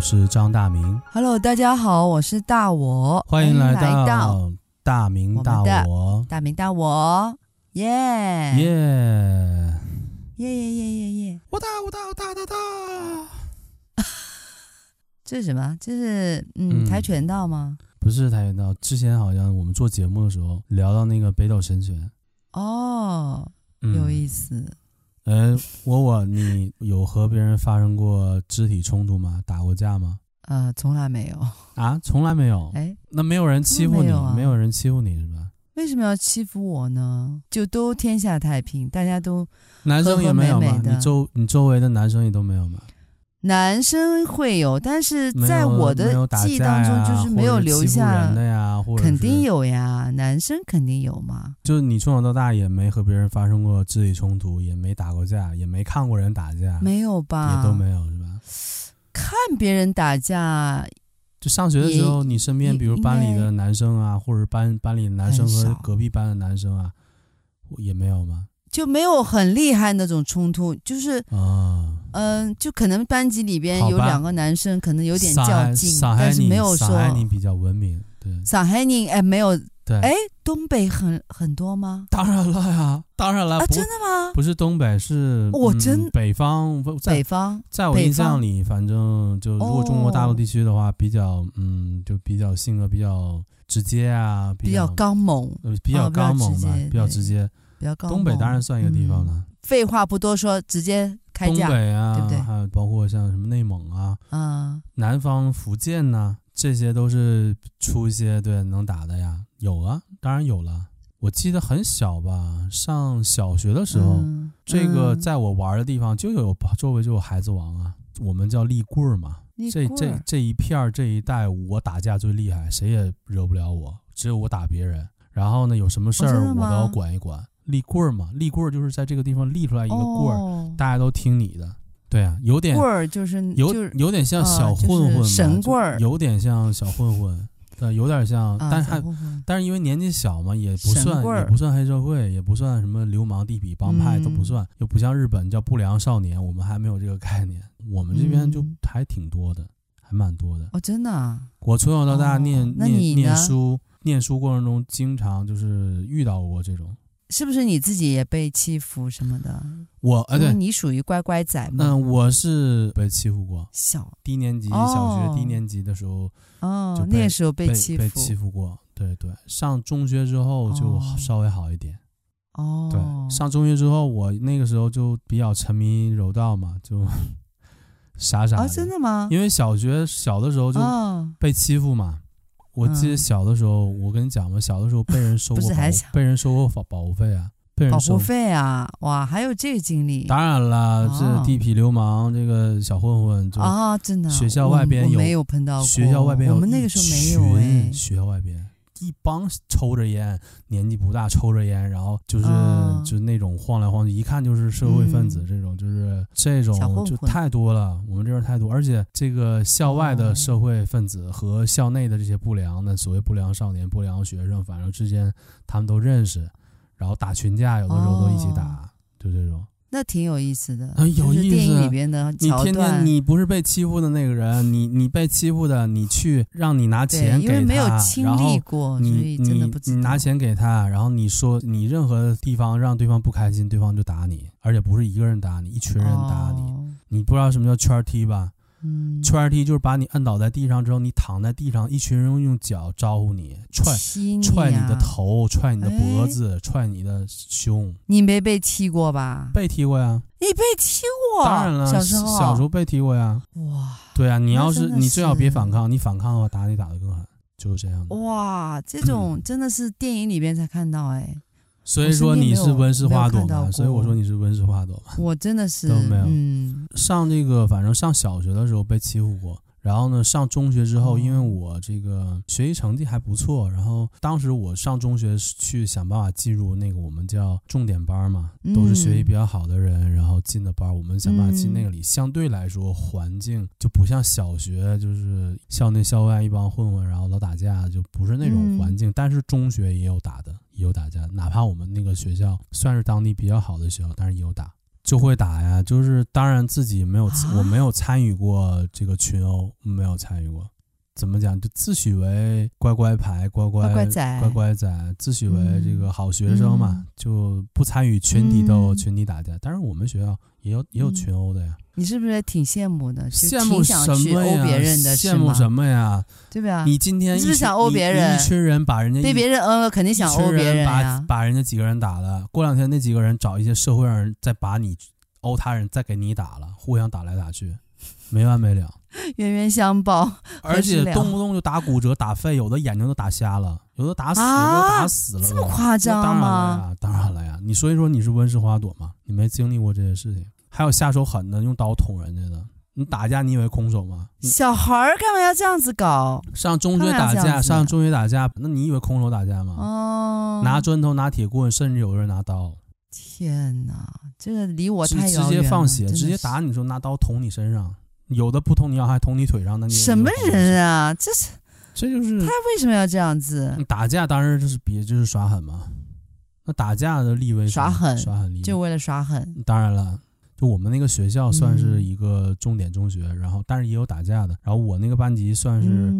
是张大明。Hello，大家好，我是大我。欢迎来到大明大我。大明大我，耶耶耶耶耶耶耶！我大我大我大大大。这是什么？这是嗯，跆拳道吗？不是跆拳道。之前好像我们做节目的时候聊到那个北斗神拳。哦，有意思。嗯，我我你有和别人发生过肢体冲突吗？打过架吗？呃，从来没有啊，从来没有。哎，那没有人欺负你，没有啊，没有人欺负你是吧？为什么要欺负我呢？就都天下太平，大家都男生也没有吗？你周你周围的男生也都没有吗？男生会有，但是在我的记忆当中，就是没有留下人的呀，肯定有呀，男生肯定有嘛。就是你从小到大也没和别人发生过肢体冲突，也没打过架，也没看过人打架，没有吧？也都没有是吧？看别人打架，就上学的时候，你身边比如班里的男生啊，或者班班里的男生和隔壁班的男生啊，也没有吗？就没有很厉害那种冲突，就是啊。嗯，就可能班级里边有两个男生，可能有点较劲，但是没有说。上海你比较文明，对。上海人哎，没有。对。哎，东北很很多吗？当然了呀，当然了。啊，真的吗？不是东北，是我真北方。北方。在我印象里，反正就如果中国大陆地区的话，比较嗯，就比较性格比较直接啊，比较刚猛，比较刚猛吧，比较直接。比较刚猛。东北当然算一个地方了。废话不多说，直接。东北啊，对不对？还有包括像什么内蒙啊，嗯，南方福建呐、啊，这些都是出一些对能打的呀，有啊，当然有了。我记得很小吧，上小学的时候，嗯、这个在我玩的地方就有周围就有孩子王啊，我们叫立棍儿嘛。这这这一片这一带，我打架最厉害，谁也惹不了我，只有我打别人。然后呢，有什么事儿我都要管一管。立棍儿嘛，立棍儿就是在这个地方立出来一个棍儿，哦、大家都听你的，对啊，有点棍儿就是有有点像小混混嘛，呃就是、神棍儿，有点像小混混，对，有点像，啊、但是还但是因为年纪小嘛，也不算也不算黑社会，也不算什么流氓地痞帮派、嗯、都不算，又不像日本叫不良少年，我们还没有这个概念，我们这边就还挺多的，还蛮多的。哦，真的、啊，我从小到大念、哦、念念书念书过程中，经常就是遇到过这种。是不是你自己也被欺负什么的？我呃，对，你属于乖乖仔吗？嗯，我是被欺负过。小低年级，小学低年级的时候，哦，那时候被欺负，被欺负过。对对，上中学之后就稍微好一点。哦，对，上中学之后，我那个时候就比较沉迷柔道嘛，就 傻傻的。真的吗？因为小学小的时候就被欺负嘛。我记得小的时候，嗯、我跟你讲吧，小的时候被人收过保，被人收过保保护费啊，被人收保护费啊，哇，还有这个经历？当然了，哦、这地痞流氓，这个小混混就啊，真的，学校外边有没有碰到过？学校外边有，我们那个时候没有哎，学校外边。一帮抽着烟，年纪不大，抽着烟，然后就是、哦、就那种晃来晃去，一看就是社会分子，嗯、这种就是这种就太多了。我们这边太多，而且这个校外的社会分子和校内的这些不良的所谓不良少年、不良学生，反正之间他们都认识，然后打群架，有的时候都一起打，哦、就这种。那挺有意思的，很，有意思。电影里边的你天天你不是被欺负的那个人，你你被欺负的，你去让你拿钱给他，因为没有经历过，你你你拿钱给他，然后你说你任何地方让对方不开心，对方就打你，而且不是一个人打你，一群人打你。哦、你不知道什么叫圈踢吧？嗯，圈踢就是把你摁倒在地上之后，你躺在地上，一群人用脚招呼你，踹你、啊、踹你的头，踹你的脖子，哎、踹你的胸。你没被踢过吧？被踢过呀。你被踢过？当然了，小时候小时候被踢过呀。哇，对啊，你要是，是你最好别反抗，你反抗的话打你打得更狠，就是这样的。哇，这种真的是电影里边才看到哎。所以说你是温室花朵嘛？所以我说你是温室花朵嘛？我真的是都没有。嗯，上这个反正上小学的时候被欺负过。然后呢，上中学之后，因为我这个学习成绩还不错，然后当时我上中学去想办法进入那个我们叫重点班嘛，都是学习比较好的人，然后进的班，我们想办法进那个里，相对来说环境就不像小学，就是校内校外一帮混混，然后老打架，就不是那种环境。但是中学也有打的，也有打架，哪怕我们那个学校算是当地比较好的学校，但是也有打。就会打呀。就是当然自己没有，啊、我没有参与过这个群殴，没有参与过。怎么讲？就自诩为乖乖牌、乖乖乖乖仔、乖乖仔，自诩为这个好学生嘛，嗯、就不参与群体斗、嗯、群体打架。但是我们学校也有也有群殴的呀。你是不是挺羡慕的？羡慕什么呀？羡慕什么呀？对吧？你今天是不是想殴别人？一群人把人家被别人呃，肯定想殴别人把把人家几个人打了，过两天那几个人找一些社会上人再把你殴他人，再给你打了，互相打来打去，没完没了。冤冤相报，而且动不动就打骨折、打废，有的眼睛都打瞎了，有的打死，啊、有的打死了，这么夸张当然了呀，当然了呀。你所以说，你是温室花朵吗？你没经历过这些事情？还有下手狠的，用刀捅人家的。你打架，你以为空手吗？小孩儿干嘛要这样子搞？上中学打架，上中学打架，那你以为空手打架吗？哦，拿砖头，拿铁棍，甚至有人拿刀。天哪，这个离我太远了。直接放血，直接打你，说拿刀捅你身上。有的不捅你腰，还捅你腿上，那你什么人啊？这是，这就是他为什么要这样子？打架当然就是比就是耍狠嘛。那打架的立威耍狠，耍狠，就为了耍狠。当然了，就我们那个学校算是一个重点中学，嗯、然后但是也有打架的。然后我那个班级算是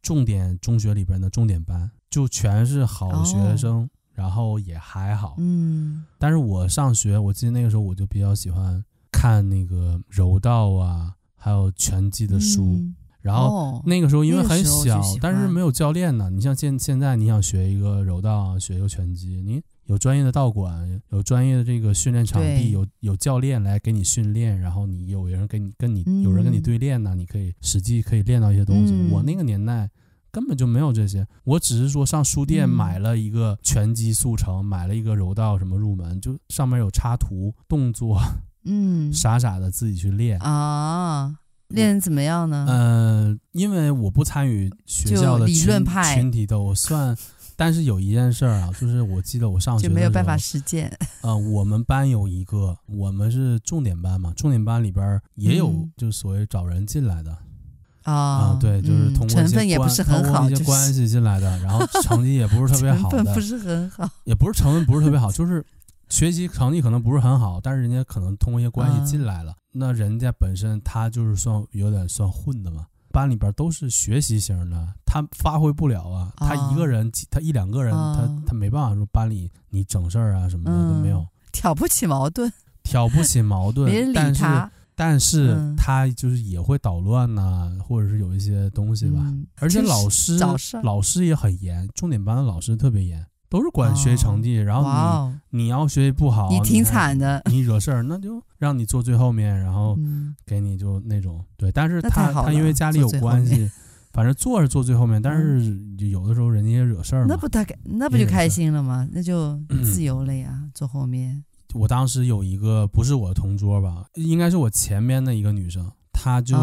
重点中学里边的重点班，就全是好学生，哦、然后也还好。嗯，但是我上学，我记得那个时候我就比较喜欢看那个柔道啊。还有拳击的书，嗯、然后那个时候因为很小，哦、但是没有教练呢。你像现现在你想学一个柔道，学一个拳击，你有专业的道馆，有专业的这个训练场地，有有教练来给你训练，然后你有人跟你跟你、嗯、有人跟你对练呢，你可以实际可以练到一些东西。嗯、我那个年代根本就没有这些，我只是说上书店买了一个拳击速成，嗯、买了一个柔道什么入门，就上面有插图动作。嗯，傻傻的自己去练啊，练怎么样呢？嗯、呃，因为我不参与学校的群理论派群体斗，我算。但是有一件事儿啊，就是我记得我上学就没有办法实践。呃，我们班有一个，我们是重点班嘛，重点班里边也有，就所谓找人进来的啊、对，就是通过一些关，成分也不是很好，一些关系进来的，然后 成绩也不是特别好的，成分不是很好，也不是成分不是特别好，就是。学习成绩可能不是很好，但是人家可能通过一些关系进来了。嗯、那人家本身他就是算有点算混的嘛。班里边都是学习型的，他发挥不了啊。哦、他一个人，他一两个人，哦、他他没办法说班里你整事儿啊什么的、嗯、都没有，挑不起矛盾，挑不起矛盾。别理他。但是但是他就是也会捣乱呐、啊，或者是有一些东西吧。嗯、而且老师老师也很严，重点班的老师特别严。都是管学习成绩，然后你、哦、你要学习不好，你挺惨的，你惹事儿，那就让你坐最后面，然后给你就那种、嗯、对。但是他他因为家里有关系，反正坐是坐最后面，但是有的时候人家也惹事儿嘛。那不他那不就开心了吗？那就自由了呀，坐后面。我当时有一个不是我的同桌吧，应该是我前面的一个女生，她就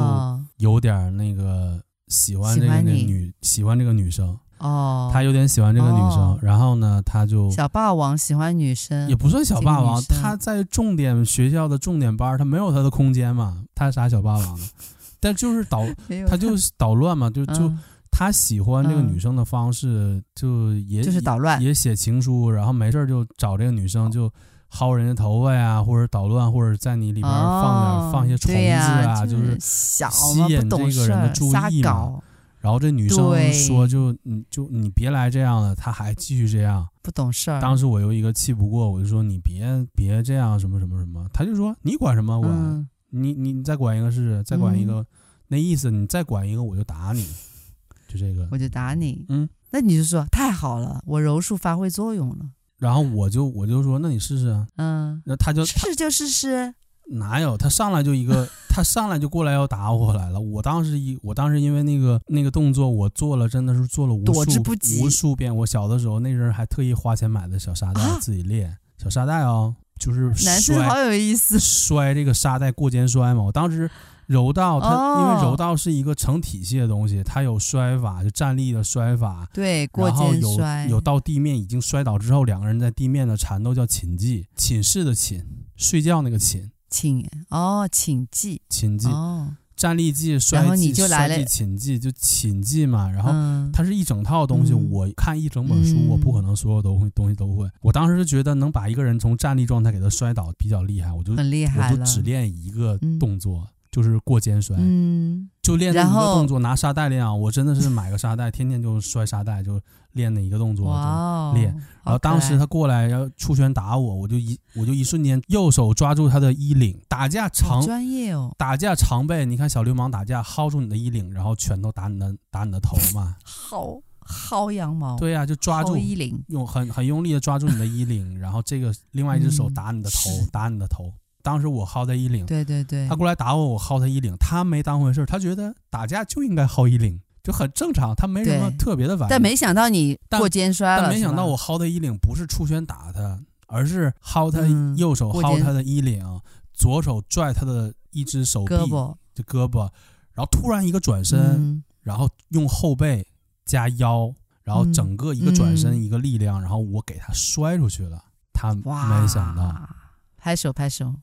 有点那个喜欢这个女喜欢这个女生。哦，他有点喜欢这个女生，哦、然后呢，他就小霸王喜欢女生，也不算小霸王，他在重点学校的重点班，他没有他的空间嘛，他啥小霸王。呢？但就是捣，他就捣乱嘛，就就、嗯、他喜欢这个女生的方式，就也就是捣乱，也写情书，然后没事就找这个女生就薅人家头发呀，或者捣乱，或者在你里边放点、哦、放一些虫子啊，就是吸引这个人的注意嘛。然后这女生说：“就你就你别来这样了。”她还继续这样，不懂事儿。当时我又一个气不过，我就说：“你别别这样，什么什么什么。”她就说：“你管什么管？嗯、你你再管一个试试，再管一个，嗯、那意思你再管一个我就打你，就这个，我就打你。嗯，那你就说太好了，我柔术发挥作用了。然后我就我就说：那你试试啊。嗯，那他就试就试试。”哪有他上来就一个，他上来就过来要打我来了。我当时一，我当时因为那个那个动作，我做了，真的是做了无数无数遍。我小的时候那阵还特意花钱买的小沙袋自己练，啊、小沙袋哦，就是男生好有意思，摔这个沙袋过肩摔嘛。我当时柔道，它因为柔道是一个成体系的东西，它有摔法，就站立的摔法，对，过肩摔，然后有有到地面已经摔倒之后，两个人在地面的缠斗叫寝技，寝室的寝，睡觉那个寝。寝哦，请记，请记，哦，站立技、摔技、摔技、擒技，就擒技嘛。然后它是一整套东西，嗯、我看一整本书，我不可能所有都会东西都会。我当时就觉得能把一个人从站立状态给他摔倒比较厉害，我就很厉害，我就只练一个动作。嗯就是过肩摔，嗯，就练那一个动作，拿沙袋练啊！我真的是买个沙袋，天天就摔沙袋，就练那一个动作，哇练。然后当时他过来要出拳打我，我就一我就一瞬间右手抓住他的衣领，打架常专业哦，打架常备。你看小流氓打架，薅住你的衣领，然后拳头打你的打你的头嘛，薅薅羊毛。对呀、啊，就抓住衣领，用很很用力的抓住你的衣领，然后这个另外一只手打你的头，嗯、打你的头。当时我薅他衣领，对对对，他过来打我，我薅他衣领，他没当回事，他觉得打架就应该薅衣领，就很正常，他没什么特别的反应。但没想到你过肩摔了，但没想到我薅他衣领不是出拳打他，而是薅他右手薅他的衣领，嗯、左手拽他的一只手臂，胳膊，就胳膊，然后突然一个转身，嗯、然后用后背加腰，然后整个一个转身、嗯、一个力量，然后我给他摔出去了，他没想到，拍手拍手。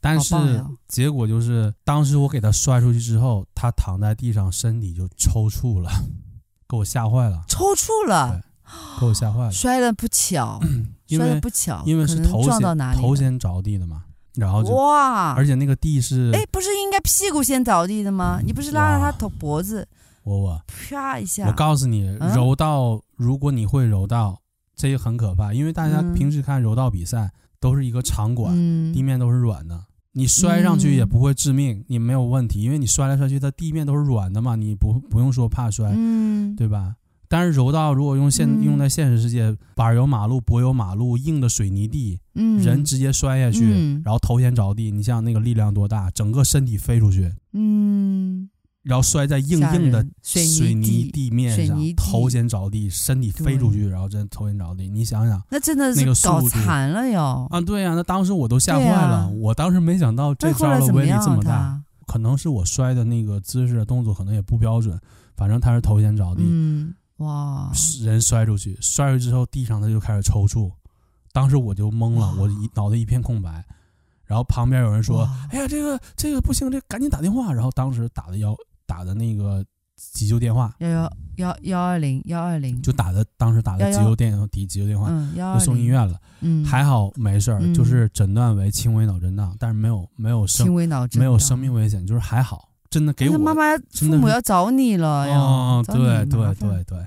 但是结果就是，当时我给他摔出去之后，他躺在地上，身体就抽搐了，给我吓坏了。抽搐了，给我吓坏了。摔的不巧，摔的不巧，因为是头先头先着地的嘛，然后就哇，而且那个地是，哎，不是应该屁股先着地的吗？你不是拉着他头脖子，我我啪一下。我告诉你，柔道如果你会柔道，这个很可怕，因为大家平时看柔道比赛都是一个场馆，地面都是软的。你摔上去也不会致命，嗯、你没有问题，因为你摔来摔去，它地面都是软的嘛，你不不用说怕摔，嗯、对吧？但是柔道如果用现、嗯、用在现实世界，板有马路，柏油马路，硬的水泥地，嗯、人直接摔下去，嗯、然后头先着地，你像那个力量多大，整个身体飞出去，嗯。然后摔在硬硬的水泥地面上，头先着地，身体飞出去，然后真头先着地。你想想，那真的是搞惨了哟！啊，对呀，那当时我都吓坏了。我当时没想到这招的威力这么大，可能是我摔的那个姿势动作可能也不标准，反正他是头先着地。嗯，哇！人摔出去，摔出去之后地上他就开始抽搐，当时我就懵了，我一脑袋一片空白。然后旁边有人说：“哎呀，这个这个不行，这赶紧打电话。”然后当时打的幺。打的那个急救电话，幺幺幺幺二零幺二零，就打的当时打的急救电急急救电话，嗯，就送医院了，嗯，还好没事儿，嗯、就是诊断为轻微脑震荡，但是没有没有生轻微脑震荡。没有生命危险，就是还好，真的给我妈妈父母要找你了呀，哦，对对对对，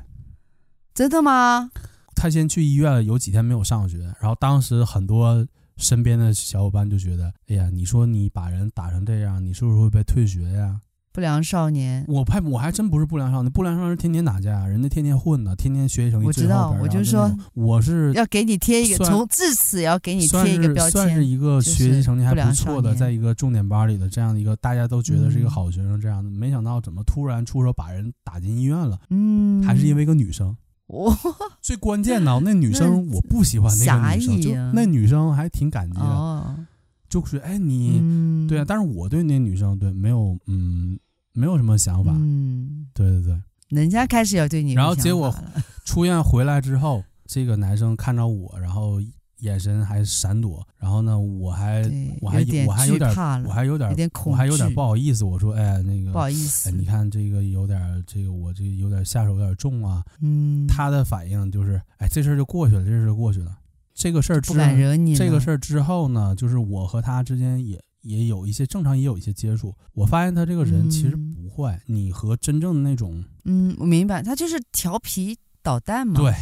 真的吗？他先去医院了，有几天没有上学，然后当时很多身边的小伙伴就觉得，哎呀，你说你把人打成这样，你是不是会被退学呀？不良少年，我派我还真不是不良少年，不良少年天天打架，人家天天混呢，天天学习成绩。我知道，我就说我是要给你贴一个，从至此要给你贴一个标签，算是一个学习成绩还不错的，在一个重点班里的这样的一个大家都觉得是一个好学生这样的，没想到怎么突然出手把人打进医院了，嗯，还是因为一个女生。我，最关键的那女 生我不喜欢那个女生，就那女生还挺感激的。就是哎，你、嗯、对啊，但是我对那女生对没有嗯没有什么想法，嗯，对对对，人家开始要对你，然后结果 出院回来之后，这个男生看着我，然后眼神还闪躲，然后呢，我还我还我还有点我还有点我还有点不好意思，我说哎那个不好意思，哎你看这个有点这个我这有点下手有点重啊，嗯，他的反应就是哎这事儿就过去了，这事儿就过去了。这个事儿之不敢惹你。这个事儿之后呢，就是我和他之间也也有一些正常，也有一些接触。我发现他这个人其实不坏。嗯、你和真正的那种，嗯，我明白，他就是调皮捣蛋嘛。对，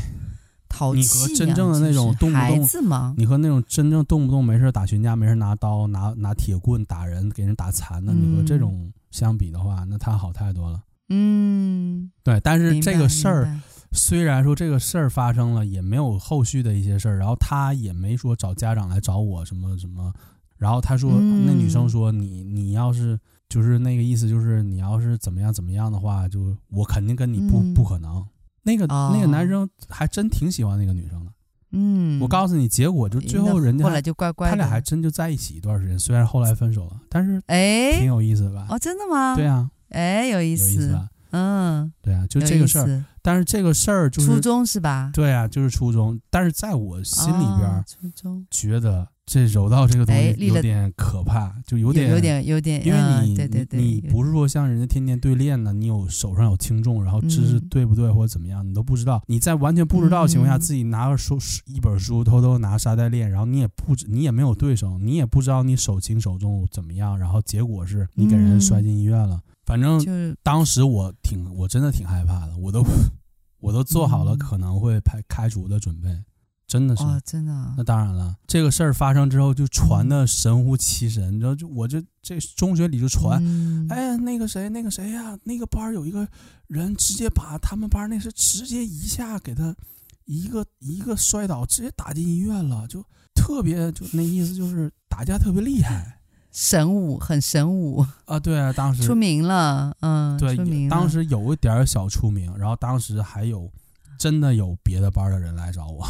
淘气、啊。你和真正的那种动不动，孩子嘛，你和那种真正动不动没事打群架，没事拿刀拿拿铁棍打人，给人打残的，嗯、你和这种相比的话，那他好太多了。嗯，对，但是这个事儿。虽然说这个事儿发生了，也没有后续的一些事儿，然后他也没说找家长来找我什么什么，然后他说、嗯、那女生说你你要是就是那个意思就是你要是怎么样怎么样的话，就我肯定跟你不、嗯、不可能。那个、哦、那个男生还真挺喜欢那个女生的，嗯，我告诉你，结果就最后人家后来就乖乖，他俩还真就在一起一段时间，虽然后来分手了，但是哎，挺有意思的吧？哦，真的吗？对啊，哎，有意思，有意思吧？嗯，对啊，就这个事儿。但是这个事儿就是初中是吧？对啊，就是初中。但是在我心里边，哦、初中觉得这柔道这个东西有点可怕，就有点有点有点，因为你对对对，你不是说像人家天天对练呢，你有手上有轻重，然后知识对不对或者怎么样，你都不知道。你在完全不知道的情况下，自己拿个书一本书偷偷拿沙袋练，然后你也不你也没有对手，你也不知道你手轻手重怎么样，然后结果是你给人摔进医院了。反正当时我挺我真的挺害怕的，我都我都做好了可能会开开除的准备。真的是，哦、真的、啊。那当然了，这个事儿发生之后就传的神乎其神，嗯、你知道，就我就这中学里就传，嗯、哎呀，那个谁，那个谁呀，那个班有一个人直接把他们班那是直接一下给他一个一个摔倒，直接打进医院了，就特别就那意思就是打架特别厉害，神武很神武啊，对啊，当时出名了，嗯，对，出名当时有一点小出名，然后当时还有真的有别的班的人来找我。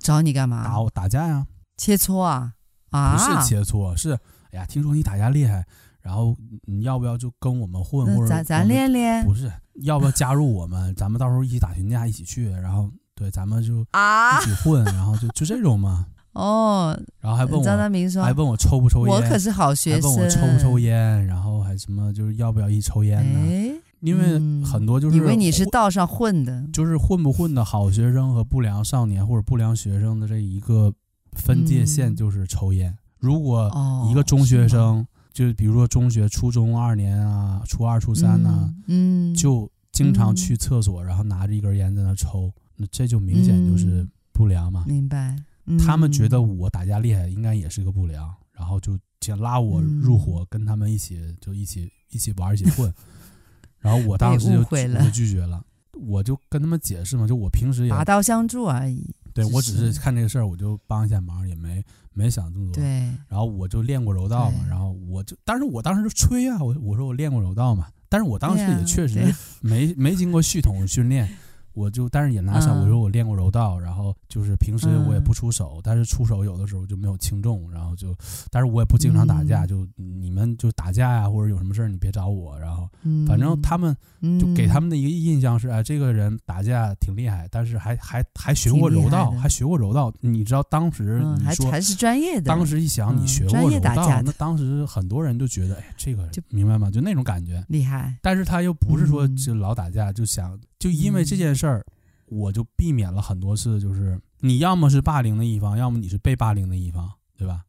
找你干嘛？打我打架呀？切磋啊？啊？不是切磋，是哎呀，听说你打架厉害，然后你要不要就跟我们混，或者咱咱练练？不是，要不要加入我们？咱们到时候一起打群架，一起去，然后对，咱们就啊一起混，然后就就这种嘛。哦。然后还问我，张大明说，还问我抽不抽烟？我可是好学生。还问我抽不抽烟？然后还什么就是要不要一抽烟呢？因为很多就是、嗯、以为你是道上混的，就是混不混的好学生和不良少年或者不良学生的这一个分界线就是抽烟。嗯、如果一个中学生，哦、就比如说中学初中二年啊，初二初三呢，嗯，就经常去厕所，然后拿着一根烟在那抽，那这就明显就是不良嘛。明白。嗯、他们觉得我打架厉害，应该也是个不良，然后就想拉我入伙，跟他们一起就一起一起玩，一起混。然后我当时就我就拒绝了，我就跟他们解释嘛，就我平时也拔刀相助而已。对，我只是看这个事儿，我就帮一下忙，也没没想这么多。对。然后我就练过柔道嘛，然后我就，但是我当时就吹啊，我我说我练过柔道嘛，但是我当时也确实没没经过系统训练。我就，但是也拿下。我说我练过柔道，然后就是平时我也不出手，但是出手有的时候就没有轻重，然后就，但是我也不经常打架，就你们就打架呀，或者有什么事儿你别找我，然后反正他们就给他们的一个印象是，哎，这个人打架挺厉害，但是还还还学过柔道，还学过柔道。你知道当时你说还是专业的，当时一想你学过柔道，那当时很多人就觉得，哎，这个就明白吗？就那种感觉厉害。但是他又不是说就老打架，就想就因为这件事儿。我就避免了很多次，就是你要么是霸凌的一方，要么你是被霸凌的一方，对吧？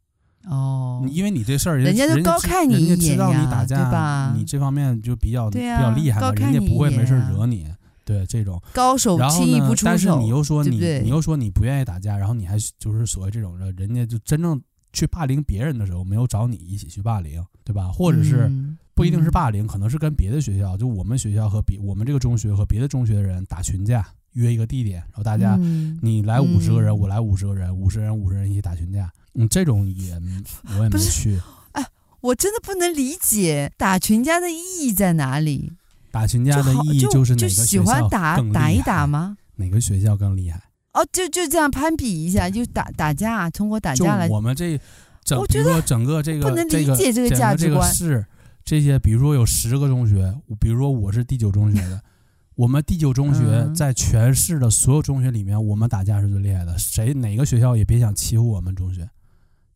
哦，因为你这事儿，人家都高看你一眼，人家知道你打架，对吧？你这方面就比较比较厉害嘛，人家不会没事惹你，对这种高手轻易不出手。但是你又说你，你又说你不愿意打架，然后你还就是所谓这种人，人家就真正去霸凌别人的时候，没有找你一起去霸凌，对吧？或者是不一定是霸凌，可能是跟别的学校，就我们学校和别我们这个中学和别的中学的人打群架。约一个地点，然后大家，嗯、你来五十个人，嗯、我来五十个人，五十人五十人一起打群架。嗯，这种也 我也没去。哎，我真的不能理解打群架的意义在哪里？打群架的意义就是哪个学校就喜欢打打一打吗？哪个学校更厉害？哦，就就这样攀比一下，就打打架，通过打架来。我们这整，比如说整个这个不能理解这个价值观。是这些，比如说有十个中学，比如说我是第九中学的。我们第九中学在全市的所有中学里面，我们打架是最厉害的。谁哪个学校也别想欺负我们中学，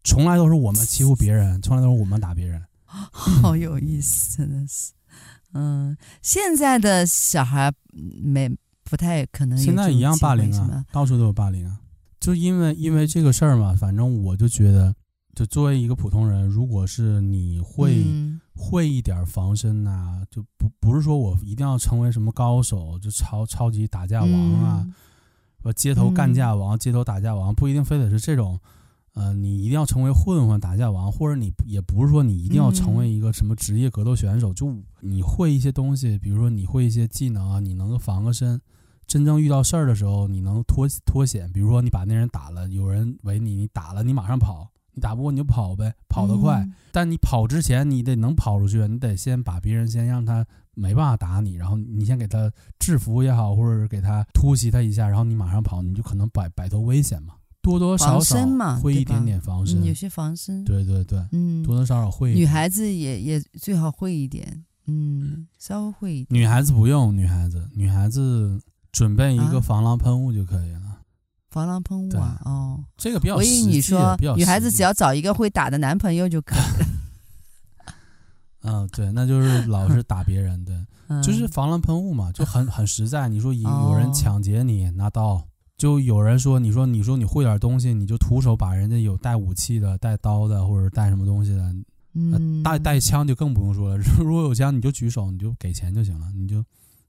从来都是我们欺负别人，从来都是我们打别人。好有意思，真的是。嗯，现在的小孩没不太可能。现在一样霸凌啊，到处都有霸凌啊。就因为因为这个事儿嘛，反正我就觉得，就作为一个普通人，如果是你会。嗯会一点防身呐、啊，就不不是说我一定要成为什么高手，就超超级打架王啊，说、嗯、街头干架王、嗯、街头打架王，不一定非得是这种，呃，你一定要成为混混打架王，或者你也不是说你一定要成为一个什么职业格斗选手，嗯、就你会一些东西，比如说你会一些技能啊，你能够防个身，真正遇到事儿的时候你能脱脱险，比如说你把那人打了，有人围你，你打了你马上跑。你打不过你就跑呗，跑得快。嗯、但你跑之前你得能跑出去，你得先把别人先让他没办法打你，然后你先给他制服也好，或者是给他突袭他一下，然后你马上跑，你就可能摆摆脱危险嘛。多多少少会一点点防身，嗯、有些防身。对对对，嗯，多多少少会。女孩子也也最好会一点，嗯，稍微会一点。女孩子不用，女孩子女孩子准备一个防狼喷雾就可以了。啊防狼喷雾啊，哦，这个比较。我以为你说女孩子只要找一个会打的男朋友就可以了。嗯，对，那就是老是打别人，对，嗯、就是防狼喷雾嘛，就很很实在。你说有有人抢劫你，拿刀，就有人说，你说你说你会点东西，你就徒手把人家有带武器的、带刀的或者带什么东西的，嗯，带带枪就更不用说了。如果有枪，你就举手，你就给钱就行了，你就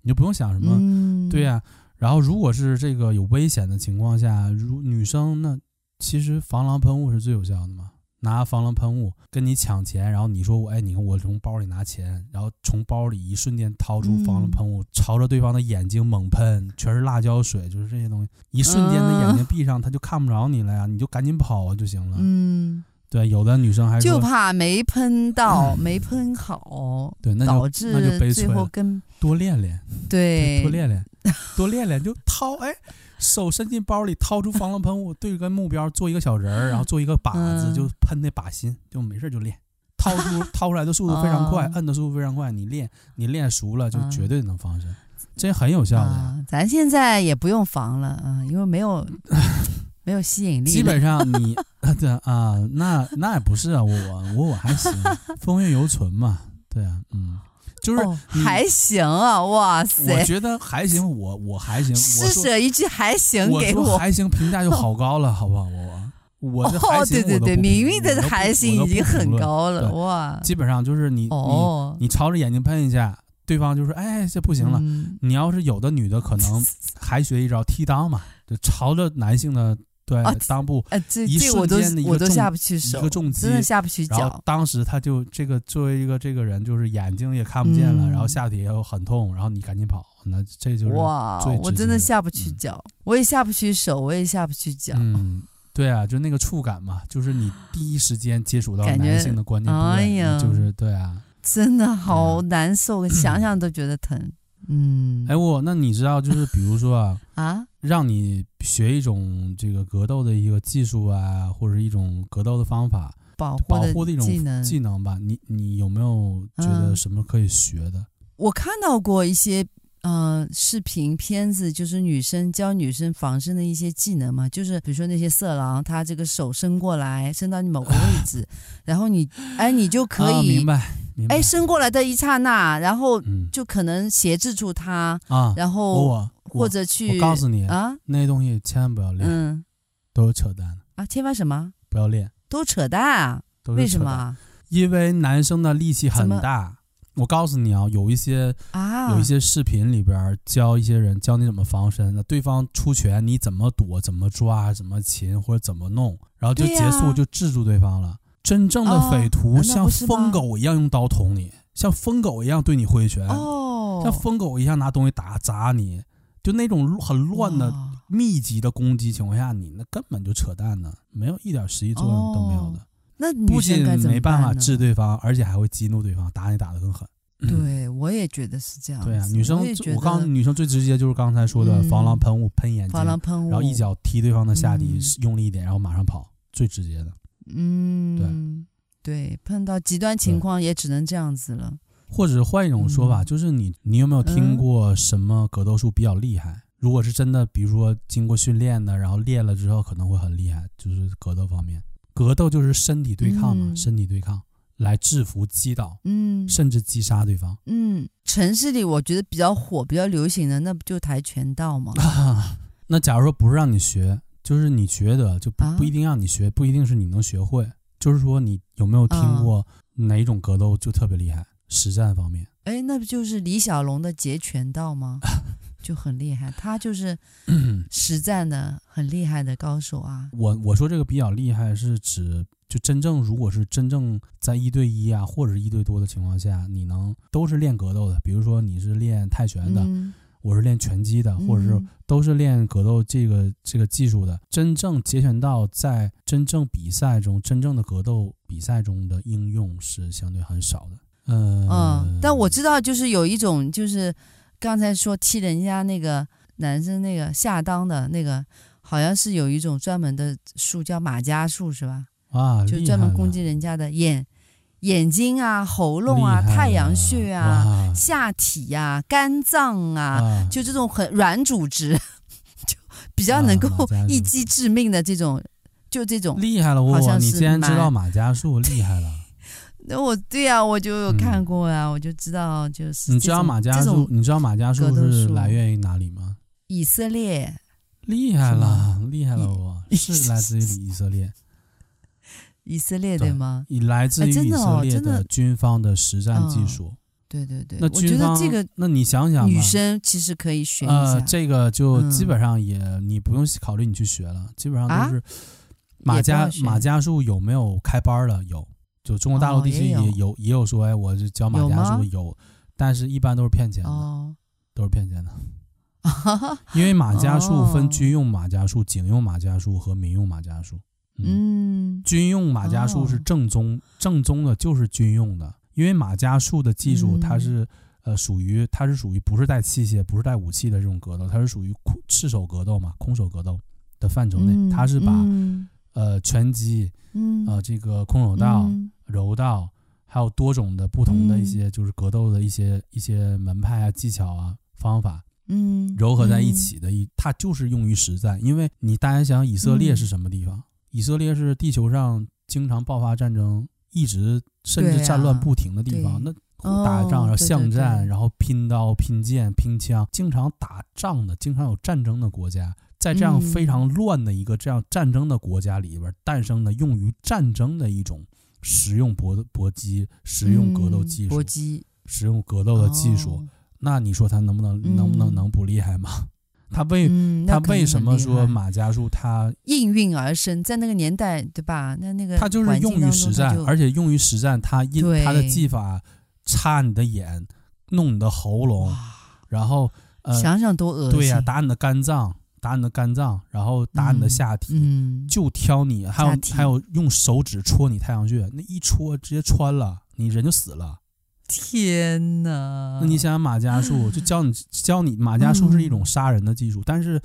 你就不用想什么，嗯、对呀、啊。然后如果是这个有危险的情况下，如女生那其实防狼喷雾是最有效的嘛。拿防狼喷雾跟你抢钱，然后你说我哎，你看我从包里拿钱，然后从包里一瞬间掏出防狼喷雾，嗯、朝着对方的眼睛猛喷，全是辣椒水，就是这些东西，一瞬间的眼睛闭上，他就看不着你了呀，你就赶紧跑就行了。嗯，对，有的女生还就怕没喷到，嗯、没喷好，对，那就悲催，最后跟多练练，对，多练练，多练练就掏哎。手伸进包里，掏出防狼喷雾，对个目标做一个小人儿，然后做一个靶子，就喷那靶心，就没事就练。掏出掏出来的速度非常快，摁的速度非常快。你练你练熟了，就绝对能防身，这很有效的。咱现在也不用防了啊，因为没有 没有吸引力。基本上 你对啊，那那也不是啊，我我我还行，风韵犹存嘛。对啊，嗯。就是、哦、还行啊，哇塞！我觉得还行，我我还行。施舍一句还行给我，我说还行，评价就好高了，好不好？我我的还行，哦，对对对，明明的还行已经很高了，哇！基本上就是你、哦、你你朝着眼睛喷一下，对方就说：“哎，这不行了。嗯”你要是有的女的可能还学一招踢裆嘛，就朝着男性的。对，裆部，呃，这一瞬间的一个我都下不去手，一个重击，真的下不去脚。当时他就这个作为一个这个人，就是眼睛也看不见了，嗯、然后下体也有很痛，然后你赶紧跑，那这就是哇，我真的下不去脚，嗯、我也下不去手，我也下不去脚。嗯，对啊，就那个触感嘛，就是你第一时间接触到男性的关键部位，哎呀，就是对啊，真的好难受，嗯、想想都觉得疼。嗯，哎我那你知道就是比如说啊啊，让你学一种这个格斗的一个技术啊，或者一种格斗的方法，保护保护的一种技能技能吧。你你有没有觉得什么可以学的？嗯、我看到过一些呃视频片子，就是女生教女生防身的一些技能嘛，就是比如说那些色狼，他这个手伸过来，伸到你某个位置，然后你哎你就可以、啊、明白。哎，伸过来的一刹那，然后就可能挟制住他，啊，然后或者去，我告诉你啊，那些东西千万不要练，嗯，都是扯淡的啊，千万什么？不要练，都扯淡啊？为什么？因为男生的力气很大。我告诉你啊，有一些啊，有一些视频里边教一些人教你怎么防身，那对方出拳你怎么躲、怎么抓、怎么擒或者怎么弄，然后就结束，就制住对方了。真正的匪徒像疯狗一样用刀捅你，像疯狗一样对你挥拳，哦，像疯狗一样拿东西打砸你，就那种很乱的密集的攻击情况下，你那根本就扯淡呢，没有一点实际作用都没有的。那不仅没办法治对方，而且还会激怒对方，打你打得更狠。对，我也觉得是这样。对啊，女生，我刚女生最直接就是刚才说的防狼喷雾喷眼睛，防狼喷雾，然后一脚踢对方的下体，用力一点，然后马上跑，最直接的。嗯，对对，碰到极端情况也只能这样子了。或者换一种说法，嗯、就是你你有没有听过什么格斗术比较厉害？嗯、如果是真的，比如说经过训练的，然后练了之后可能会很厉害，就是格斗方面。格斗就是身体对抗嘛，嗯、身体对抗来制服、击倒，嗯，甚至击杀对方。嗯，城市里我觉得比较火、比较流行的，那不就跆拳道吗？啊、那假如说不是让你学。就是你觉得就不不一定让你学，啊、不一定是你能学会。就是说，你有没有听过哪一种格斗就特别厉害？实战方面，哎，那不就是李小龙的截拳道吗？就很厉害，他就是 实战的很厉害的高手啊。我我说这个比较厉害，是指就真正如果是真正在一对一啊，或者是一对多的情况下，你能都是练格斗的，比如说你是练泰拳的。嗯我是练拳击的，或者是都是练格斗这个这个技术的。真正截拳道在真正比赛中，真正的格斗比赛中的应用是相对很少的。嗯嗯，但我知道，就是有一种，就是刚才说踢人家那个男生那个下裆的那个，好像是有一种专门的术叫马家术，是吧？啊，就专门攻击人家的眼。眼睛啊，喉咙啊，太阳穴啊，下体呀、啊，肝脏啊，哇就这种很软组织，就比较能够一击致命的这种，就这种厉害了。我你竟然知道马家术厉害了。那我对呀、啊，我就有看过呀、啊嗯，我就知道就是。你知道马家树？你知道马家树是来源于哪里吗？以色列。厉害了，厉害了我！我是来自于以色列。以色列对吗？以来自于以色列的军方的实战技术。对对对，那我觉得这个，那你想想，女生其实可以学一下。呃，这个就基本上也、嗯、你不用考虑你去学了，基本上都是马家、啊、马家树有没有开班了？有，就中国大陆地区也有、哦、也有，说哎，我是教马家术有，但是一般都是骗钱的，哦、都是骗钱的。因为马家术分军用马家术、警用马家术和民用马家术。嗯，军用马家术是正宗、哦，正宗的就是军用的。因为马家术的技术，它是、嗯、呃属于它是属于不是带器械、不是带武器的这种格斗，它是属于空赤手格斗嘛，空手格斗的范畴内。嗯、它是把、嗯、呃拳击、嗯。呃这个空手道、嗯、柔道，还有多种的不同的一些就是格斗的一些、嗯、一些门派啊、技巧啊、方法，嗯，糅合在一起的一、嗯，它就是用于实战。因为你大家想，以色列是什么地方？嗯、以色列是地球上经常爆发战争。一直甚至战乱不停的地方，啊、那打仗然后巷战，哦，然后拼刀拼剑拼枪，经常打仗的，经常有战争的国家，在这样非常乱的一个这样战争的国家里边诞生的用于战争的一种实用搏搏击、实用格斗技术、搏击、实用格斗的技术，哦，那你说他能不能能不能能不厉害吗？他为、嗯、他为什么说马家树他应运而生，在那个年代，对吧？那那个他就是用于实战，而且用于实战，他因他的技法插你的眼，弄你的喉咙，然后呃，想想多恶心。对呀、啊，打你的肝脏，打你的肝脏，然后打你的下体，嗯、就挑你，还有还有用手指戳你太阳穴，那一戳直接穿了，你人就死了。天哪，那你想想马家树，就教你教你马家树是一种杀人的技术，嗯、但是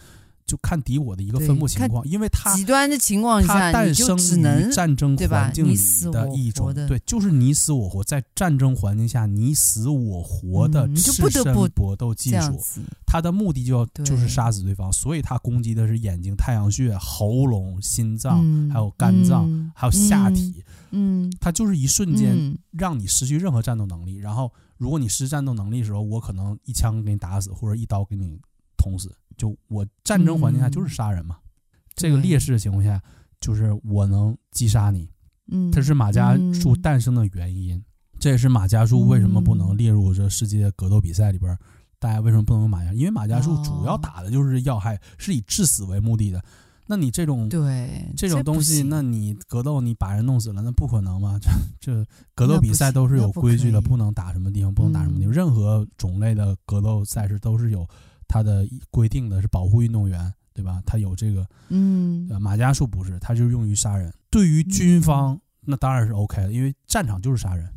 就看敌我的一个分布情况，因为它极端的情况下，它诞生于战争环境里的一种，对，就是你死我活，在战争环境下你死我活的赤身搏斗技术，它的目的就要就是杀死对方，所以它攻击的是眼睛、太阳穴、喉咙、心脏，还有肝脏、嗯，还有下体。嗯，它就是一瞬间让你失去任何战斗能力，嗯，然后如果你失战斗能力的时候，我可能一枪给你打死，或者一刀给你捅死。就我战争环境下就是杀人嘛，嗯，这个劣势的情况下，就是我能击杀你。嗯，这是马家术诞生的原因，嗯，这也是马家术为什么不能列入这世界格斗比赛里边，大家为什么不能用马家？因为马家术主要打的就是要害，是以致死为目的的。那你这种对这种东西，那你格斗你把人弄死了，那不可能嘛？这这格斗比赛都是有规矩的，不能打什么地方，不能打什么地方。任何种类的格斗赛事都是有它的规定的，是保护运动员，对吧？它有这个，嗯，马加术不是，它就是用于杀人。对于军方，那当然是 OK 的，因为战场就是杀人，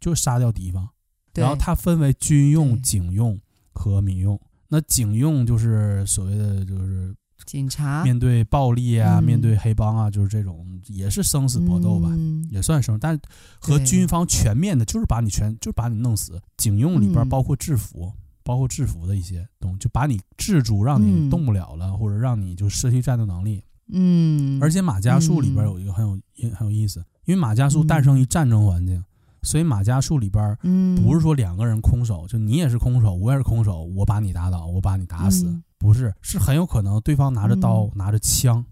就是杀掉敌方。然后它分为军用、警用和民用。那警用就是所谓的就是。警察面对暴力啊、嗯，面对黑帮啊，就是这种也是生死搏斗吧，嗯、也算生。但和军方全面的，就是把你全，就是把你弄死。警用里边包括制服、嗯，包括制服的一些东西，就把你制住，让你动不了了，嗯、或者让你就失去战斗能力。嗯。而且马加术里边有一个很有、嗯、很有意思，因为马加术诞生于战争环境，所以马加术里边不是说两个人空手，就你也是空手，我也是空手，我把你打倒，我把你打死。嗯。不是，是很有可能对方拿着刀、嗯、拿着枪，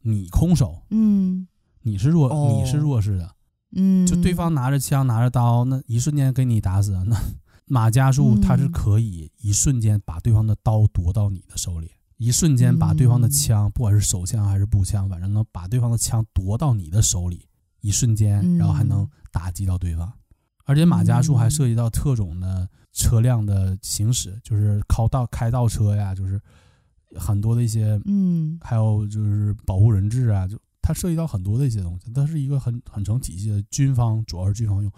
你空手，嗯，你是弱、哦，你是弱势的，嗯，就对方拿着枪拿着刀，那一瞬间给你打死，那马家树他是可以一瞬间把对方的刀夺到你的手里，一瞬间把对方的枪，不管是手枪还是步枪，反正能把对方的枪夺到你的手里，一瞬间，然后还能打击到对方。而且马家术还涉及到特种的车辆的行驶，就是靠道开倒车呀，就是很多的一些，嗯，还有就是保护人质啊，就它涉及到很多的一些东西。它是一个很很成体系的军方，主要是军方用。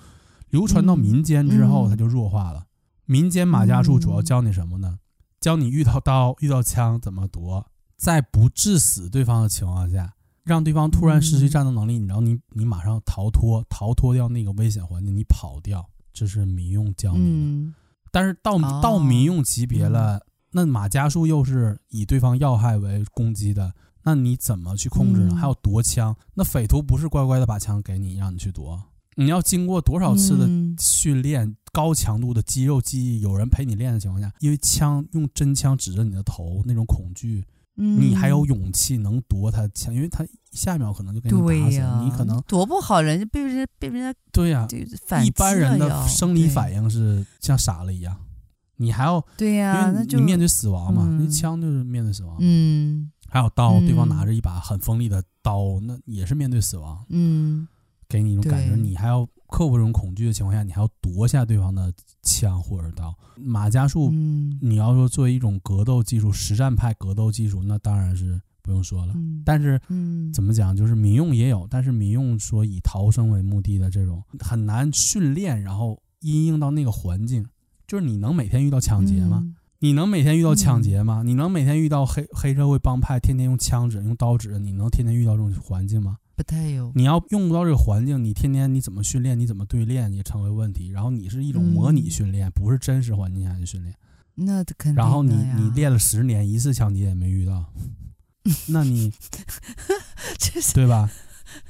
流传到民间之后，它就弱化了。民间马家术主要教你什么呢？教你遇到刀、遇到枪怎么夺，在不致死对方的情况下。让对方突然失去战斗能力，然后你你马上逃脱，逃脱掉那个危险环境，你跑掉，这是民用教你的。嗯、但是到到民用级别了，哦、那马家术又是以对方要害为攻击的，那你怎么去控制呢？嗯、还有夺枪，那匪徒不是乖乖的把枪给你让你去夺，你要经过多少次的嗯。训练，高强度的肌肉记忆，有人陪你练的情况下，因为枪用真枪指着你的头，那种恐惧，嗯。你还有勇气能夺他枪，因为他下一秒可能就给你打死，你可能夺不好人，家被人家被人家对呀、一般人的生理反应，是像傻了一样，你还要对呀、因为那就你面对死亡嘛，嗯。那枪就是面对死亡，嗯。还有刀，嗯对方拿着一把很锋利的刀，那也是面对死亡，嗯给你一种感觉，你还要克服这种恐惧的情况下，你还要夺下对方的枪或者刀。马加术，嗯你要说作为一种格斗技术，实战派格斗技术，那当然是不用说了。嗯，但是嗯怎么讲，就是民用也有，但是民用说以逃生为目的的这种很难训练，然后因应到那个环境，就是你能每天遇到抢劫吗？嗯你能每天遇到抢劫吗？你能每天遇到黑黑社会帮派天天用枪指、用刀指？你能天天遇到这种环境吗？不太有，你要用不到这个环境，你天天你怎么训练？你怎么对练也成为问题。然后你是一种模拟训练，嗯不是真实环境下的训练。那肯定。然后你你练了十年，一次抢劫也没遇到，那你 这是对吧？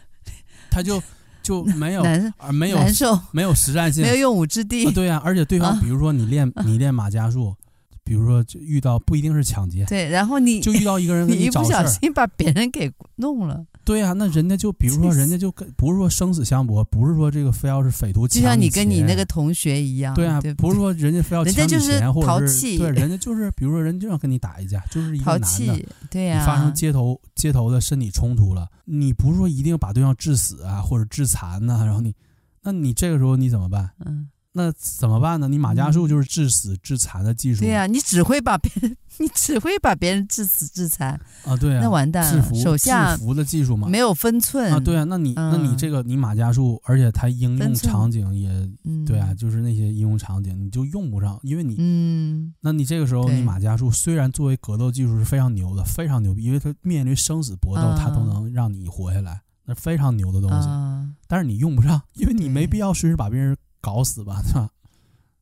他就就没有没有难受，没有实战性没有用武之地。啊，对呀、而且对方啊比如说你练你练马加术，比如说就遇到不一定是抢劫，对，然后你就遇到一个人你给一不小心把别人给弄了，对呀、那人家就比如说人家就跟不是说生死相搏，不是说这个非要是匪徒抢就像你跟你那个同学一样。对啊，对不是说人家非要抢你人家就是钱，或者是淘气对，人家就是比如说人家就要跟你打一架，就是一个男的，对呀、你发生街头街头的身体冲突了，你不是说一定要把对方致死啊，或者致残呐、然后你，那你这个时候你怎么办？嗯，那怎么办呢？你马家术就是致死致残的技术，对呀、你只会把别人，你只会把别人致死致残，啊，对啊，那完蛋了，制服手下制服的技术嘛，没有分寸啊，对啊，那你、那你嗯这个你马家术，而且它应用场景也嗯，对啊，就是那些应用场景你就用不上，因为你。嗯，那你这个时候，你马家术虽然作为格斗技术是非常牛的，非常牛逼，因为它面临生死搏斗，啊它都能让你活下来，那非常牛的东西。啊，但是你用不上，因为你没必要随时把别人搞死吧，对吧？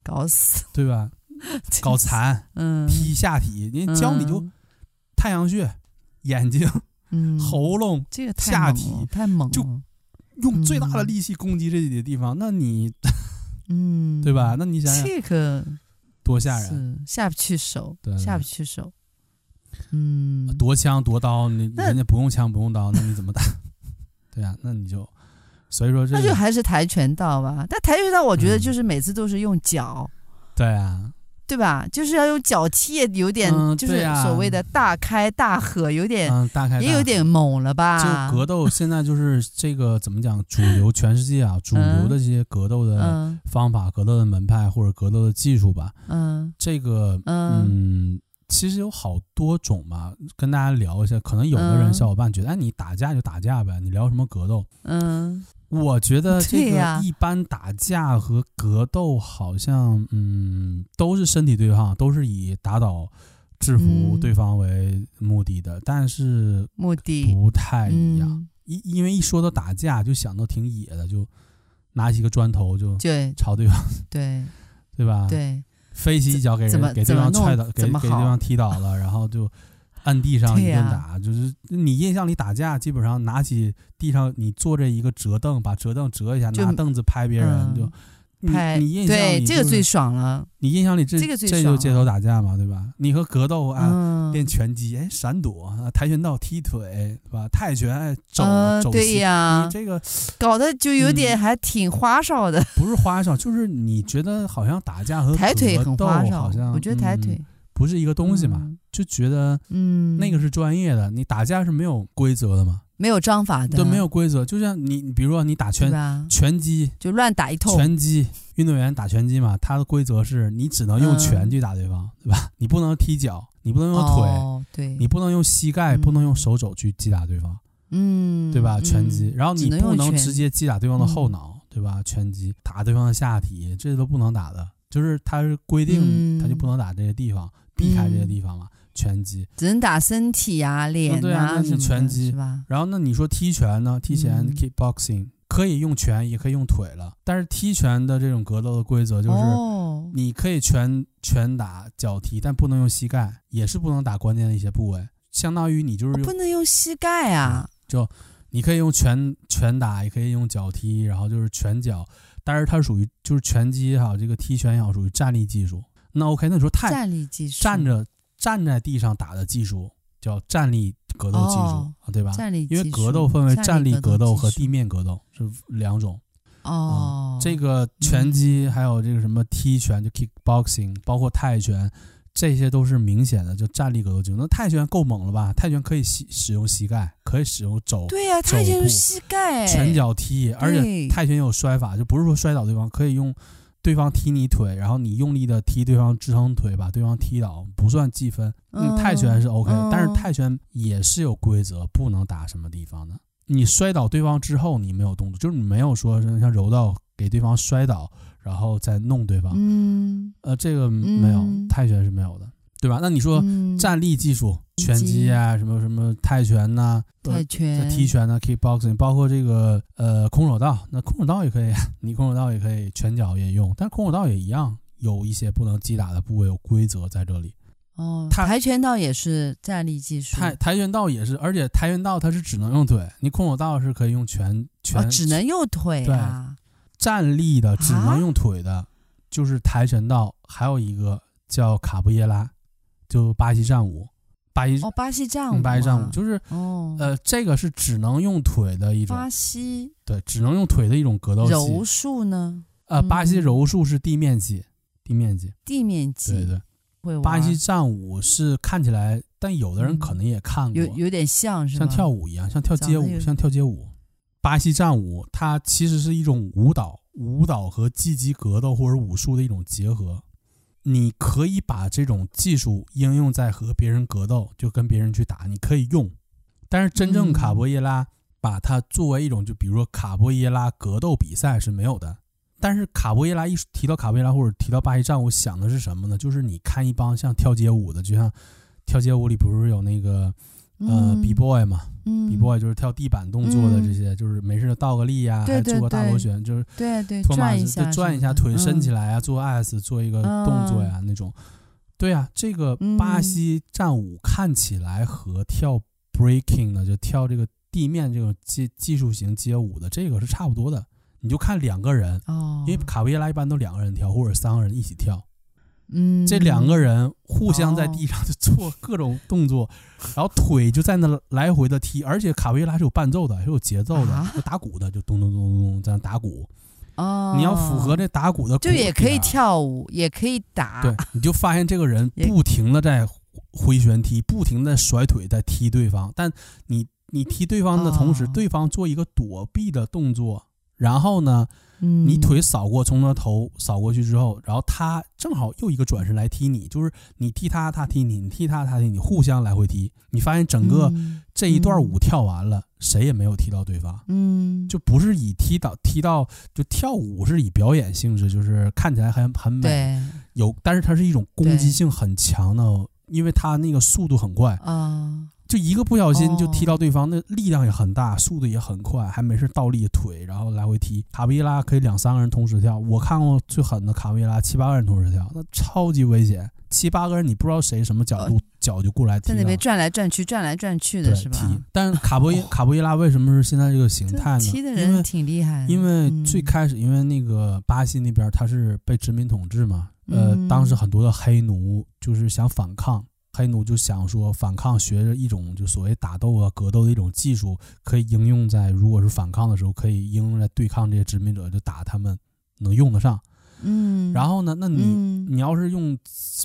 搞死，对吧？搞残、嗯，踢下体，人家教你就太阳穴、眼睛、嗯，喉咙，这个下体太猛了，就用最大的力气攻击这几个地方，那你嗯，对吧？那你想想。这个多吓人，下不去手，对。对下不去手，嗯，夺枪夺刀，你人家不用枪不用刀，那你怎么打？对呀、那你就所以说这个那就还是跆拳道吧。但跆拳道我觉得嗯就是每次都是用脚，对啊，对吧？就是要用脚踢，有点嗯就是所谓的大开大合，有点嗯，大概也有点猛了吧？就格斗现在就是这个怎么讲？主流全世界啊，主流的这些格斗的嗯方法、格斗的门派或者格斗的技术吧，嗯这个嗯嗯，其实有好多种吧，跟大家聊一下。可能有的人嗯小伙伴觉得，哎，你打架就打架呗，你聊什么格斗？嗯我觉得 这个一般打架和格斗好像，嗯，都是身体对抗，都是以打倒、制服嗯。对方为目的的，但是目的。不太一样。嗯，因因为一说到打架，就想到挺野的，就拿起个砖头就对。朝对方，对。对吧？对。飞起一脚给人给对方踹倒，给给对方 踢倒了，然后就按地上一顿打。就是你印象里打架，基本上拿起地上你坐着一个折凳，把折凳折一下，拿凳子拍别人，嗯就你拍你印象对里就是这个最爽了，你印象里这这个最爽这就街头打架嘛，对吧？你和格斗啊。嗯，练拳击，哎，闪躲啊，跆拳道踢腿，是吧？泰拳，哎，肘呃对呀你这个搞得就有点还挺花哨的，不是花哨，就是你觉得好像打架和抬腿很格花哨斗好像，我觉得抬腿嗯不是一个东西嘛，嗯。就觉得嗯，那个是专业的，你打架是没有规则的嘛，没有章法的，对，没有规则。就像你，比如说你打拳？拳击，就乱打一通，拳击运动员打拳击嘛，他的规则是你只能用拳去打对方，对吧？你不能踢脚，你不能用腿，哦、对，你不能用膝盖，嗯。不能用手肘去击打对方，嗯，对吧？嗯。拳击，然后你不能直接击打对方的后脑，对吧？拳击打对方的下体，这都不能打的，就是他是规定嗯他就不能打这些地方，避开这些地方嘛。拳击，只能打身体啊、脸啊，对啊那是什么的拳击是吧？然后那你说踢拳呢？踢拳嗯 kickboxing 可以用拳，也可以用腿了。但是踢拳的这种格斗的规则就是，哦，你可以拳拳打脚踢，但不能用膝盖，也是不能打关键的一些部位。相当于你就是哦不能用膝盖啊，就你可以用拳拳打，也可以用脚踢，然后就是拳脚，但是它属于就是拳击也好，这个踢拳也好，属于站立技术。那 OK，那你说太站立技术，站着站在地上打的技术叫站立格斗技术，哦、对吧？站立因为格斗分为站立格斗和地面格斗是两种。哦、嗯，这个拳击还有这个什么踢拳，就 kickboxing，包括泰拳。这些都是明显的，就站立格斗技术。那泰拳够猛了吧？泰拳可以使使用膝盖，可以使用肘。对呀、啊，泰拳是膝盖，拳脚踢，而且泰拳有摔法，就不是说摔倒对方，可以用对方踢你腿，然后你用力的踢对方支撑腿，把对方踢倒，不算计分。嗯，泰拳是 OK，、嗯、但是泰拳也是有规则，不能打什么地方的。你摔倒对方之后，你没有动作，就是你没有说像柔道给对方摔倒。然后再弄对方，嗯，呃，这个没有，嗯、泰拳是没有的，对吧？那你说站立技术，嗯、拳击啊，什么什么泰拳呐、啊，泰拳、踢拳呐、啊、，kickboxing，包括这个呃空手道，那空手道也可以，你空手道也可以，拳脚也用，但空手道也一样，有一些不能击打的部位有规则在这里。哦，跆拳道也是站立技术，跆跆拳道也是，而且跆拳道它是只能用腿，你空手道是可以用拳拳，哦、只能用腿啊。站立的只能用腿的，啊、就是跆拳道，还有一个叫卡布耶拉，就巴西战舞。巴西哦，巴西战舞、啊，巴西战舞就是哦，呃，这个是只能用腿的一种。巴西对，只能用腿的一种格斗技。柔术呢？呃，巴西柔术是地面技，地面技，地面技。对对，巴西战舞是看起来，但有的人可能也看过，有有点像是像跳舞一样，像跳街舞，像跳街舞。巴西战舞，它其实是一种舞蹈，舞蹈和积极格斗或者武术的一种结合。你可以把这种技术应用在和别人格斗，就跟别人去打，你可以用。但是真正卡波耶拉把它作为一种，就比如说卡波耶拉格斗比赛是没有的。但是卡波耶拉一提到卡波耶拉或者提到巴西战舞，想的是什么呢？就是你看一帮像跳街舞的，就像跳街舞里不是有那个。呃，B boy 嘛，嗯，B boy 就是跳地板动作的这些，嗯、就是没事倒个立呀、啊，还做个大螺旋，就是对对，托马斯就，转一下腿伸起来啊，嗯、做 S 做一个动作呀、那种，对啊，这个巴西战舞看起来和跳 breaking 的，就跳这个地面这种技技术型街舞的这个是差不多的，你就看两个人，哦，因为卡布耶拉一般都两个人跳或者三个人一起跳。嗯，这两个人互相在地上就做各种动作，哦、然后腿就在那来回的踢，而且卡维拉是有伴奏的，是有节奏的，啊、有打鼓的，就咚咚咚咚咚在那打鼓。哦，你要符合这打鼓的鼓，就也可以跳舞，也可以打。对，你就发现这个人不停的在回旋踢，不停的甩腿在踢对方，但你你踢对方的同时，哦、对方做一个躲避的动作，然后呢？你腿扫过，从他头扫过去之后，然后他正好又一个转身来踢你，就是你踢他，他踢你，你踢他，他踢你，互相来回踢。你发现整个这一段舞跳完了，谁也没有踢到对方。嗯，就不是以踢到踢到，就跳舞是以表演性质，就是看起来很很美，有，但是它是一种攻击性很强的，因为它那个速度很快啊。就一个不小心就踢到对方，那力量也很大，速度也很快，还没事倒立腿，然后来回踢。卡布耶拉可以两三个人同时跳，我看过最狠的卡布耶拉七八个人同时跳，那超级危险。七八个人你不知道谁什么角度，脚就过来踢。在那边转来转去，转来转去的是吧？踢。但卡布耶卡布伊拉为什么是现在这个形态呢？踢的人挺厉害。因为最开始，因为那个巴西那边他是被殖民统治嘛，呃，当时很多的黑奴就是想反抗。黑奴就想说反抗，学着一种就所谓打斗啊、格斗的一种技术，可以应用在如果是反抗的时候，可以应用在对抗这些殖民者，就打他们能用得上。嗯，然后呢，那你、嗯、你要是用，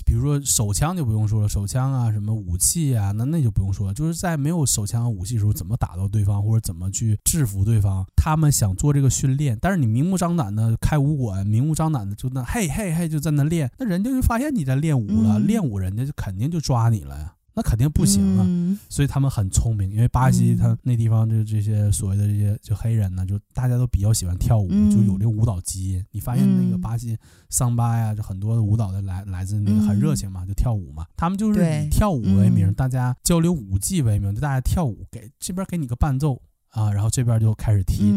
比如说手枪就不用说了，手枪啊什么武器啊，那那就不用说了。就是在没有手枪和武器的时候，怎么打到对方，或者怎么去制服对方？他们想做这个训练，但是你明目张胆的开武馆，明目张胆的就那嘿嘿嘿就在那练，那人家就发现你在练武了，嗯、练武人家就肯定就抓你了呀。那肯定不行啊，嗯、所以他们很聪明，因为巴西他那地方就这些所谓的这些就黑人呢，就大家都比较喜欢跳舞，嗯、就有这个舞蹈基因。你发现那个巴西桑巴呀，就很多的舞蹈的来来自那个很热情嘛，就跳舞嘛。他们就是以跳舞为名，嗯、大家交流舞技为名，就大家跳舞，给这边给你个伴奏啊，然后这边就开始踢。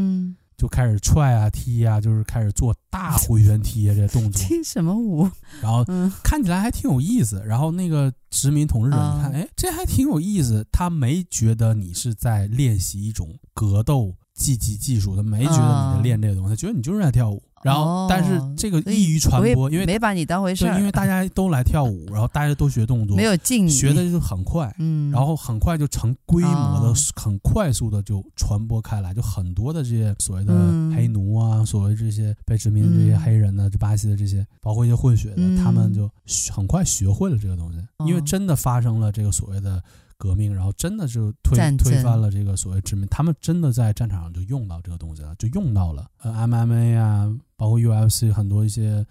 嗯就开始踹啊踢啊，就是开始做大回旋踢啊这些动作。踢什么舞？然后看起来还挺有意思。然后那个殖民统治者一看，哎，这还挺有意思。他没觉得你是在练习一种格斗技技技术，他没觉得你在练这个东西，他觉得你就是在跳舞。然后，但是这个易于传播，因为没把你当回事。对，因为大家都来跳舞，然后大家都学动作，没有禁，学的就很快，嗯，然后很快就成规模的，很快速的就传播开来，就很多的这些所谓的黑奴啊，所谓这些被殖民的这些黑人呢，就巴西的这些，包括一些混血的，他们就很快学会了这个东西，因为真的发生了这个所谓的。革命，然后真的就推推翻了这个所谓殖民，他们真的在战场上就用到这个东西了，就用到了呃 MMA 啊，包括 UFC 很多一些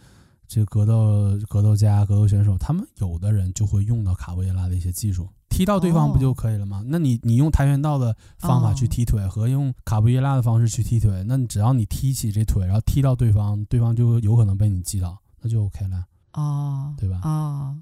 这个格斗格斗家、格斗选手，他们有的人就会用到卡布耶拉的一些技术，踢到对方不就可以了吗？那你你用跆拳道的方法去踢腿和用卡布耶拉的方式去踢腿，那你只要你踢起这腿，然后踢到对方，对方就有可能被你击倒，那就 OK 了哦，对吧？哦，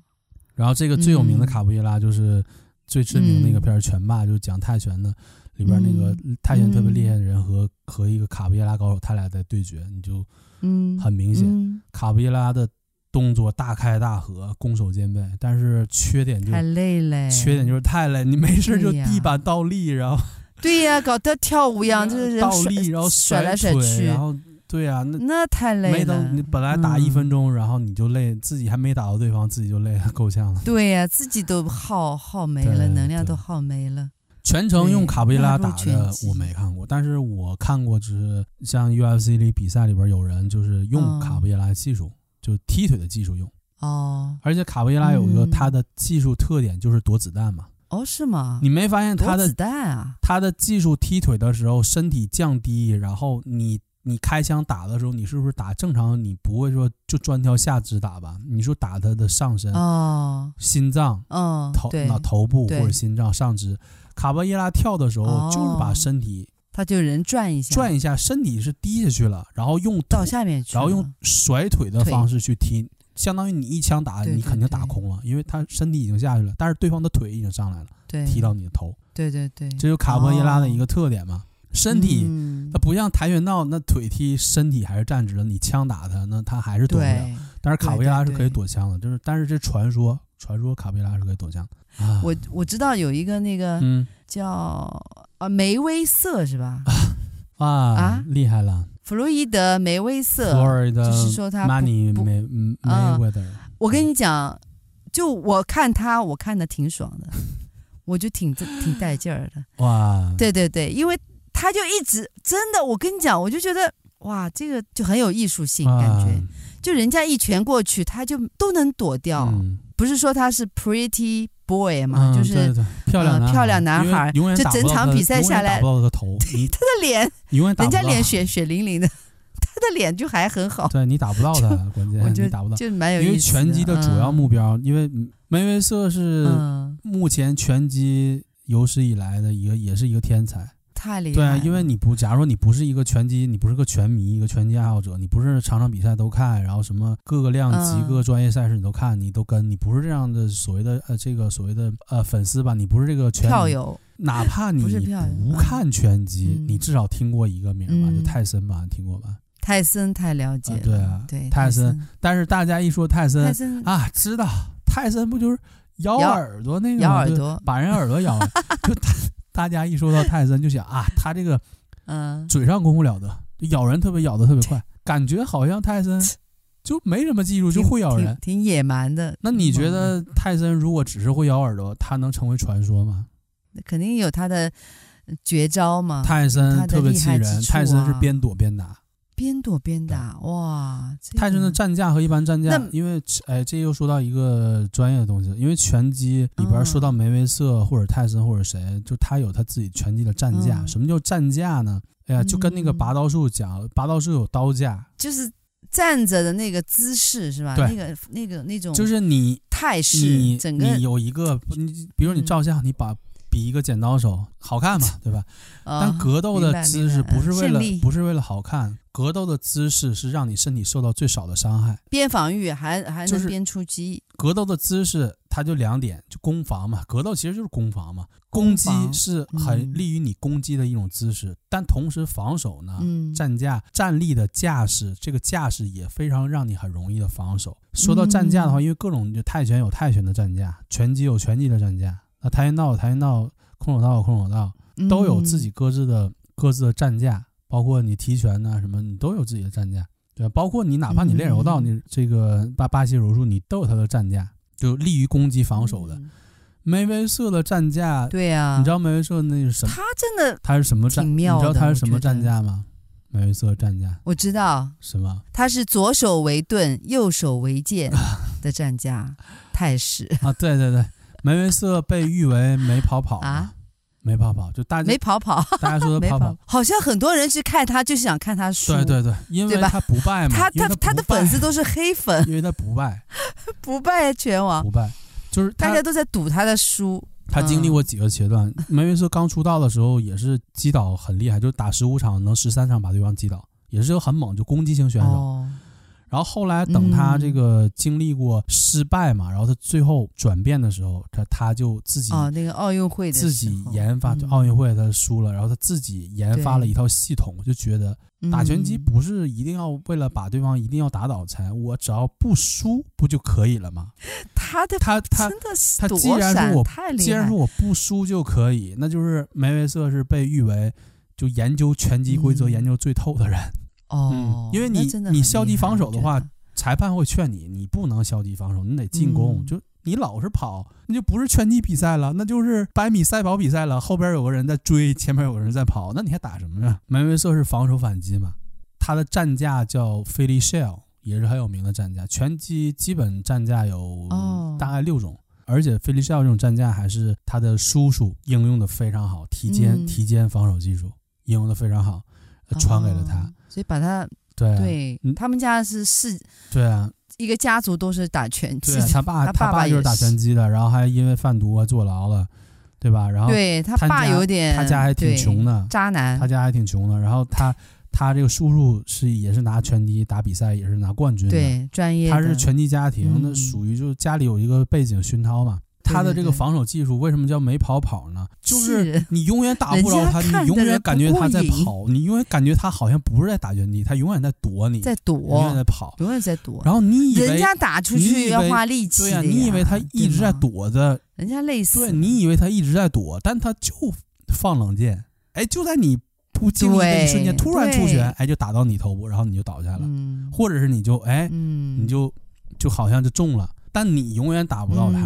然后这个最有名的卡布耶拉就是。最知名的那个片儿《拳霸》，就是讲泰拳的，里边那个泰拳特别厉害的人和和一个卡布耶拉高手，他俩在对决，你就嗯很明显，卡布耶拉的动作大开大合，攻守兼备，但是缺点就太累了，缺点就是。太累，你没事就地板倒立，然后对呀，搞得跳舞一样，就是倒立，然后甩来甩去，然后。对啊，那那太累了。你本来打一分钟，然后你就累，自己还没打到对方，自己就累了，够呛了。对呀，自己都耗耗没了，能量都耗没了。全程用卡布耶拉打的我没看过，但是我看过，就是像 UFC 里比赛里边有人就是用卡布耶拉技术，就踢腿的技术用。哦。而且卡布耶拉有一个他的技术特点就是躲子弹嘛。哦，是吗？你没发现他的子弹啊？他的技术踢腿的时候，身体降低，然后你。你开枪打的时候，你是不是打正常？你不会说就专挑下肢打吧？你说打他的上身、哦、心脏、哦、头脑头部或者心脏上肢。卡巴耶拉跳的时候，就是把身体，他就人转一下，转一下，身体是低下去了，然后用到下面去，然后用甩腿的方式去踢，相当于你一枪打，你肯定打空了，因为他身体已经下去了，但是对方的腿已经上来了，踢到你的头。对对对，这就卡布耶拉的一个特点嘛。身体，它不像跆拳道，那腿踢身体还是站直了，你枪打他，那他还是躲不了。但是卡维拉是可以躲枪的，就是但是这传说，传说卡维拉是可以躲枪。我我知道有一个那个叫啊梅威瑟是吧？啊啊，厉害了！弗洛伊德梅威瑟，就是说他不不，我跟你讲，就我看他，我看的挺爽的，我就挺挺带劲儿的。哇！对对对，因为。他就一直真的，我跟你讲，我就觉得哇，这个就很有艺术性，感觉、啊、就人家一拳过去，他就都能躲掉。嗯、不是说他是 pretty boy 嘛，嗯、就是漂亮、呃、漂亮男孩，就整场比赛下来，他的脸，人家脸血血淋淋的，他的脸就还很好。对你打不到他，关键你打不到，就蛮有意思。因为拳击的主要目标，嗯、因为梅威瑟是目前拳击有史以来的一个，也是一个天才。太厉害！对啊，因为你不，假如说你不是一个拳击，你不是个拳迷，一个拳击爱好者，你不是场场比赛都看，然后什么各个量级、各个专业赛事你都看，你都跟，你不是这样的所谓的呃这个所谓的呃粉丝吧？你不是这个拳票友，哪 怕你不看拳击，你至少听过一个名吧？就泰森吧，听过吧？泰森太了解，对啊，对泰森。但是大家一说泰森，啊，知道泰森不就是咬耳朵那个咬耳朵，把人耳朵咬了，就他。大家一说到泰森，就想啊，他这个，嗯，嘴上功夫了得，咬人特别咬得特别快，感觉好像泰森就没什么技术，就会咬人，挺野蛮的。那你觉得泰森如果只是会咬耳朵，他能成为传说吗？肯定有他的绝招嘛。泰森特别气人，泰森是边躲边打。边躲边打，哇！泰森的战架和一般战架，因为哎，这又说到一个专业的东西，因为拳击里边说到梅威瑟或者泰森或者谁，就他有他自己拳击的战架。什么叫战架呢？哎呀，就跟那个拔刀术讲，拔刀术有刀架，就是站着的那个姿势是吧？那个那个那种，就是你态势，整个你有一个，你比如你照相，你把。比一个剪刀手好看嘛，对吧？但格斗的姿势不是为了不是为了好看，格斗的姿势是让你身体受到最少的伤害，边防御还还能边出击。格斗的姿势，它就两点，就攻防嘛，格斗其实就是攻防嘛。攻击是很利于你攻击的一种姿势，嗯、但同时防守呢，嗯、站架站立的架势，这个架势也非常让你很容易的防守。说到站架的话，因为各种就泰拳有泰拳的站架，拳击有拳击的站架，那跆拳道有跆拳道，空手道有空手道，都有自己各自的、嗯、各自的站架。包括你踢拳呐、啊、什么，你都有自己的战架，对吧？包括你哪怕你练柔道，你这个巴巴西柔术，你都有它的战架，就利于攻击防守的。梅威瑟的战架，对呀，你知道梅威瑟那是什么？他真的，他是什么战？你知道他是什么战架吗？梅威瑟战架，我知道什么？他是左手为盾，右手为剑 的战架泰式啊！对对对，梅威瑟被誉为没跑跑啊。没跑跑，就大家没跑跑，大家说的 跑跑，好像很多人去看他就是想看他输。对对对，因为他不败嘛，他他他的粉丝都是黑粉，因为他不败，不败拳王，不败，就是大家都在赌他的输。他经历过几个阶段，梅威瑟刚出道的时候也是击倒很厉害，就打十五场能十三场把对方击倒，也是个很猛，就攻击型选手。然后后来等他这个经历过失败嘛，嗯、然后他最后转变的时候，他他就自己哦，那个奥运会的自己研发，就奥运会他输了，嗯、然后他自己研发了一套系统，就觉得打拳击不是一定要为了把对方一定要打倒才，我只要不输不就可以了吗？他的他他真的是他既然说我既然说我不输就可以，那就是梅威瑟是被誉为就研究拳击规则研究最透的人。嗯哦、嗯，因为你你消极防守的话，裁判会劝你，你不能消极防守，你得进攻。嗯、就你老是跑，那就不是拳击比赛了，那就是百米赛跑比赛了。后边有个人在追，前面有个人在跑，那你还打什么呀？梅威瑟是防守反击嘛，他的战架叫 Philly shell，也是很有名的战架。拳击基本战架有大概六种，哦、而且 Philly shell 这种战架还是他的叔叔应用的非常好，提肩提肩防守技术应用的非常好，传给了他。哦所以把他对对，他们家是是，对啊，一个家族都是打拳击。他爸他爸就是打拳击的，然后还因为贩毒啊坐牢了，对吧？然后对他爸有点，他家还挺穷的，渣男。他家还挺穷的，然后他他这个叔叔是也是拿拳击打比赛，也是拿冠军的，对，专业。他是拳击家庭，那属于就是家里有一个背景熏陶嘛。他的这个防守技术为什么叫没跑跑呢？就是你永远打不着他，你永远感觉他在跑，你永远感觉他好像不是在打拳击，他永远在躲你，在躲，永远在跑，永远在躲。然后你以为人家打出去要花力气，对呀，你以为他一直在躲着，人家累死。对，你以为他一直在躲，但他就放冷箭，哎，就在你不经意的一瞬间突然出拳，哎，就打到你头部，然后你就倒下了，或者是你就哎，你就就好像就中了，但你永远打不到他。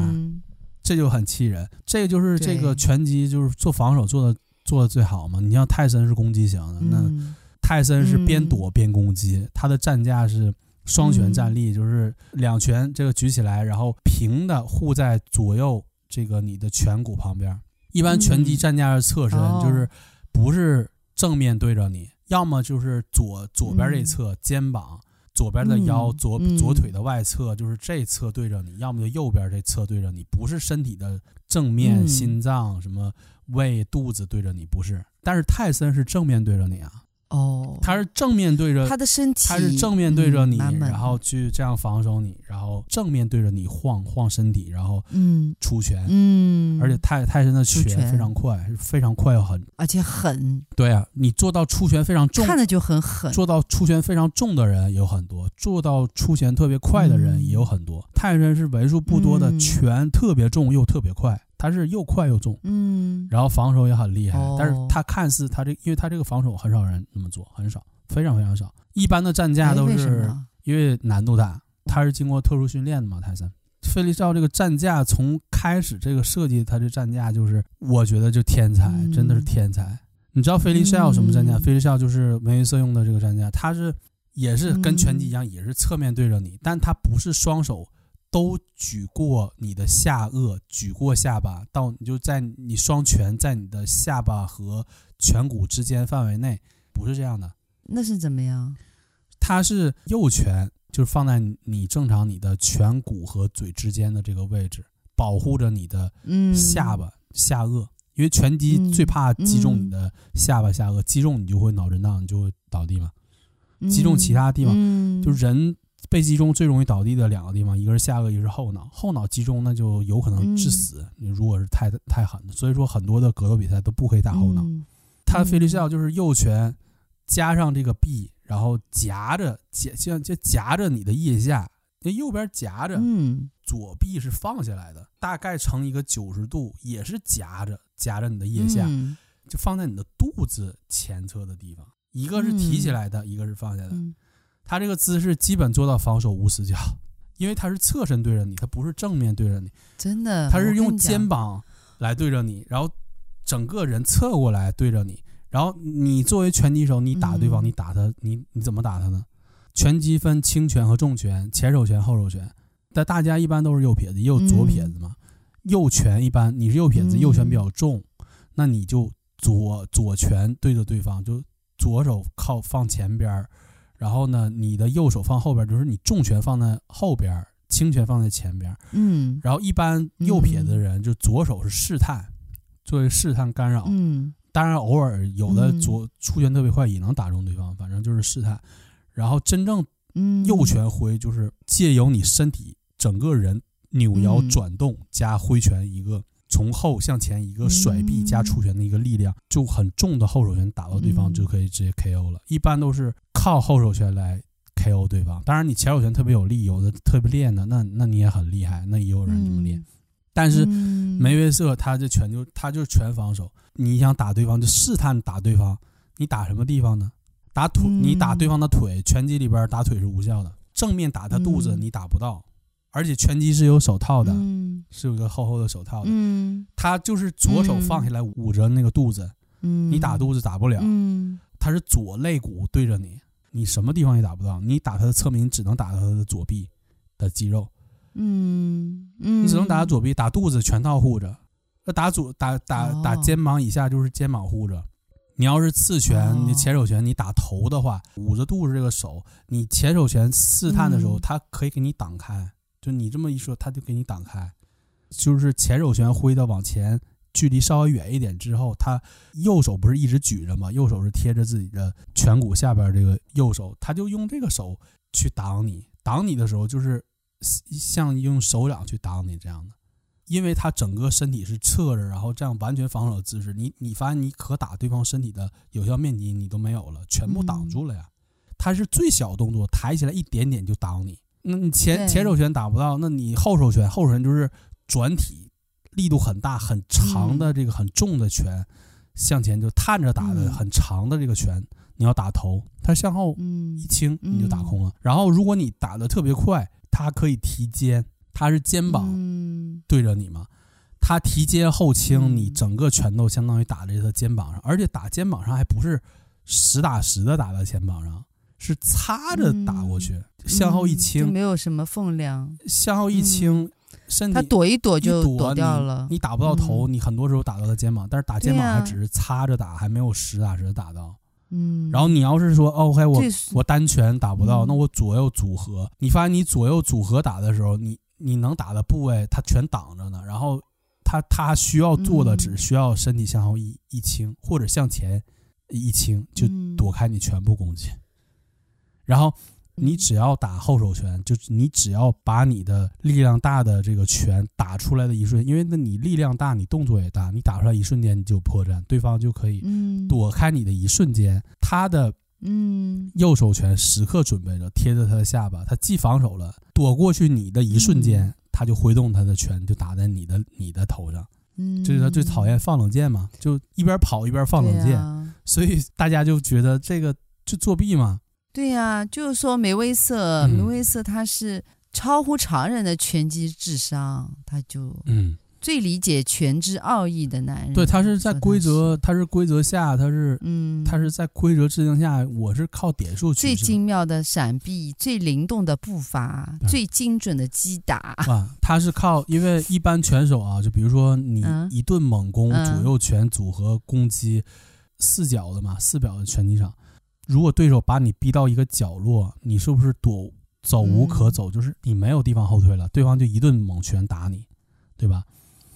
这就很气人，这个就是这个拳击就是做防守做的做的最好嘛。你像泰森是攻击型的，那泰森是边躲边攻击，他的战架是双拳站立，就是两拳这个举起来，然后平的护在左右这个你的颧骨旁边。一般拳击站架是侧身，就是不是正面对着你，要么就是左左边这侧肩膀。左边的腰，左左腿的外侧就是这侧对着你，要么就右边这侧对着你，不是身体的正面，心脏什么胃肚子对着你，不是。但是泰森是正面对着你啊。哦，他是正面对着他的身体，他是正面对着你，然后去这样防守你，然后正面对着你晃晃身体，然后嗯。出拳，嗯，而且泰泰森的拳。非常快，非常快又狠，而且狠。对啊，你做到出拳非常重，看着就很狠。做到出拳非常重的人有很多，做到出拳特别快的人也有很多。泰森是为数不多的拳特别重又特别快。他是又快又重，嗯，然后防守也很厉害，哦、但是他看似他这，因为他这个防守很少人那么做，很少，非常非常少。一般的战架都是因为难度大，他是经过特殊训练的嘛。泰森，费利少这个战架从开始这个设计，他这战架就是我觉得就天才，嗯、真的是天才。你知道费利少什么战架？费利少就是梅威瑟用的这个战架，他是也是跟拳击一样，也是侧面对着你，但他不是双手。都举过你的下颚，举过下巴，到你就在你双拳在你的下巴和颧骨之间范围内，不是这样的。那是怎么样？它是右拳，就是放在你正常你的颧骨和嘴之间的这个位置，保护着你的下巴、嗯、下颚，因为拳击最怕击中你的下巴、下颚，击中你就会脑震荡，你就会倒地嘛。击中其他地方，嗯、就人。被击中最容易倒地的两个地方，一个是下颚，一个是后脑。后脑击中那就有可能致死。你、嗯、如果是太太狠的，所以说很多的格斗比赛都不可以打后脑。嗯、他菲利肖就是右拳加上这个臂，然后夹着夹像就夹着你的腋下，那右边夹着，嗯，左臂是放下来的，大概成一个九十度，也是夹着夹着你的腋下，嗯、就放在你的肚子前侧的地方。一个是提起来的，嗯、一个是放下的。嗯、他这个姿势基本做到防守无死角，因为他是侧身对着你，他不是正面对着你。真的，他是用肩膀来对着你，然后整个人侧过来对着你。然后你作为拳击手，你打对方，嗯、你打他，你你怎么打他呢？拳击分轻拳和重拳，前手拳、后手拳。但大家一般都是右撇子，也有左撇子嘛。嗯、右拳一般你是右撇子，右拳比较重，嗯、那你就左左拳对着对方就。左手靠放前边，然后呢，你的右手放后边，就是你重拳放在后边，轻拳放在前边。嗯，然后一般右撇子的人，就左手是试探，作为试探干扰。嗯，当然偶尔有的左出拳特别快，也能打中对方，反正就是试探。然后真正右拳挥，就是借由你身体整个人扭摇转动加挥拳一个。从后向前一个甩臂加出拳的一个力量，就很重的后手拳打到对方就可以直接 KO 了。一般都是靠后手拳来 KO 对方。当然，你前手拳特别有力，有的特别练的，那那你也很厉害，那也有人这么练。但是梅威瑟他这拳就他就是全防守，你想打对方就试探打对方，你打什么地方呢？打腿，你打对方的腿，拳击里边打腿是无效的，正面打他肚子你打不到。而且拳击是有手套的，嗯、是有个厚厚的手套的。嗯、他就是左手放下来捂着那个肚子，嗯、你打肚子打不了。嗯、他是左肋骨对着你，你什么地方也打不到。你打他的侧面，你只能打他的左臂的肌肉。嗯嗯、你只能打他左臂，打肚子全套护着。那打左打打打肩膀以下就是肩膀护着。你要是刺拳，哦、你前手拳你打头的话，捂着肚子这个手，你前手拳试探的时候，他、嗯、可以给你挡开。就你这么一说，他就给你挡开，就是前手拳挥的往前，距离稍微远一点之后，他右手不是一直举着吗？右手是贴着自己的颧骨下边这个右手，他就用这个手去挡你，挡你的时候就是像用手掌去挡你这样的，因为他整个身体是侧着，然后这样完全防守的姿势，你你发现你可打对方身体的有效面积你都没有了，全部挡住了呀。他是最小动作，抬起来一点点就挡你。那你前前手拳打不到，那你后手拳，后手拳就是转体，力度很大很长的这个很重的拳，向前就探着打的很长的这个拳，你要打头，它向后一轻你就打空了。然后如果你打的特别快，它可以提肩，它是肩膀对着你嘛，它提肩后倾，你整个拳头相当于打在他肩膀上，而且打肩膀上还不是实打实的打在肩膀上。是擦着打过去，嗯、向后一倾，就没有什么分量。向后一倾，嗯、身体他躲一躲就躲掉了。你，你打不到头，嗯、你很多时候打到他肩膀，但是打肩膀还只是擦着打，啊、还没有实打实打到。嗯。然后你要是说，OK，我我单拳打不到，嗯、那我左右组合。你发现你左右组合打的时候，你你能打的部位，他全挡着呢。然后他他需要做的只需要身体向后一一倾，或者向前一倾，就躲开你全部攻击。然后你只要打后手拳，就是你只要把你的力量大的这个拳打出来的一瞬，因为那你力量大，你动作也大，你打出来一瞬间你就破绽，对方就可以躲开你的一瞬间。他的嗯右手拳时刻准备着贴着他的下巴，他既防守了，躲过去你的一瞬间，他就挥动他的拳就打在你的你的头上。嗯，这是他最讨厌放冷箭嘛，就一边跑一边放冷箭，所以大家就觉得这个就作弊嘛。对呀、啊，就是说梅威瑟，嗯、梅威瑟他是超乎常人的拳击智商，他就嗯最理解拳之奥义的男人。对，他是在规则，他是规则下，他是嗯，他是在规则制定下，我是靠点数取胜。最精妙的闪避，最灵动的步伐，最精准的击打。啊，他是靠，因为一般拳手啊，就比如说你一顿猛攻，嗯、左右拳组合攻击，四角的嘛，四角的拳击场。如果对手把你逼到一个角落，你是不是躲走无可走？嗯、就是你没有地方后退了，对方就一顿猛拳打你，对吧？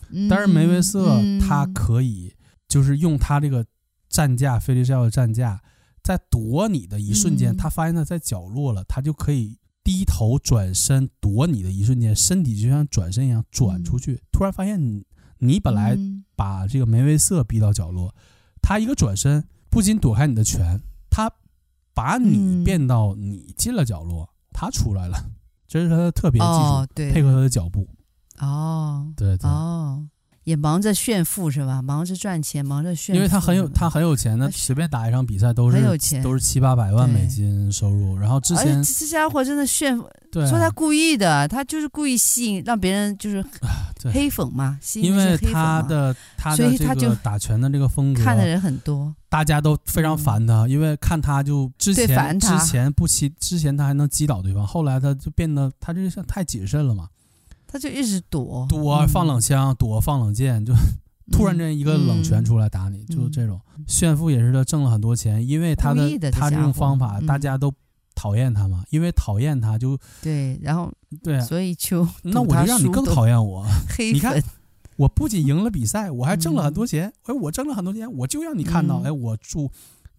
嗯、但是梅威瑟他可以，就是用他这个战架，菲利肖的战架，在躲你的一瞬间，嗯、他发现他在角落了，他就可以低头转身躲你的一瞬间，身体就像转身一样转出去，突然发现你你本来把这个梅威瑟逼到角落，他一个转身，不仅躲开你的拳，他把你变到你进了角落，他出来了，这是他的特别技术，配合他的脚步。哦，对对哦。也忙着炫富是吧？忙着赚钱，忙着炫富。因为他很有，他很有钱，那随便打一场比赛都是很有钱，都是七八百万美金收入。然后之前这家伙真的炫富，说他故意的，他就是故意吸引让别人就是黑粉嘛。因为他的他的这个打拳的这个风格，看的人很多，大家都非常烦他，因为看他就之前之前不击之前他还能击倒对方，后来他就变得他这像太谨慎了嘛。他就一直躲躲放冷枪，嗯、躲放冷箭，就 突然间一个冷拳出来打你，嗯、就这种炫富也是他挣了很多钱，因为他的，的他这种方法大家都讨厌他嘛，嗯、因为讨厌他就对，然后对，所以就那我就让你更讨厌我。黑你看，我不仅赢了比赛，我还挣了很多钱。哎、嗯，我挣了很多钱，我就让你看到，哎、嗯，我住。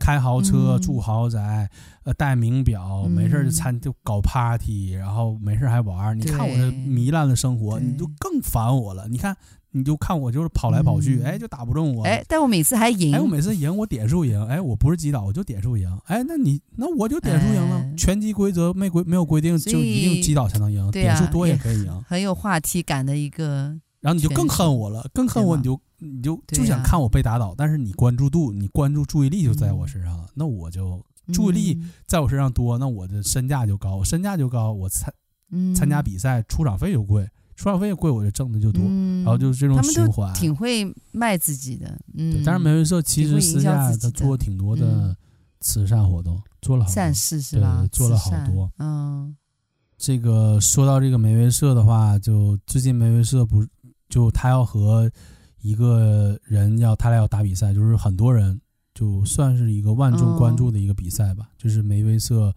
开豪车、住豪宅，呃，戴名表，没事就参就搞 party，然后没事还玩。你看我这糜烂的生活，你就更烦我了。你看，你就看我就是跑来跑去，哎，就打不中我。哎，但我每次还赢。哎，我每次赢，我点数赢。哎，我不是击倒，我就点数赢。哎，那你那我就点数赢了。拳击规则没规没有规定就一定击倒才能赢，点数多也可以赢。很有话题感的一个。然后你就更恨我了，更恨我，你就。你就就想看我被打倒，啊、但是你关注度、你关注注意力就在我身上了，嗯、那我就注意力在我身上多，嗯、那我的身价就高，身价就高，我参参加比赛出场费就贵，出场费贵，我就挣的就多，嗯、然后就是这种循环。挺会卖自己的，嗯。对，但是梅威瑟其实私下他做挺多的慈善活动，嗯、做了好多。善事是吧？对，做了好多。嗯，这个说到这个梅威瑟的话，就最近梅威瑟不就他要和。一个人要他俩要打比赛，就是很多人就算是一个万众关注的一个比赛吧，哦、就是梅威瑟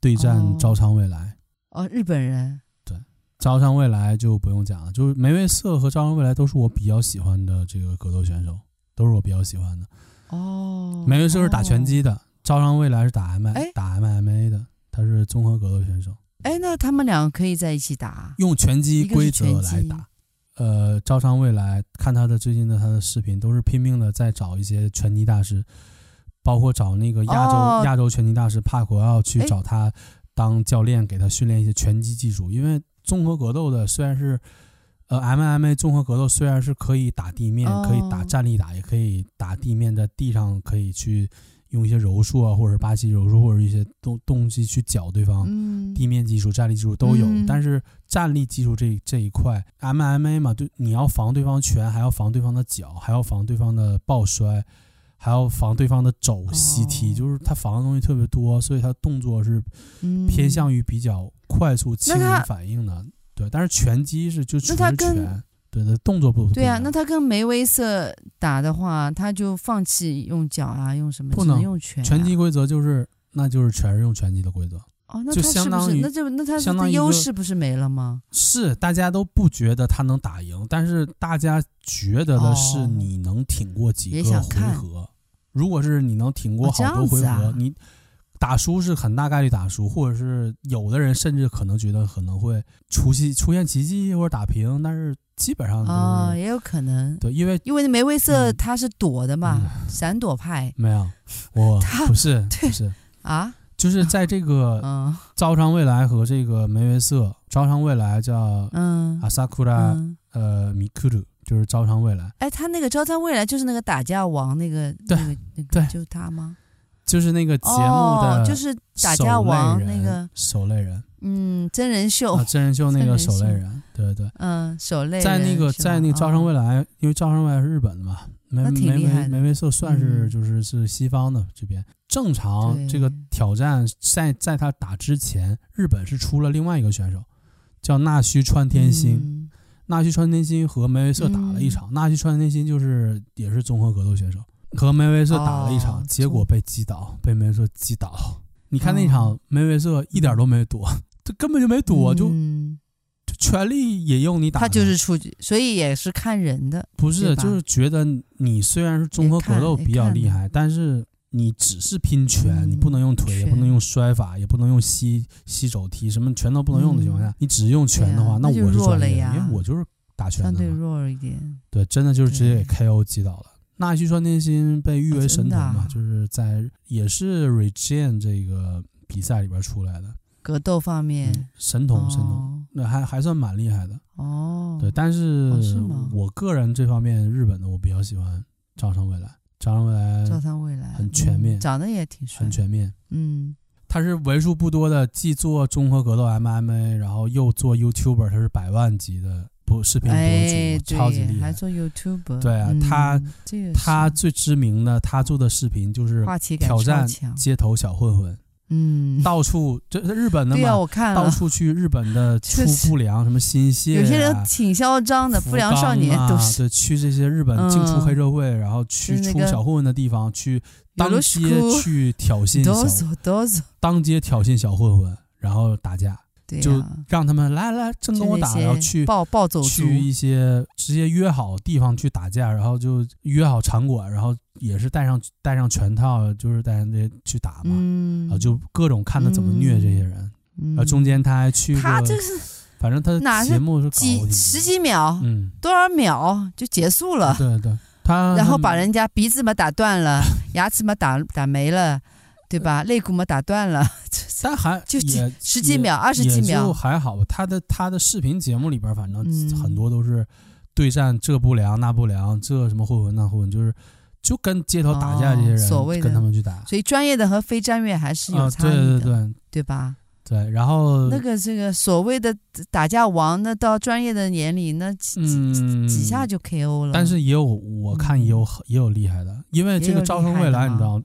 对战招商未来。哦，日本人。对，招商未来就不用讲了，就是梅威瑟和招商未来都是我比较喜欢的这个格斗选手，都是我比较喜欢的。哦。梅威瑟是打拳击的，朝仓、哦、未来是打 M 哎打 MMA 的，他是综合格斗选手。哎，那他们两个可以在一起打？用拳击规则来打。呃，招商未来看他的最近的他的视频，都是拼命的在找一些拳击大师，包括找那个亚洲、哦、亚洲拳击大师帕奎奥去找他当教练，给他训练一些拳击技术。因为综合格斗的虽然是呃 MMA 综合格斗虽然是可以打地面，可以打站立打，也可以打地面，在地上可以去。用一些柔术啊，或者是巴西柔术，或者一些动东西去搅对方，地面技术、站立技术都有。嗯、但是站立技术这这一块，MMA 嘛，就你要防对方拳，还要防对方的脚，还要防对方的抱摔，还要防对方的肘膝踢，哦、就是他防的东西特别多，所以他动作是偏向于比较快速、轻盈反应的。对，但是拳击是就纯拳。对的，动作不对啊。那他跟梅威瑟打的话，他就放弃用脚啊，用什么？不能用拳、啊。拳击规则就是，那就是全是用拳击的规则。哦，那他是不是就相当于那就那他的优势不是没了吗？是，大家都不觉得他能打赢，但是大家觉得的是你能挺过几个回合。如果是你能挺过好多回合，哦啊、你打输是很大概率打输，或者是有的人甚至可能觉得可能会出现出现奇迹或者打平，但是。基本上啊、哦，也有可能。对，因为因为梅威瑟他是躲的嘛，嗯、闪躲派。没有，我 不是，对不是啊，就是在这个 招商未来和这个梅威瑟，招商未来叫嗯阿萨库拉呃米库鲁，就是招商未来。哎，他那个招商未来就是那个打架王那个对那个那个就是他吗？就是那个节目的、哦，就是打架王那个手类人。嗯，真人秀啊，真人秀那个守擂人，对对，嗯，守擂在那个在那个招生未来，因为招生未来是日本的嘛，梅梅梅梅威瑟算是就是是西方的这边。正常这个挑战在在他打之前，日本是出了另外一个选手，叫纳须川天心。纳须川天心和梅威瑟打了一场，纳须川天心就是也是综合格斗选手，和梅威瑟打了一场，结果被击倒，被梅威瑟击倒。你看那场梅威瑟一点都没躲。这根本就没躲，就就全力引用你打。他就是出局，所以也是看人的。不是，就是觉得你虽然是综合格斗比较厉害，但是你只是拼拳，嗯、你不能用腿，也不能用摔法，也不能用膝膝肘踢，什么全都不能用的情况下，嗯、你只用拳的话，啊、那我是专业，因为我就是打拳的，相对弱一点。对，真的就是直接给 KO 击倒了。纳西川天心被誉为神童嘛，啊、就是在也是 Regine 这个比赛里边出来的。格斗方面，嗯、神童神童，那还还算蛮厉害的。哦，对，但是我个人这方面日本的我比较喜欢招商未来。招商未来，朝仓未来很全面，嗯、长得也挺帅，很全面。嗯，他是为数不多的，既做综合格斗 MMA，然后又做 YouTuber，他是百万级的播视频博主，哎、超级厉害。还做 YouTuber，对啊，他、嗯、他最知名的，他做的视频就是挑战街头小混混。嗯，到处这日本的嘛，对啊，我看了，到处去日本的出不良什么新鲜、啊，有些人挺嚣张的，不良少年都是。对，去这些日本进出黑社会，嗯、然后去出小混混的地方，去当街去挑衅小，当街挑衅小混混，然后打架。就让他们来来，真跟我打，然后去暴暴走去一些直接约好地方去打架，然后就约好场馆，然后也是带上带上拳套，就是带上这些去打嘛，然后就各种看他怎么虐这些人，然后中间他还去他这是，反正他节目是几十几秒，嗯，多少秒就结束了，对对，他然后把人家鼻子嘛打断了，牙齿嘛打打没了。对吧？肋骨嘛打断了，但还就几十几秒、二十几秒，就还好吧。他的他的视频节目里边，反正很多都是对战这不良那不良，这什么混混那混混，就是就跟街头打架这些人，所谓的跟他们去打。所以专业的和非专业还是有差异的，对对对，对吧？对，然后那个这个所谓的打架王，那到专业的眼里，那几几下就 KO 了。但是也有我看也有也有厉害的，因为这个招生未来，你知道。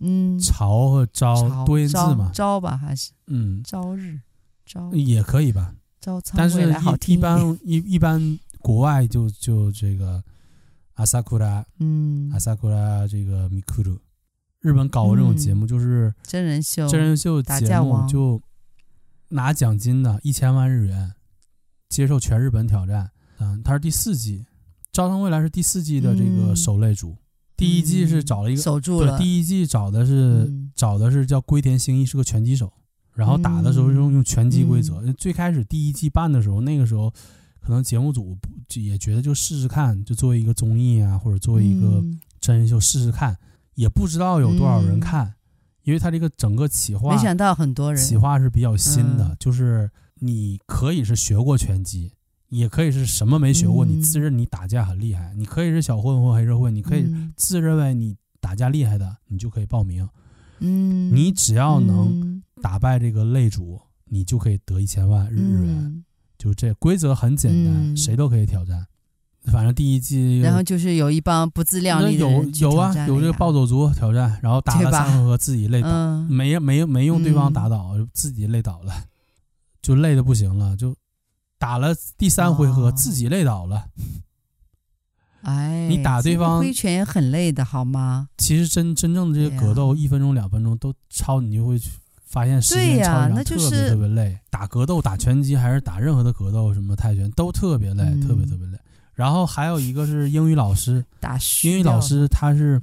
嗯，朝和朝多音字嘛？朝吧还是嗯，朝日朝也可以吧？朝仓但是好听一般一一般国外就就这个阿萨库拉，嗯，阿萨库拉这个米库鲁，日本搞过这种节目，就是真人秀，真人秀节目就拿奖金的一千万日元，接受全日本挑战。嗯，他是第四季，朝仓未来是第四季的这个首擂主。第一季是找了一个守住了，对，第一季找的是找的是叫龟田星一，是个拳击手，然后打的时候用用拳击规则。最开始第一季办的时候，那个时候可能节目组也觉得就试试看，就作为一个综艺啊，或者作为一个真人秀试试看，也不知道有多少人看，因为他这个整个企划，没想到很多人，企划是比较新的，就是你可以是学过拳击。也可以是什么没学过，你自认你打架很厉害，你可以是小混混黑社会，你可以自认为你打架厉害的，你就可以报名。嗯，你只要能打败这个擂主，你就可以得一千万日元。就这规则很简单，谁都可以挑战。反正第一季，然后就是有一帮不自量力的有有啊，有这个暴走族挑战，然后打了三回合自己累倒，没没没用对方打倒，自己累倒了，就累的不行了，就。打了第三回合，自己累倒了。哎，你打对方挥拳也很累的，好吗？其实真真正的这些格斗，一分钟、两分钟都超，你就会发现时间超长，特别特别累。打格斗、打拳击还是打任何的格斗，什么泰拳都特别累，特别特别累。然后还有一个是英语老师，打英语老师他是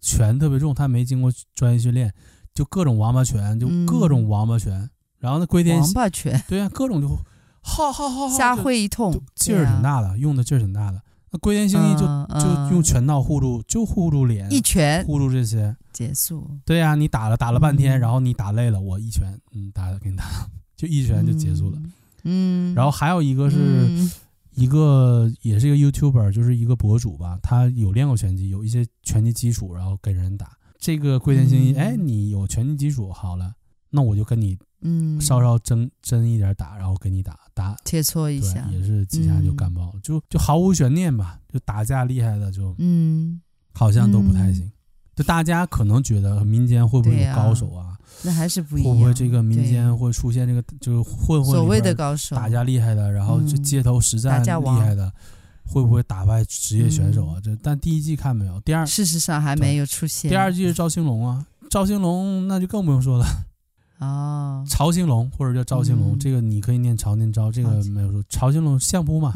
拳特别重，他没经过专业训练，就各种王八拳，就各种王八拳。然后那龟田王八拳，对呀，各种就。好好好，瞎挥一通，劲儿挺大的，用的劲儿挺大的。那龟田星一就就用拳套护住，就护住脸，一拳护住这些，结束。对呀，你打了打了半天，然后你打累了，我一拳，嗯，打给你打，就一拳就结束了。嗯，然后还有一个是一个也是一个 YouTuber，就是一个博主吧，他有练过拳击，有一些拳击基础，然后跟人打。这个龟田星一，哎，你有拳击基础，好了，那我就跟你。嗯，稍稍真真一点打，然后给你打打切磋一下，也是几下就干爆，就就毫无悬念吧。就打架厉害的就嗯，好像都不太行。就大家可能觉得民间会不会有高手啊？那还是不一样。会不会这个民间会出现这个就是混混所谓的高手打架厉害的，然后就街头实战厉害的，会不会打败职业选手啊？这但第一季看没有，第二事实上还没有出现。第二季是赵兴龙啊，赵兴龙那就更不用说了。哦，朝兴龙或者叫赵兴龙，这个你可以念朝念朝，这个没有说朝兴龙相扑嘛，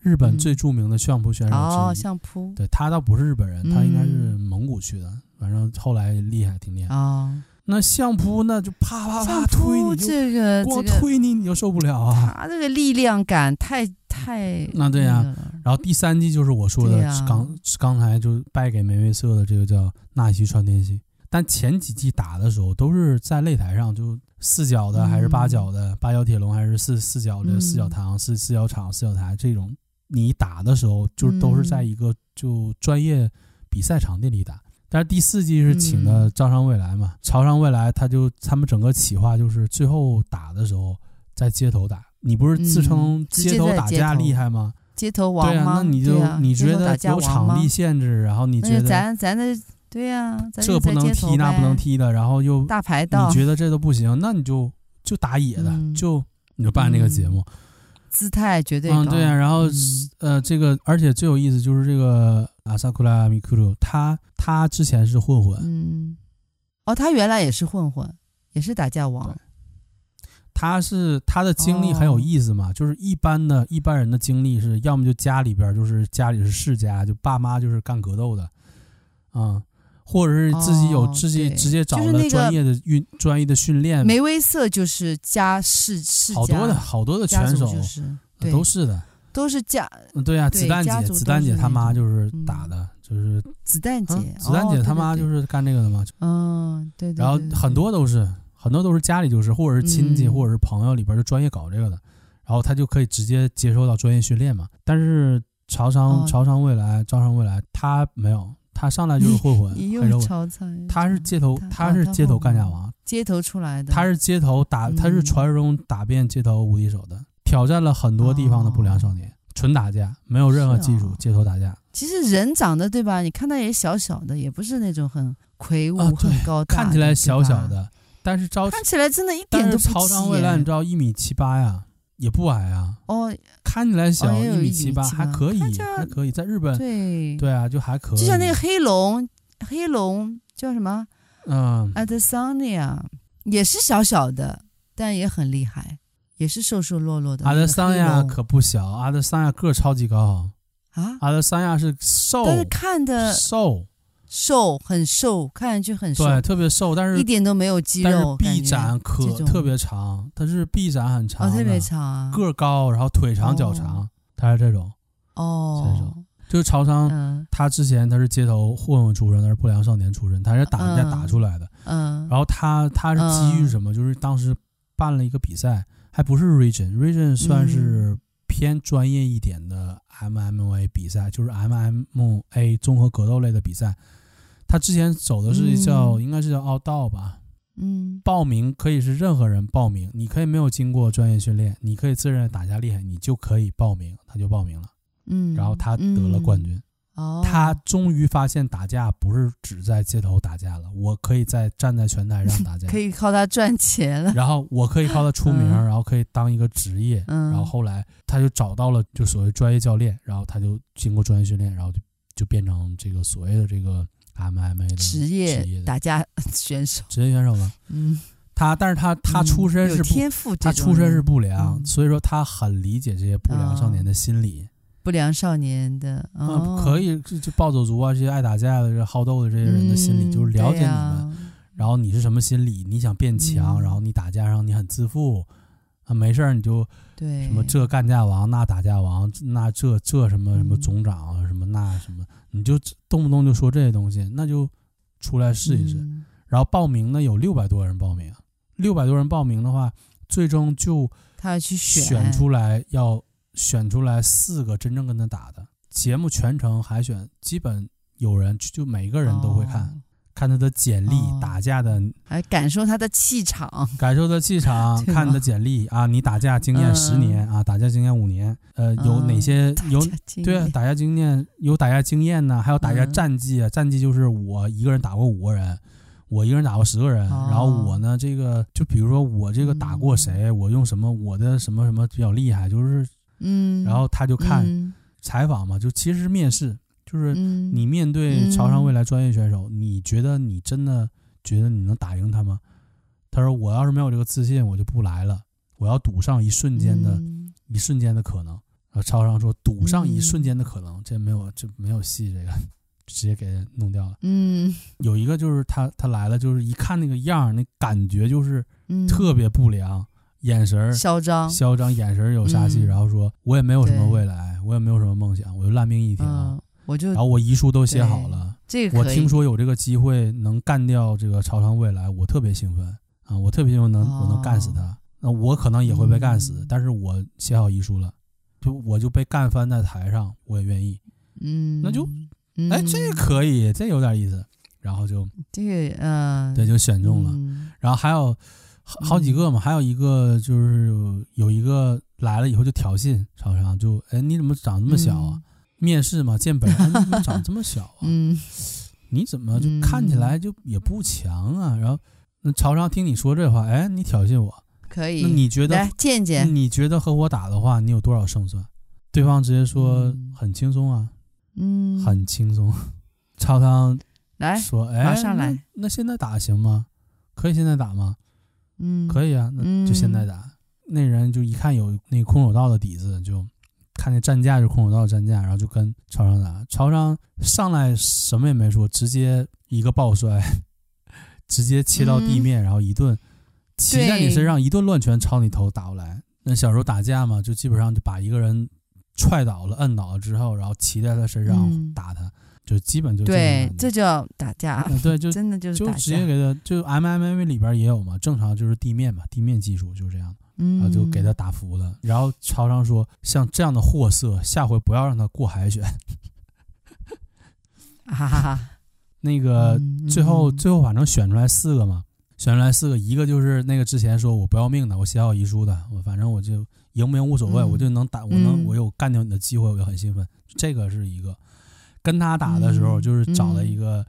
日本最著名的相扑选手。哦，相扑。对，他倒不是日本人，他应该是蒙古去的，反正后来厉害，挺厉害。哦，那相扑那就啪啪啪推你，这个光推你你就受不了啊！他这个力量感太太……那对呀。然后第三季就是我说的刚刚才就败给梅威瑟的这个叫纳西川天心。但前几季打的时候都是在擂台上，就四角的还是八角的，嗯、八角铁笼还是四四角的四角堂、四四角场、四角台这种，你打的时候就都是在一个就专业比赛场地里打。但是第四季是请的招商未来嘛，嗯、朝上未来他就他们整个企划就是最后打的时候在街头打。你不是自称街头打架厉害吗？街头王吗？对啊，那你就、啊、你觉得有场地限制，然后你觉得咱咱的。对呀、啊，这不能踢，那不能踢的，然后又大排档，你觉得这都不行，那你就就打野的，嗯、就你就办这个节目，嗯、姿态绝对高。嗯，对呀、啊，然后、嗯、呃，这个而且最有意思就是这个阿萨库拉米库鲁，他他之前是混混，嗯，哦，他原来也是混混，也是打架王。他是他的经历很有意思嘛，哦、就是一般的一般人的经历是要么就家里边就是家里是世家，就爸妈就是干格斗的，啊、嗯。或者是自己有自己直接找了专业的运专业的训练，梅威瑟就是家世世家，好多的好多的拳手都是的，都是家。对啊，子弹姐子弹姐他妈就是打的，就是子弹姐子弹姐他妈就是干这个的嘛。嗯，对。然后很多都是很多都是家里就是或者是亲戚或者是朋友里边就专业搞这个的，然后他就可以直接接受到专业训练嘛。但是潮商潮商未来招商未来他没有。他上来就是混 混，他是街头，他是街头干架王，街头出来的，他是街头打，他是传说中打遍街头无敌手的，挑战了很多地方的不良少年，纯打架，没有任何技术，街头打架。其实人长得对吧？你看他也小小的，也不是那种很魁梧、很高大，看起来小小的，但是招看起来真的一点都不朝商未来，你知道一米七八呀。也不矮啊，哦，看起来小一米七八，还可以，还可以，在日本，对对啊，就还可以。就像那个黑龙，黑龙叫什么？嗯，Adesanya 也是小小的，但也很厉害，也是瘦瘦弱弱的。Adesanya 可不小，Adesanya 个超级高啊，Adesanya 是瘦，但是看的瘦。瘦，很瘦，看上去很瘦，对，特别瘦，但是一点都没有肌肉。但是臂展可特别长，它是臂展很长，特别长，个高，然后腿长脚长，他是这种哦，这种。就是曹商，他之前他是街头混混出身，他是不良少年出身，他是打人家打出来的。嗯，然后他他是基于什么？就是当时办了一个比赛，还不是 Region，Region 算是偏专业一点的 MMA 比赛，就是 MMA 综合格斗类的比赛。他之前走的是叫，嗯、应该是叫奥道吧。嗯，报名可以是任何人报名，你可以没有经过专业训练，你可以自认打架厉害，你就可以报名，他就报名了。嗯，然后他得了冠军。哦、嗯，他终于发现打架不是只在街头打架了，我可以在站在拳台上打架，可以靠他赚钱了。然后我可以靠他出名，嗯、然后可以当一个职业。嗯，然后后来他就找到了就所谓专业教练，然后他就经过专业训练，然后就就变成这个所谓的这个。MMA 的职业打架选手，职业选手吗？嗯，他，但是他他出身是天赋，他出身是不良，所以说他很理解这些不良少年的心理。不良少年的，嗯，可以就暴走族啊，这些爱打架的、这好斗的这些人的心理，就是了解你们。然后你是什么心理？你想变强，然后你打架上你很自负啊，没事儿你就对什么这干架王，那打架王，那这这什么什么总长啊，什么那什么。你就动不动就说这些东西，那就出来试一试。嗯、然后报名呢，有六百多人报名，六百多人报名的话，最终就他要去选选出来，要选出来四个真正跟他打的。节目全程海选，基本有人就每个人都会看。哦看他的简历，打架的，还感受他的气场，感受他的气场，看你的简历啊，你打架经验十年啊，打架经验五年，呃，有哪些有对啊，打架经验有打架经验呢？还有打架战绩啊，战绩就是我一个人打过五个人，我一个人打过十个人，然后我呢，这个就比如说我这个打过谁，我用什么，我的什么什么比较厉害，就是嗯，然后他就看采访嘛，就其实是面试。就是你面对潮商未来专业选手，嗯、你觉得你真的觉得你能打赢他吗？他说：“我要是没有这个自信，我就不来了。我要赌上一瞬间的，嗯、一瞬间的可能。”然后超商说赌上一瞬间的可能，这没有这没有戏，这个直接给弄掉了。嗯，有一个就是他他来了，就是一看那个样儿，那感觉就是特别不良，嗯、眼神嚣张，嚣张，眼神有杀气，嗯、然后说我也没有什么未来，我也没有什么梦想，我就烂命一条。嗯我就，然后我遗书都写好了，这个我听说有这个机会能干掉这个朝仓未来，我特别兴奋啊！我特别兴奋能、哦、我能干死他，那我可能也会被干死，嗯、但是我写好遗书了，就我就被干翻在台上，我也愿意。嗯，那就，哎，这可以，这有点意思。然后就这个，嗯、呃，对，就选中了。嗯、然后还有好好几个嘛，还有一个就是有一个来了以后就挑衅朝上，就哎你怎么长那么小啊？嗯面试嘛，见本人，你怎么长这么小啊？嗯，你怎么就看起来就也不强啊？然后那朝仓听你说这话，哎，你挑衅我，可以？那你觉得？来见见。你觉得和我打的话，你有多少胜算？对方直接说很轻松啊，嗯，很轻松。朝仓来说，哎，马上来那，那现在打行吗？可以现在打吗？嗯，可以啊，那就现在打。嗯、那人就一看有那空手道的底子，就。看那战架是空手道战架，然后就跟朝仓打。朝仓上来什么也没说，直接一个抱摔，直接切到地面，嗯、然后一顿骑在你身上，一顿乱拳朝你头打过来。那小时候打架嘛，就基本上就把一个人踹倒了、摁倒了之后，然后骑在他身上打他，嗯、就基本就这对，这叫打架。对，就 真的就是就直接给他，就 MMA 里边也有嘛，正常就是地面嘛，地面技术就是这样。然后就给他打服了，嗯、然后朝商说：“像这样的货色，下回不要让他过海选。”哈哈哈。那个最后、嗯、最后反正选出来四个嘛，选出来四个，一个就是那个之前说我不要命的，我写好遗书的，我反正我就赢不赢无所谓，嗯、我就能打，我能我有干掉你的机会，我就很兴奋。这个是一个，跟他打的时候就是找了一个，嗯、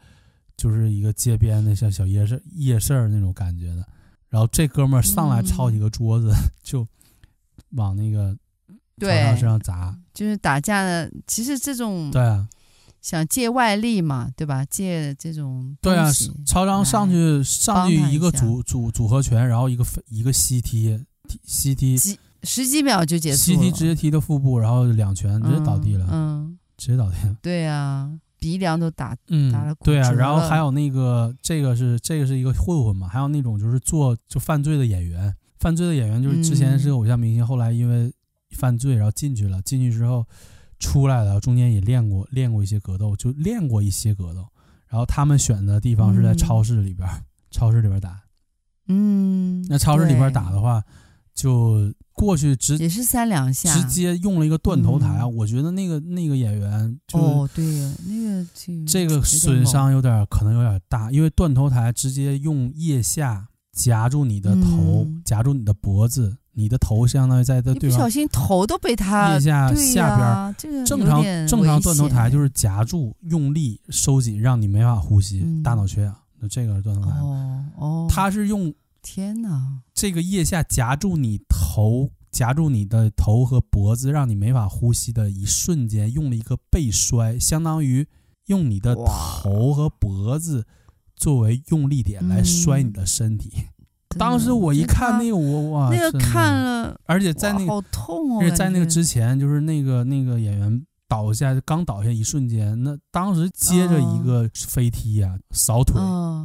就是一个街边的像小夜市夜市那种感觉的。然后这哥们儿上来抄几个桌子，嗯、就往那个朝仓身上砸，就是打架的。其实这种对啊，想借外力嘛，对吧？借这种对啊，朝张上去上去一个组组组合拳，然后一个一个膝踢膝踢，几十几秒就结束，膝踢直接踢到腹部，然后两拳直接倒地了，嗯，嗯直接倒地了。对啊。鼻梁都打，嗯，打了，对啊，然后还有那个，这个是这个是一个混混嘛，还有那种就是做就犯罪的演员，犯罪的演员就是之前是个偶像明星，嗯、后来因为犯罪然后进去了，进去之后出来了，中间也练过练过一些格斗，就练过一些格斗，然后他们选的地方是在超市里边，嗯、超市里边打，嗯，那超市里边打的话就。过去直也是三两下，直接用了一个断头台我觉得那个那个演员就哦，对呀，那个这个损伤有点可能有点大，因为断头台直接用腋下夹住你的头，嗯、夹住你的脖子，你的头相当于在这对方，不小心头都被他腋下下边，啊这个、正常正常断头台就是夹住用力收紧，让你没法呼吸，嗯、大脑缺氧。那这个是断头台，哦哦，他是用。天哪！这个腋下夹住你头，夹住你的头和脖子，让你没法呼吸的一瞬间，用了一个背摔，相当于用你的头和脖子作为用力点来摔你的身体。嗯、当时我一看那个，我哇，那个看了，而且在那个好痛哦，而且在那个之前，就是那个那个演员。倒下，刚倒下一瞬间，那当时接着一个飞踢呀、啊，扫腿，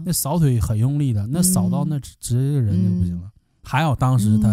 那扫腿很用力的，那扫到那直接人就不行了。还好当时他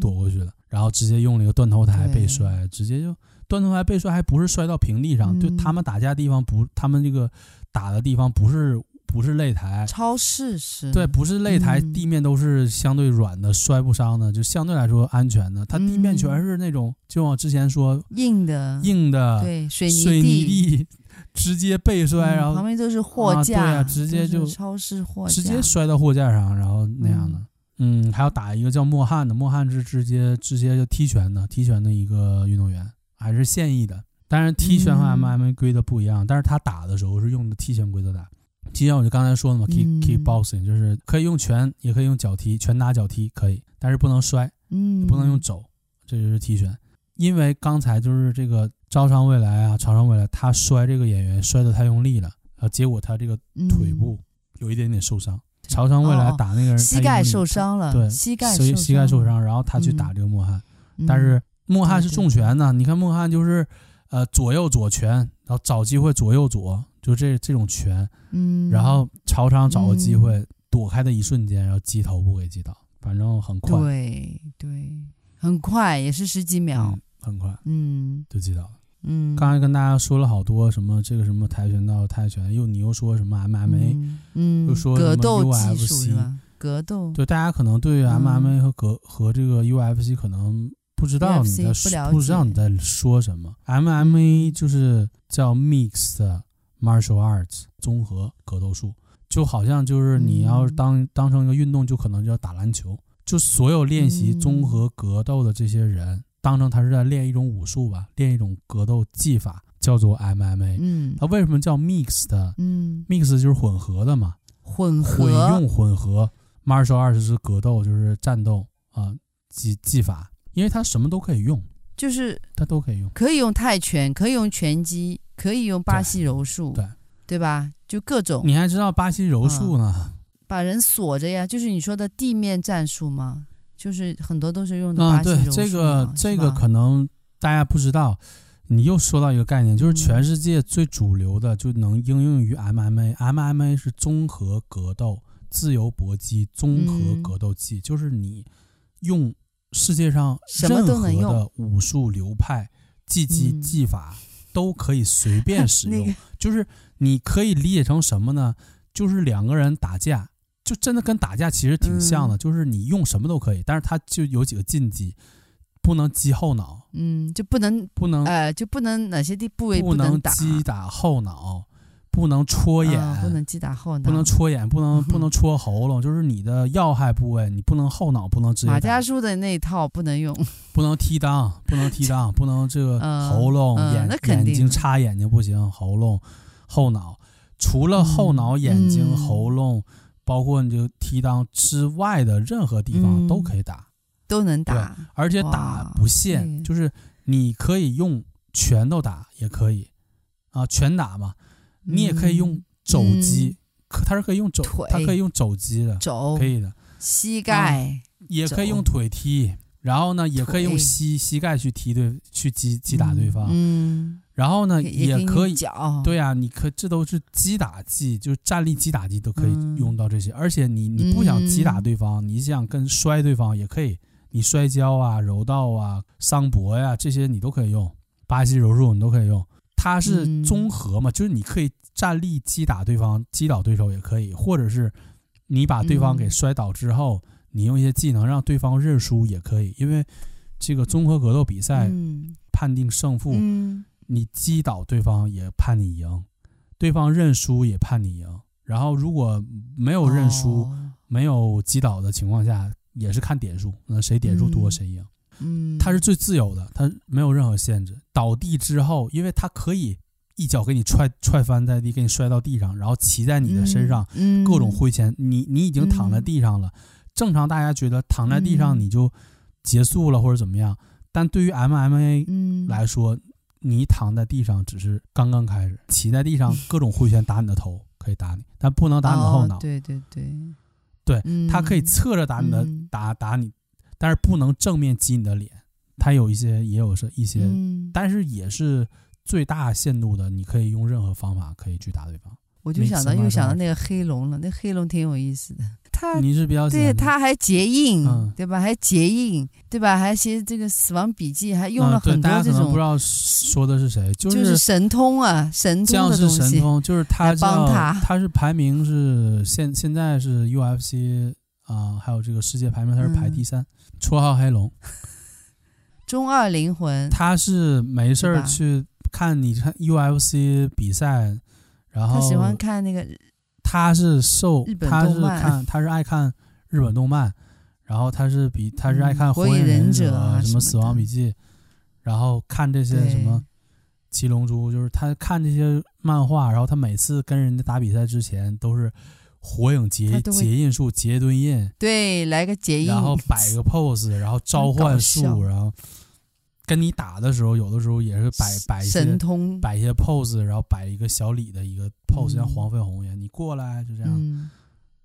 躲过去了，然后直接用了一个断头台被摔，直接就断头台被摔，还不是摔到平地上，就他们打架地方不，他们这个打的地方不是。不是擂台，超市是。对，不是擂台，地面都是相对软的，摔不伤的，就相对来说安全的。它地面全是那种，就我之前说硬的，硬的，对，水泥水泥地，直接背摔，然后旁边都是货架，对啊，直接就超市货架，直接摔到货架上，然后那样的。嗯，还要打一个叫莫汉的，莫汉是直接直接就踢拳的，踢拳的一个运动员，还是现役的。当然踢拳和 MMA 规则不一样，但是他打的时候是用的踢拳规则打。就像我就刚才说的嘛，kick kick boxing 就是可以用拳，也可以用脚踢，拳打脚踢可以，但是不能摔，嗯，不能用肘，这就是踢拳。因为刚才就是这个招商未来啊，朝商未来他摔这个演员摔得太用力了，然后，结果他这个腿部有一点点受伤。朝商未来打那个人，膝盖受伤了，对，膝盖膝膝盖受伤，然后他去打这个莫汉，但是。莫汉是重拳呢，你看莫汉就是呃左右左拳，然后找机会左右左，就这这种拳，嗯，然后朝场找个机会、嗯、躲开的一瞬间，然后击头部给击倒，反正很快，对对，很快，也是十几秒，嗯、很快，嗯，就击倒了。嗯，刚才跟大家说了好多什么这个什么跆拳道、泰拳，又你又说什么 MMA，嗯，嗯又说什么 UFC，格斗，对，大家可能对 MMA 和格、嗯、和这个 UFC 可能不知道你在不知道你在说什么。MMA 就是叫 Mixed Martial Arts 综合格斗术，就好像就是你要当、嗯、当成一个运动，就可能就要打篮球，就所有练习综合格斗的这些人。嗯当成他是在练一种武术吧，练一种格斗技法，叫做 MMA。嗯，它为什么叫 mixed？嗯，mix 就是混合的嘛，混合。混用混合。martial arts 是格斗，就是战斗啊技技法，因为它什么都可以用，就是它都可以用，可以用泰拳，可以用拳击，可以用巴西柔术，对对吧？就各种。你还知道巴西柔术呢？嗯、把人锁着呀，就是你说的地面战术吗？就是很多都是用的巴西柔术、嗯、对，这个这个可能大家不知道。你又说到一个概念，就是全世界最主流的就能应用于 MMA、嗯。MMA 是综合格斗、自由搏击综合格斗技、嗯，就是你用世界上任何的武术流派、技击技法都可以随便 使用、嗯。就是你可以理解成什么呢？就是两个人打架。就真的跟打架其实挺像的，嗯，就是你用什么都可以，但是它就有几个禁忌，不能击后脑，嗯，就不能不能呃，就不能哪些地部位不能打，不能击打后脑，不能戳眼，哦，不能击打后脑，不能戳眼，不能不能戳喉咙，嗯，就是你的要害部位，你不能后脑不能直接。马家书的那一套不能用，不能踢裆，不能踢裆，不能这个喉咙、嗯、眼、嗯、眼睛插眼睛不行，喉咙后脑，除了后脑、眼睛、嗯、喉咙。包括你就踢裆之外的任何地方都可以打，嗯、都能打，而且打不限，就是你可以用拳头打也可以。啊，拳打嘛，嗯、你也可以用肘击，可、嗯、它是可以用肘，它可以用肘击的，肘可以的，膝盖、啊、也可以用腿踢，然后呢也可以用膝膝盖去踢对去击击打对方，嗯。然后呢，也可以，脚对啊，你可这都是击打技，就是站立击打技都可以用到这些。嗯、而且你你不想击打对方，嗯、你想跟摔对方也可以，你摔跤啊、柔道啊、桑博呀这些你都可以用，巴西柔术你都可以用。它是综合嘛，嗯、就是你可以站立击打对方，击倒对手也可以，或者是你把对方给摔倒之后，嗯、你用一些技能让对方认输也可以。因为这个综合格斗比赛判定胜负。你击倒对方也判你赢，对方认输也判你赢。然后如果没有认输、哦、没有击倒的情况下，也是看点数，那谁点数多谁赢。嗯，他是最自由的，它没有任何限制。倒地之后，因为它可以一脚给你踹踹翻在地，给你摔到地上，然后骑在你的身上，嗯、各种挥拳。你你已经躺在地上了、嗯，正常大家觉得躺在地上你就结束了或者怎么样，但对于 MMA 来说。嗯你躺在地上只是刚刚开始，骑在地上各种挥拳打你的头，可以打你，但不能打你的后脑。哦、对对对，对，嗯、他可以侧着打你的，嗯、打打你，但是不能正面击你的脸。他有一些，也有是一些、嗯，但是也是最大限度的，你可以用任何方法可以去打对方。我就想到又想到那个黑龙了，那黑龙挺有意思的。他你是比较对，他还结印、嗯，对吧？还结印，对吧？还写这个死亡笔记，还用了很多这种。嗯、大家可能不知道说的是谁，就是、就是、神通啊，神通的东西。神通就是他帮他，他是排名是现现在是 UFC 啊、呃，还有这个世界排名他是排第三，嗯、绰号黑龙，中二灵魂。他是没事儿去看你看 UFC 比赛。然后他喜欢看那个，他是受日本他是看他是爱看日本动漫，然后他是比他是爱看火影忍者、嗯、什么死亡笔记，然后看这些什么七龙珠，就是他看这些漫画，然后他每次跟人家打比赛之前都是火影结结印术结墩印，对，来个结印，然后摆个 pose，然后召唤术，然后。跟你打的时候，有的时候也是摆摆些神通，摆一些 pose，然后摆一个小李的一个 pose，、嗯、像黄飞鸿一样，你过来就这样，嗯、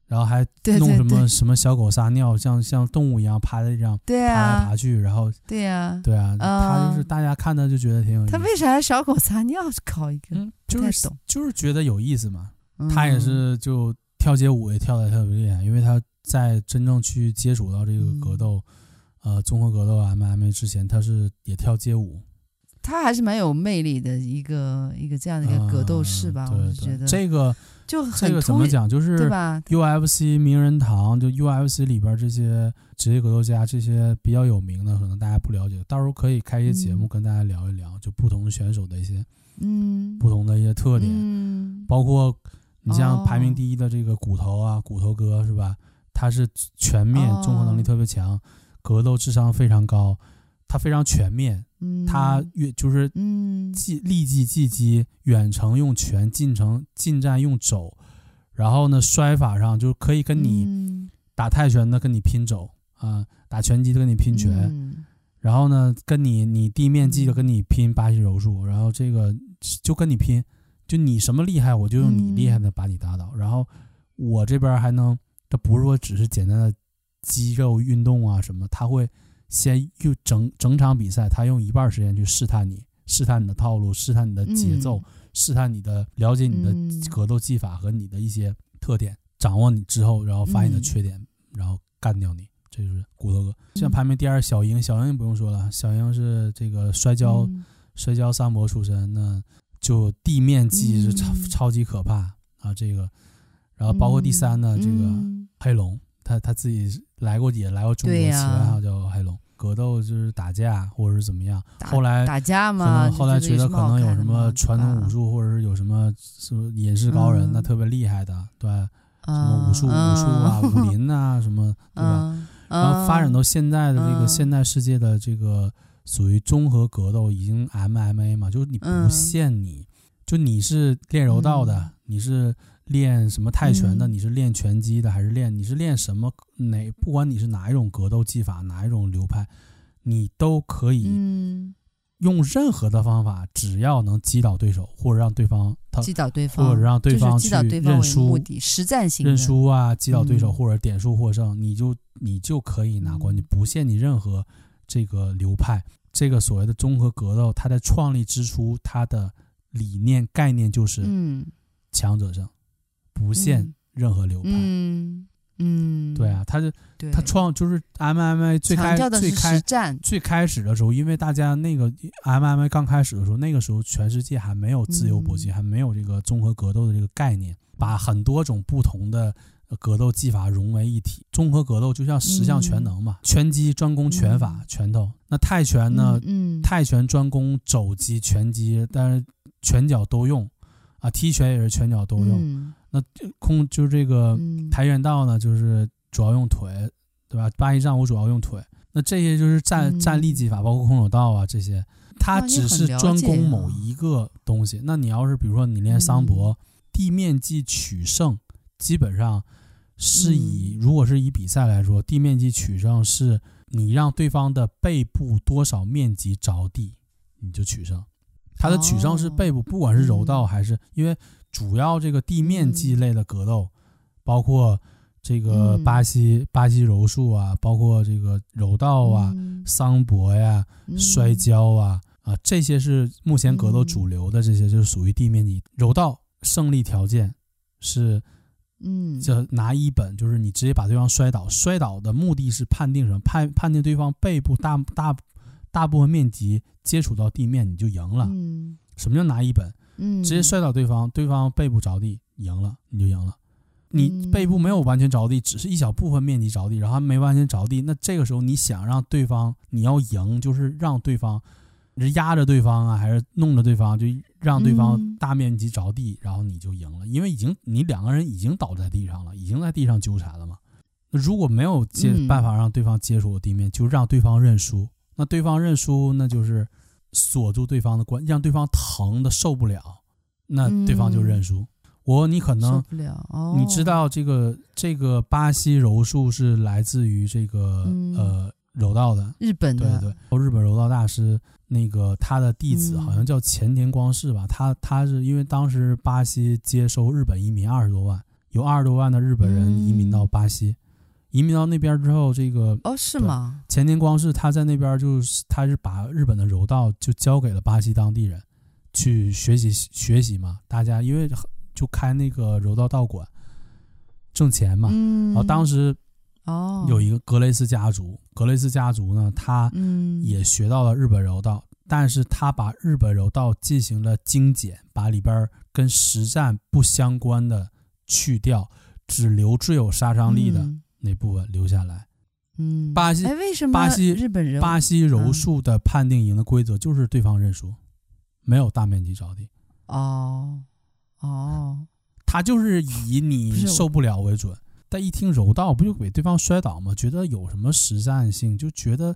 然后还弄什么什么小狗撒尿，像像动物一样趴在地上，对啊，爬来爬去，然后对呀，对啊，他就是大家看他就觉得挺有意思。他为啥小狗撒尿搞一个？嗯，就是就是觉得有意思嘛。他也是就跳街舞也跳得特别厉害，因为他在真正去接触到这个格斗，呃，综合格斗 MMA 之前，他是也跳街舞。他还是蛮有魅力的一个一个这样的一个格斗士吧，我是觉得这个。就这个怎么讲？就是对吧 UFC 名人堂，就 UFC 里边这些职业格斗家，这些比较有名的，可能大家不了解。到时候可以开一些节目跟大家聊一聊，嗯、就不同的选手的一些，嗯，不同的一些特点，嗯、包括你像排名第一的这个骨头啊，哦、骨头哥是吧？他是全面综合能力特别强，哦、格斗智商非常高。他非常全面，嗯、他越就是技立技技击，远程用拳，近程近战用肘，然后呢摔法上就可以跟你打泰拳的跟你拼肘啊，打拳击的跟你拼拳，嗯、然后呢跟你你地面技的跟你拼巴西柔术，然后这个就跟你拼，就你什么厉害我就用你厉害的把你打倒，嗯、然后我这边还能，这不是说只是简单的肌肉运动啊什么，他会。先用整整场比赛，他用一半时间去试探你，试探你的套路，试探你的节奏，嗯、试探你的了解你的格斗技法和你的一些特点，掌握你之后，然后发现你的缺点，嗯、然后干掉你。这就是骨头哥。像排名第二小英，小英不用说了，小英是这个摔跤、嗯、摔跤三博出身，那就地面技是超、嗯、超级可怕啊！这个，然后包括第三呢，嗯、这个黑龙。他他自己来过也来过中国，起外号叫黑龙。啊、格斗就是打架或者是怎么样。后来打架嘛，后来觉得可能有什么传统武术，或者是有什么什么隐士高人，那、嗯、特别厉害的，对，什么武术、嗯、武术啊、武林啊什么，对吧？嗯、然后发展到现在的这个现代世界的这个属于综合格斗，已经 MMA 嘛，就是你不限你，嗯、就你是练柔道的，嗯、你是。练什么泰拳的？你是练拳击的，还是练？你是练什么？哪？不管你是哪一种格斗技法，哪一种流派，你都可以用任何的方法，只要能击倒对手，或者让对方他击倒对方，或者让对方去认输，实战型认输啊，击倒对手或者点数获胜，你就你就可以拿冠军，不限你任何这个流派。这个所谓的综合格斗，它在创立之初，它的理念概念就是强者胜。不限任何流派，嗯嗯，对啊，他就他创就是 MMA 最开最开最开始的时候，因为大家那个 MMA 刚开始的时候，那个时候全世界还没有自由搏击，还没有这个综合格斗的这个概念，把很多种不同的格斗技法融为一体。综合格斗就像十项全能嘛，拳击专攻拳法拳头，那泰拳呢？泰拳专攻肘击拳击，但是拳脚都用啊，踢拳也是拳脚都用。那空就是这个跆拳道呢，就是主要用腿，对吧？八一战舞主要用腿。那这些就是站站立技法，包括空手道啊这些，它只是专攻某一个东西。那你要是比如说你练桑博，地面技取胜，基本上是以如果是以比赛来说，地面积取胜是你让对方的背部多少面积着地，你就取胜。它的取胜是背部，不管是柔道还是因为。主要这个地面积类的格斗，嗯、包括这个巴西、嗯、巴西柔术啊，包括这个柔道啊、嗯、桑博呀、嗯、摔跤啊啊，这些是目前格斗主流的，这些就是属于地面积。柔道胜利条件是，嗯，就拿一本，就是你直接把对方摔倒，摔倒的目的是判定什么？判判定对方背部大大大部分面积接触到地面，你就赢了。嗯，什么叫拿一本？嗯，直接摔倒对方，对方背部着地，赢了你就赢了。你背部没有完全着地，只是一小部分面积着地，然后还没完全着地，那这个时候你想让对方你要赢，就是让对方是压着对方啊，还是弄着对方，就让对方大面积着地，然后你就赢了，因为已经你两个人已经倒在地上了，已经在地上纠缠了嘛。那如果没有接办法让对方接触地面，就让对方认输。那对方认输，那就是。锁住对方的关，让对方疼的受不了，那对方就认输。嗯、我你可能受不了，哦、你知道这个这个巴西柔术是来自于这个、嗯、呃柔道的，日本的。对对，日本柔道大师那个他的弟子好像叫前田光世吧，嗯、他他是因为当时巴西接收日本移民二十多万。有二十多万的日本人移民到巴西，嗯、移民到那边之后，这个哦是吗？前田光世他在那边就是他是把日本的柔道就交给了巴西当地人去学习学习嘛，大家因为就开那个柔道道馆挣钱嘛，嗯、然后当时哦有一个格雷斯家族，格雷斯家族呢，他也学到了日本柔道。但是他把日本柔道进行了精简，把里边跟实战不相关的去掉，只留最有杀伤力的那部分留下来。嗯，巴西，哎，为什么巴西日本人巴西柔术的判定赢的规则就是对方认输，没有大面积着地。哦哦，他就是以你受不了为准。但一听柔道，不就给对方摔倒吗？觉得有什么实战性，就觉得。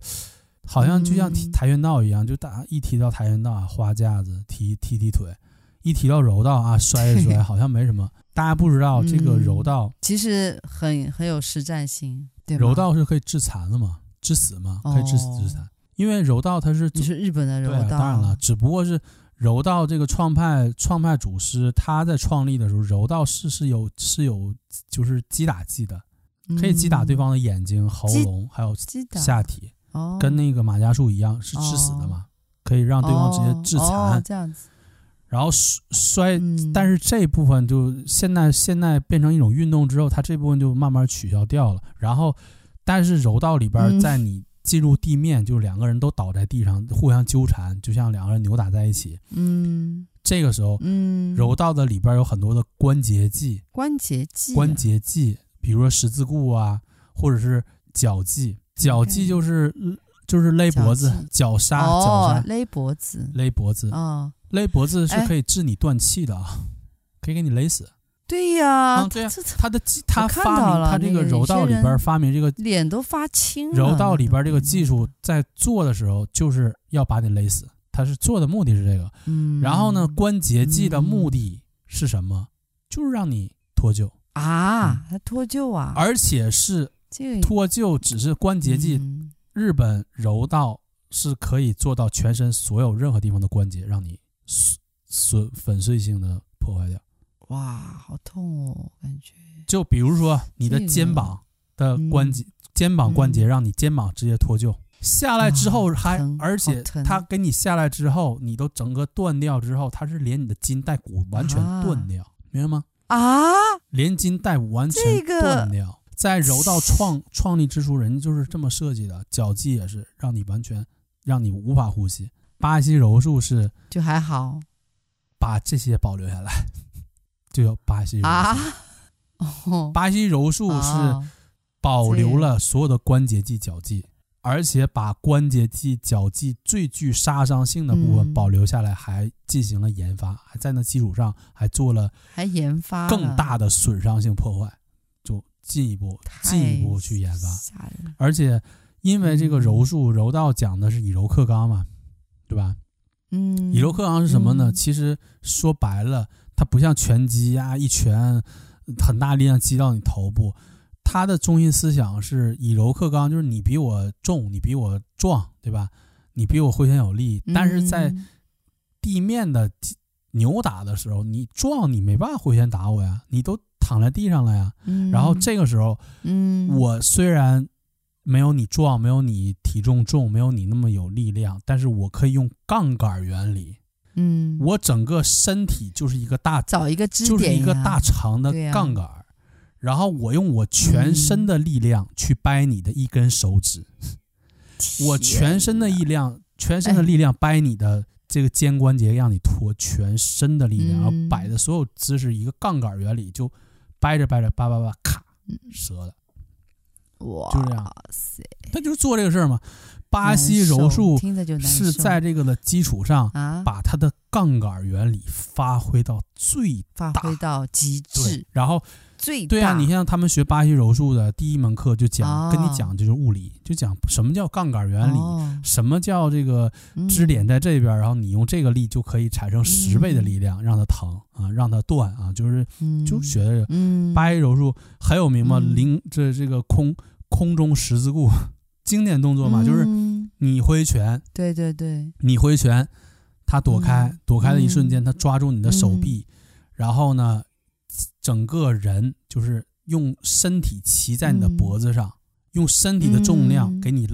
好像就像跆拳道一样，嗯、就大家一提到跆拳道啊，花架子踢踢踢腿；一提到柔道啊，摔一摔，好像没什么。大家不知道这个柔道、嗯、其实很很有实战性，对柔道是可以致残的嘛？致死嘛？可以致死致残。哦、因为柔道它是你是日本的柔道，对啊、当然了，只不过是柔道这个创派创派祖师他在创立的时候，柔道是是有是有就是击打技的，可以击打对方的眼睛、嗯、喉咙还有下体。哦，跟那个马伽术一样是致死的嘛，可以让对方直接致残。这样子，然后摔，但是这部分就现在现在变成一种运动之后，它这部分就慢慢取消掉了。然后，但是柔道里边，在你进入地面，就两个人都倒在地上，互相纠缠，就像两个人扭打在一起。嗯，这个时候，嗯，柔道的里边有很多的关节技，关节技，关节技，比如说十字固啊，或者是脚技。脚技就是就是勒脖子，脚刹，脚刹。勒脖子，勒脖子。啊，勒脖子是可以治你断气的啊，可以给你勒死。对呀，对呀，他的他发明他这个柔道里边发明这个脸都发青。柔道里边这个技术在做的时候就是要把你勒死，他是做的目的是这个。嗯，然后呢，关节剂的目的是什么？就是让你脱臼啊，还脱臼啊，而且是。脱臼只是关节技，嗯、日本柔道是可以做到全身所有任何地方的关节让你损损粉碎性的破坏掉。哇，好痛哦，感觉。就比如说你的肩膀的关节，肩膀关节让你肩膀直接脱臼，下来之后还，而且它给你下来之后，你都整个断掉之后，它是连你的筋带骨完全断掉，啊、明白吗？啊，连筋带骨完全断掉。这个在柔道创 创立之初，人家就是这么设计的，脚技也是让你完全让你无法呼吸。巴西柔术是就还好，把这些保留下来，就叫巴西柔术。啊哦、巴西柔术是保留了所有的关节技、脚技，而且把关节技、脚技最具杀伤性的部分保留下来，还进行了研发，还在那基础上还做了还研发更大的损伤性破坏。就进一步，进一步去研发，而且因为这个柔术、柔道讲的是以柔克刚嘛，对吧？嗯，以柔克刚是什么呢？其实说白了，它不像拳击呀，一拳很大力量击到你头部，它的中心思想是以柔克刚，就是你比我重，你比我壮，对吧？你比我挥拳有力，但是在地面的扭打的时候，你撞，你没办法挥拳打我呀，你都。躺在地上了呀，嗯、然后这个时候，嗯，我虽然没有你壮，没有你体重重，没有你那么有力量，但是我可以用杠杆原理，嗯，我整个身体就是一个大，找一个支点，就是一个大长的杠杆，啊、然后我用我全身的力量去掰你的一根手指，嗯、我全身的力量，全身的力量掰你的。这个肩关节让你脱全身的力量，然后摆的所有姿势，一个杠杆原理就掰着掰着，叭叭叭，咔，折了。哇，就这样。塞，他就是做这个事儿嘛。巴西柔术是在这个的基础上，把它的杠杆原理发挥到最大，发挥到极致，然后。最对啊，你像他们学巴西柔术的第一门课就讲，跟你讲就是物理，就讲什么叫杠杆原理，什么叫这个支点在这边，然后你用这个力就可以产生十倍的力量，让它疼啊，让它断啊，就是就学的这个。巴西柔术很有名嘛，零这这个空空中十字固，经典动作嘛，就是你挥拳，对对对，你挥拳，他躲开，躲开的一瞬间，他抓住你的手臂，然后呢。整个人就是用身体骑在你的脖子上，嗯、用身体的重量给你，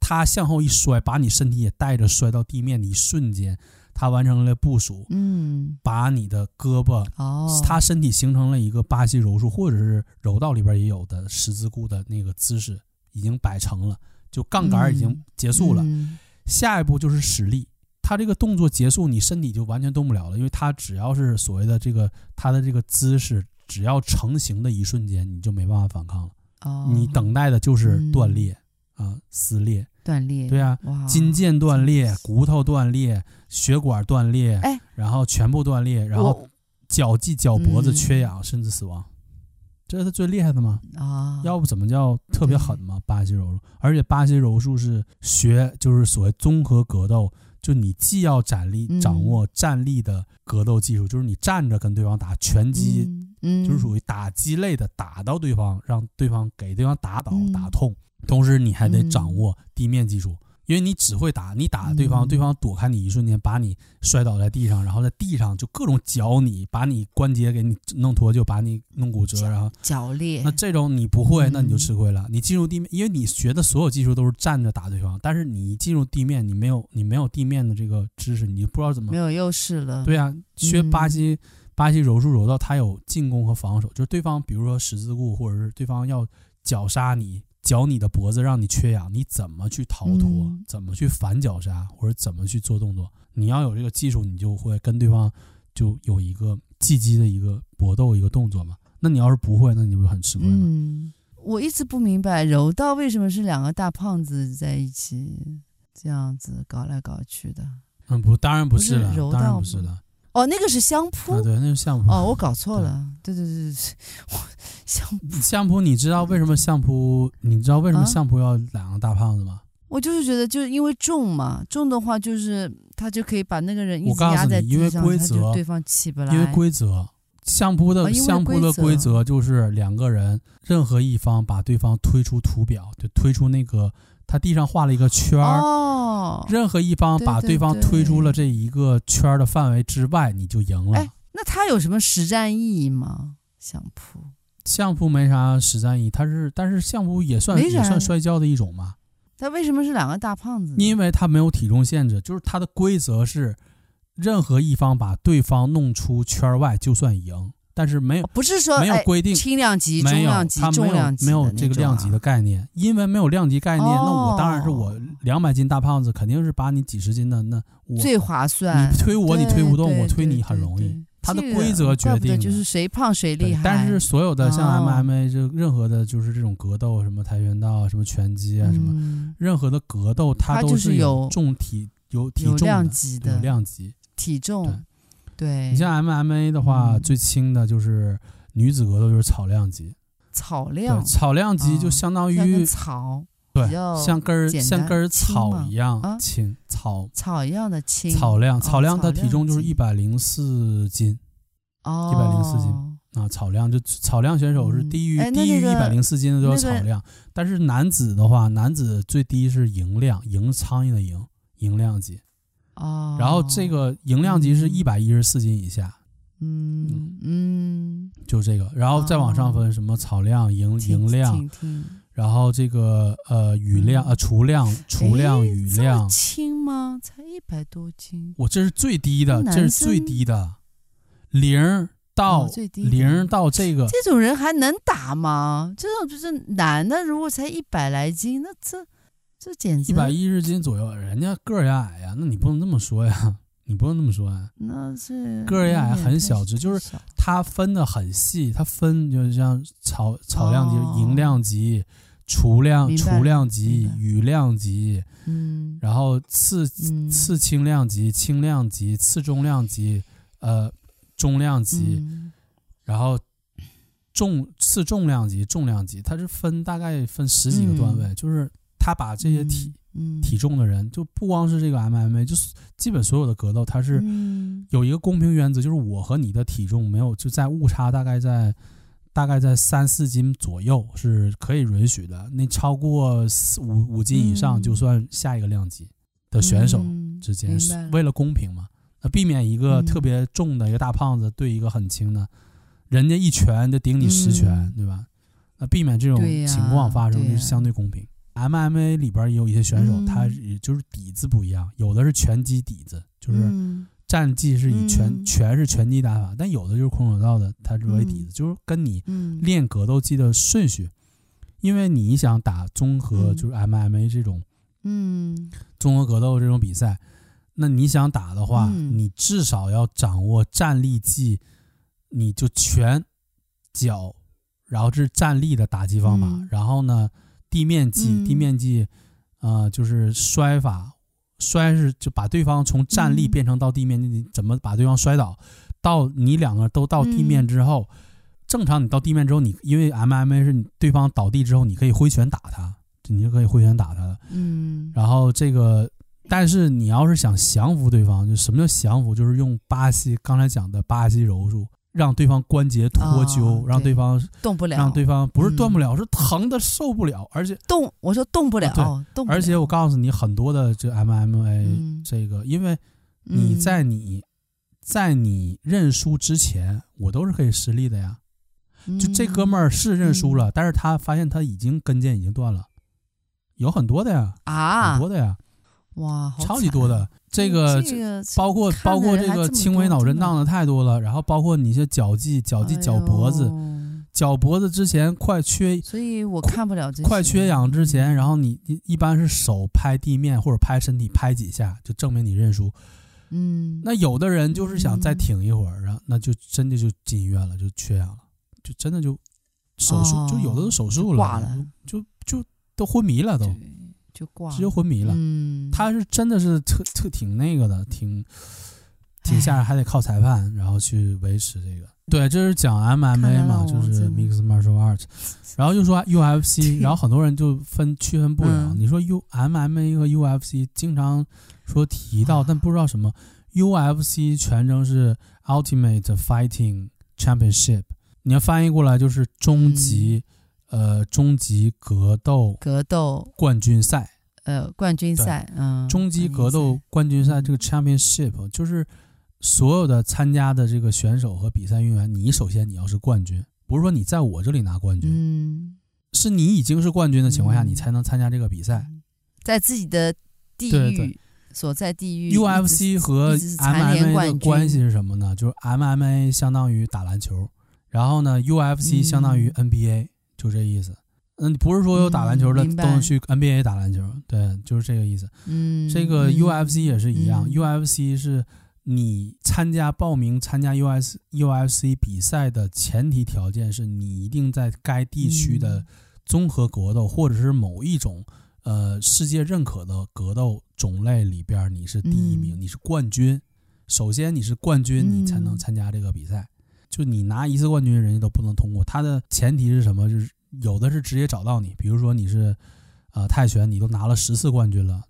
他向后一摔，把你身体也带着摔到地面的一瞬间，他完成了部署，嗯，把你的胳膊，哦，他身体形成了一个巴西柔术或者是柔道里边也有的十字固的那个姿势，已经摆成了，就杠杆已经结束了，嗯嗯、下一步就是使力。他这个动作结束，你身体就完全动不了了，因为他只要是所谓的这个他的这个姿势，只要成型的一瞬间，你就没办法反抗了。哦，你等待的就是断裂、嗯、啊，撕裂，断裂。对啊，筋腱断裂，骨头断裂，血管断裂，哎，然后全部断裂，然后脚际脚脖子缺氧，甚至死亡。这是他最厉害的吗？啊，要不怎么叫特别狠吗？巴西柔术，而且巴西柔术是学就是所谓综合格斗。就你既要展力掌握站立的格斗技术，嗯、就是你站着跟对方打拳击，嗯，就是属于打击类的，打到对方，让对方给对方打倒、嗯、打痛，同时你还得掌握地面技术。因为你只会打，你打对方，对方躲开你一瞬间，把你摔倒在地上，然后在地上就各种绞你，把你关节给你弄脱就，把你弄骨折，然后绞裂。那这种你不会，那你就吃亏了。你进入地面，因为你学的所有技术都是站着打对方，但是你一进入地面，你没有你没有地面的这个知识，你就不知道怎么没有优势了。对啊，学巴西巴西柔术柔道，它有进攻和防守，就是对方比如说十字固，或者是对方要绞杀你。绞你的脖子，让你缺氧，你怎么去逃脱？嗯、怎么去反绞杀，或者怎么去做动作？你要有这个技术，你就会跟对方就有一个技击的一个搏斗一个动作嘛。那你要是不会，那你就会很吃亏了。嗯，我一直不明白柔道为什么是两个大胖子在一起这样子搞来搞去的。嗯，不，当然不是了，是柔道当然不是了。哦，那个是相扑，啊、对，那是相扑。哦，我搞错了，对对对对，相扑相扑，你知道为什么相扑？你知道为什么相扑要两个大胖子吗？啊、我就是觉得，就是因为重嘛，重的话就是他就可以把那个人一直压在地上，因为规则，对方起不来。因为规则，相扑的、哦、相扑的规则就是两个人，任何一方把对方推出图表，就推出那个他地上画了一个圈儿。哦任何一方把对方推出了这一个圈的范围之外，你就赢了。哎，那它有什么实战意义吗？相扑，相扑没啥实战意义，它是，但是相扑也算也算摔跤的一种嘛。它为什么是两个大胖子？因为他没有体重限制，就是它的规则是，任何一方把对方弄出圈外就算赢。但是没有，不是说没有规定轻量级、重量级、重量级，没有这个量级的概念，因为没有量级概念，那我当然是我两百斤大胖子，肯定是把你几十斤的那我最划算。你推我你推不动，我推你很容易。它的规则决定就是谁胖谁厉害。但是所有的像 MMA 就任何的，就是这种格斗，什么跆拳道、什么拳击啊，什么任何的格斗，它都是有重体有体重的，有量级体重。对，你像 MMA 的话，嗯、最轻的就是女子格斗就是草量级，草量，草量级就相当于、哦、草，对，像根儿像根儿草一样轻，草草一样的轻，草量，草量的体重就是一百零四斤，哦，一百零四斤啊，草量就草量选手是低于、嗯、低于一百零四斤的都是草量，那个、但是男子的话，男子最低是营量，营苍蝇的营，营量级。哦，然后这个营量级是一百一十四斤以下，嗯嗯，就这个，然后再往上分什么草量、营营量，然后这个呃雨量呃厨量、厨量、雨量，轻吗？才一百多斤，我这是最低的，这是最低的，零到零到这个，这种人还能打吗？这种就是男的，如果才一百来斤，那这。这简直一百一十斤左右，人家个儿也矮呀，那你不能这么说呀，你不能这么说呀。那是个儿也矮，很小只，就是它分的很细，它分就是像草草量级、营量级、厨量、厨量级、羽量级，嗯，然后次次轻量级、轻量级、次中量级，呃，中量级，然后重次重量级、重量级，它是分大概分十几个段位，就是。他把这些体、体重的人，就不光是这个 MMA，就是基本所有的格斗，它是有一个公平原则，就是我和你的体重没有就在误差大概在大概在三四斤左右是可以允许的。那超过四五五斤以上，就算下一个量级的选手之间，嗯、为了公平嘛，那避免一个特别重的一个大胖子对一个很轻的，人家一拳就顶你十拳，嗯、对吧？那避免这种情况发生就是相对公平。啊、MMA 里边也有一些选手，嗯、他也就是底子不一样，有的是拳击底子，就是战绩是以拳、嗯、全是拳击打法，但有的就是空手道的，他作为底子，嗯、就是跟你练格斗技的顺序。因为你想打综合，就是 MMA 这种，嗯，综合格斗这种比赛，那你想打的话，嗯、你至少要掌握站立技，你就拳、脚，然后这是站立的打击方法，嗯、然后呢，地面技，嗯、地面技，呃，就是摔法，摔是就把对方从站立变成到地面，你、嗯、怎么把对方摔倒，到你两个都到地面之后。嗯正常，你到地面之后，你因为 MMA 是你对方倒地之后，你可以挥拳打他，你就可以挥拳打他了。嗯。然后这个，但是你要是想降服对方，就什么叫降服？就是用巴西刚才讲的巴西柔术，让对方关节脱臼，哦、让对方动不了，让对方不是断不了，嗯、是疼的受不了，而且动，我说动不了，对动不了。而且我告诉你，很多的这 MMA、嗯、这个，因为你在你、嗯、在你认输之前，我都是可以失利的呀。就这哥们儿是认输了，嗯、但是他发现他已经跟腱已经断了，有很多的呀，啊，很多的呀，哇，超级多的，这个包括包括这个轻微脑震荡的太多了，然后包括你一些脚技、脚技、脚脖子、脚脖子之前快缺，所以我看不了这快缺氧之前，然后你一般是手拍地面或者拍身体拍几下，就证明你认输。嗯，那有的人就是想再挺一会儿，然后那就真的就进医院了，就缺氧了。就真的就手术，哦、就有的都手术了，挂了，就就都昏迷了，都就挂，直接昏迷了。嗯，他是真的是特特挺那个的，挺挺吓人，还得靠裁判然后去维持这个。对，这是讲 MMA 嘛，就是 Mixed Martial Arts，然后就说 UFC，然后很多人就分区分不了。嗯、你说 U MMA 和 UFC 经常说提到，但不知道什么。UFC 全称是 Ultimate Fighting Championship。你要翻译过来就是终极，嗯、呃，终极格斗格斗。冠军赛，呃，冠军赛，嗯，终极格斗冠军赛。这个 championship 就是所有的参加的这个选手和比赛运动员，你首先你要是冠军，不是说你在我这里拿冠军，嗯，是你已经是冠军的情况下，你才能参加这个比赛，在自己的地域所在地域，UFC 和 MMA 的关系是什么呢？就是 MMA 相当于打篮球。然后呢，UFC 相当于 NBA，、嗯、就这意思。嗯，不是说有打篮球的、嗯、都能去 NBA 打篮球，对，就是这个意思。嗯，这个 UFC 也是一样、嗯、，UFC 是你参加报名参加 US UFC 比赛的前提条件是你一定在该地区的综合格斗、嗯、或者是某一种呃世界认可的格斗种类里边你是第一名，嗯、你是冠军。首先你是冠军，你才能参加这个比赛。就你拿一次冠军，人家都不能通过。他的前提是什么？就是有的是直接找到你，比如说你是，呃，泰拳，你都拿了十次冠军了，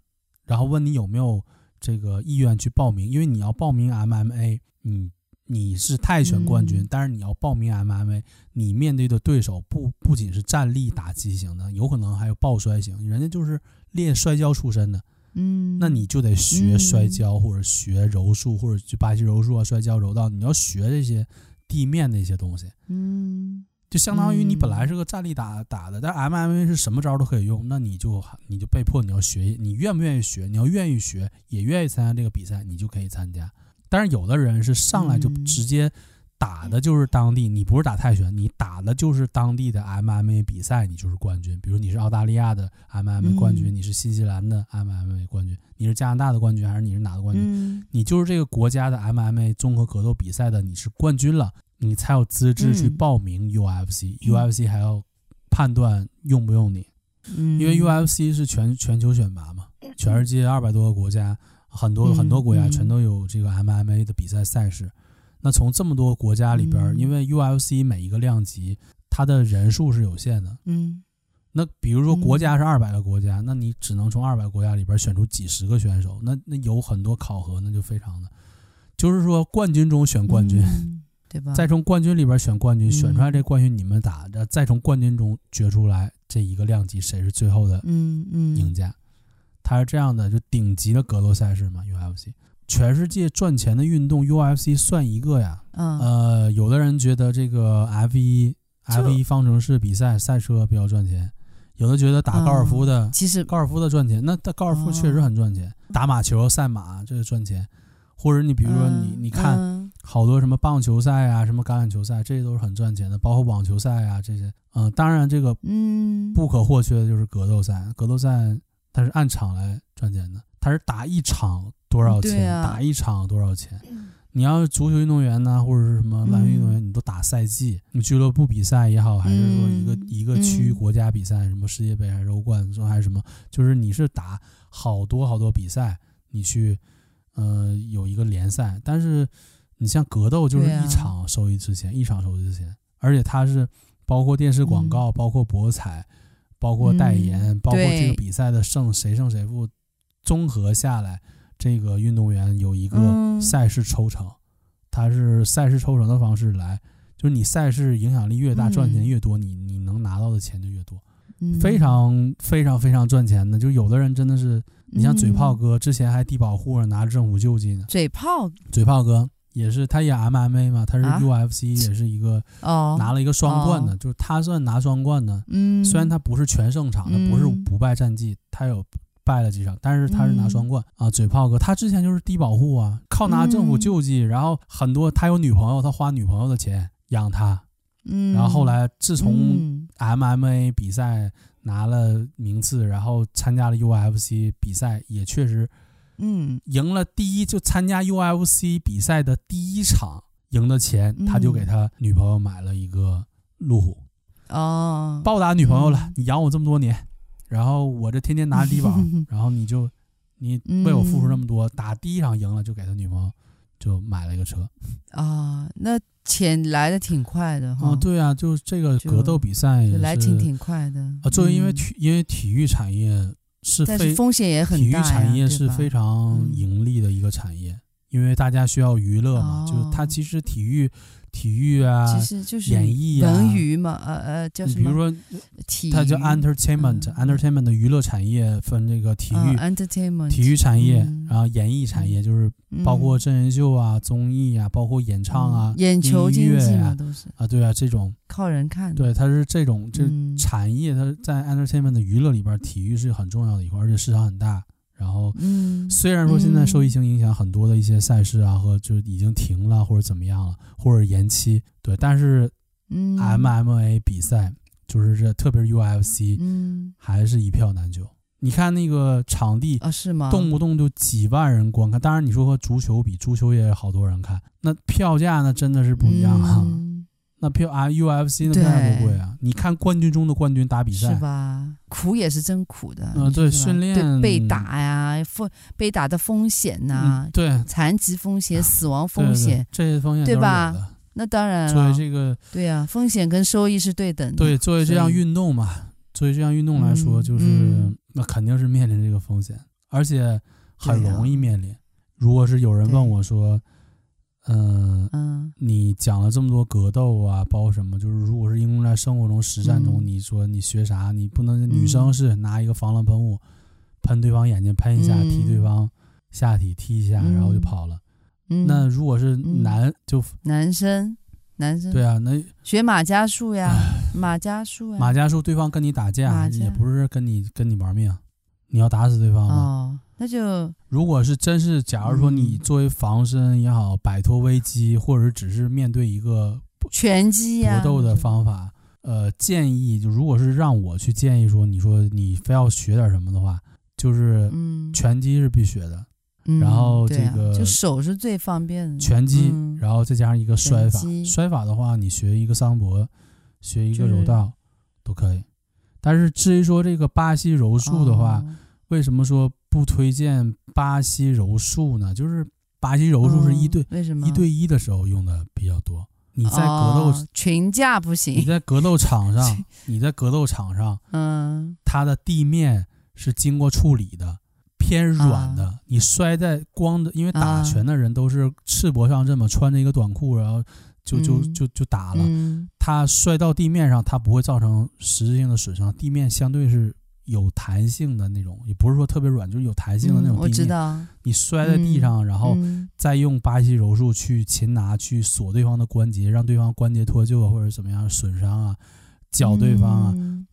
然后问你有没有这个意愿去报名，因为你要报名 MMA，你你是泰拳冠军，嗯、但是你要报名 MMA，你面对的对手不不仅是站立打击型的，有可能还有抱摔型，人家就是练摔跤出身的，嗯，那你就得学摔跤或者学柔术或者去巴西柔术啊、摔跤、柔道，你要学这些。地面的一些东西，嗯，就相当于你本来是个站立打打的，但 MMA 是什么招都可以用，那你就你就被迫你要学，你愿不愿意学？你要愿意学，也愿意参加这个比赛，你就可以参加。但是有的人是上来就直接打的就是当地，你不是打泰拳，你打的就是当地的 MMA 比赛，你就是冠军。比如你是澳大利亚的 MMA 冠军，你是新西兰的 MMA 冠军，你是加拿大的冠军，还是你是哪个冠军？你就是这个国家的 MMA 综合格斗比赛的，你是冠军了。你才有资质去报名 UFC，UFC、嗯、还要判断用不用你，嗯、因为 UFC 是全全球选拔嘛，全世界二百多个国家，很多很多国家全都有这个 MMA 的比赛赛事。嗯、那从这么多国家里边，嗯、因为 UFC 每一个量级它的人数是有限的，嗯，那比如说国家是二百个国家，嗯、那你只能从二百个国家里边选出几十个选手，那那有很多考核，那就非常的，就是说冠军中选冠军。嗯对吧？再从冠军里边选冠军，选出来这冠军你们打，再从冠军中决出来这一个量级谁是最后的赢家。嗯嗯，他是这样的，就顶级的格斗赛事嘛，UFC。全世界赚钱的运动，UFC 算一个呀。嗯，呃，有的人觉得这个 F 一 F 一方程式比赛赛车比较赚钱，有的觉得打高尔夫的，嗯、其实高尔夫的赚钱，那打高尔夫确实很赚钱，哦、打马球、赛马这个赚钱，或者你比如说你、嗯、你看好多什么棒球赛啊，什么橄榄球赛，这些都是很赚钱的，包括网球赛啊这些。嗯，当然这个嗯不可或缺的就是格斗赛，格斗赛它是按场来赚钱的，它是打一场。多少钱？啊、打一场多少钱？你要是足球运动员呢，或者是什么篮球运动员，你都打赛季。你俱乐部比赛也好，还是说一个、嗯、一个区国家比赛，什么世界杯还是欧冠，说还是什么，就是你是打好多好多比赛，你去呃有一个联赛。但是你像格斗，就是一场收一次钱，啊、一场收一次钱，而且它是包括电视广告、嗯、包括博彩、包括代言、嗯、包括这个比赛的胜谁胜谁负，综合下来。这个运动员有一个赛事抽成，他、嗯、是赛事抽成的方式来，就是你赛事影响力越大，赚钱越多，你你能拿到的钱就越多，嗯、非常非常非常赚钱的。就有的人真的是，你像嘴炮哥，之前还低保户拿着政府救济呢。嘴炮，嘴炮哥也是，他也 MMA 嘛，他是 UFC，也是一个拿了一个双冠的，啊、就是他算拿双冠的。嗯，虽然他不是全胜场他，不是不败战绩，他有。败了几场，但是他是拿双冠、嗯、啊！嘴炮哥，他之前就是低保户啊，靠拿政府救济，嗯、然后很多他有女朋友，他花女朋友的钱养他，嗯，然后后来自从 MMA 比赛拿了名次，然后参加了 UFC 比赛，也确实，嗯，赢了第一就参加 UFC 比赛的第一场赢的钱，嗯、他就给他女朋友买了一个路虎，哦，报答女朋友了，嗯、你养我这么多年。然后我这天天拿低保，然后你就你为我付出那么多，嗯、打第一场赢了就给他女朋友就买了一个车啊，那钱来的挺快的哈。哦，对啊，就这个格斗比赛来挺挺快的啊。作为因为体、嗯、因为体育产业是非是风险也很大，体育产业是非常盈利的一个产业，嗯、因为大家需要娱乐嘛，哦、就是它其实体育。体育啊，其实就是演艺啊，文娱嘛，呃呃，叫什么？比如说，体它叫 entertainment，entertainment 的娱乐产业分这个体育，entertainment。体育产业，然后演艺产业就是包括真人秀啊、综艺啊，包括演唱啊、眼球经济啊，都是。啊，对啊，这种。靠人看。对，它是这种这产业，它在 entertainment 的娱乐里边，体育是很重要的一块，而且市场很大。然后，虽然说现在受疫情影响，很多的一些赛事啊，和就已经停了或者怎么样了，或者延期，对，但是，MMA 比赛就是这，特别是 UFC，嗯还是一票难求。你看那个场地啊，是吗？动不动就几万人观看。当然，你说和足球比，足球也有好多人看，那票价那真的是不一样啊。那票啊，UFC 那票价多贵啊！你看冠军中的冠军打比赛，是吧？苦也是真苦的。嗯，对，训练对被打呀，风被打的风险呐，对，残疾风险、死亡风险，这些风险对吧？那当然了。作为这个，对呀，风险跟收益是对等的。对，作为这项运动嘛，作为这项运动来说，就是那肯定是面临这个风险，而且很容易面临。如果是有人问我说。嗯嗯，你讲了这么多格斗啊，包括什么？就是如果是应用在生活中实战中，你说你学啥？你不能女生是拿一个防狼喷雾喷对方眼睛，喷一下踢对方下体，踢一下，然后就跑了。那如果是男就男生男生。对啊，那学马家术 呀，马家术呀，马家术，对方跟你打架也不是跟你跟你玩命，你要打死对方吗？那就如果是真是，假如说你作为防身也好，摆脱危机，或者是只是面对一个拳击呀搏斗的方法，呃，建议就如果是让我去建议说，你说你非要学点什么的话，就是拳击是必学的，然后这个就手是最方便的。拳击，然后再加上一个摔法，摔法的话，你学一个桑博，学一个柔道都可以。但是至于说这个巴西柔术的话，为什么说？不推荐巴西柔术呢，就是巴西柔术是一对、为什么？一对一的时候用的比较多。你在格斗群架不行，你在格斗场 上，你在格斗场上，嗯，它的地面是经过处理的，偏软的。你摔在光的，因为打拳的人都是赤膊上这么穿着一个短裤，然后就就就就打了。他摔到地面上，它不会造成实质性的损伤，地面相对是。有弹性的那种，也不是说特别软，就是有弹性的那种地面。嗯、我知道。你摔在地上，嗯、然后再用巴西柔术去擒拿、去锁对方的关节，让对方关节脱臼或者怎么样损伤啊，绞对方啊、嗯、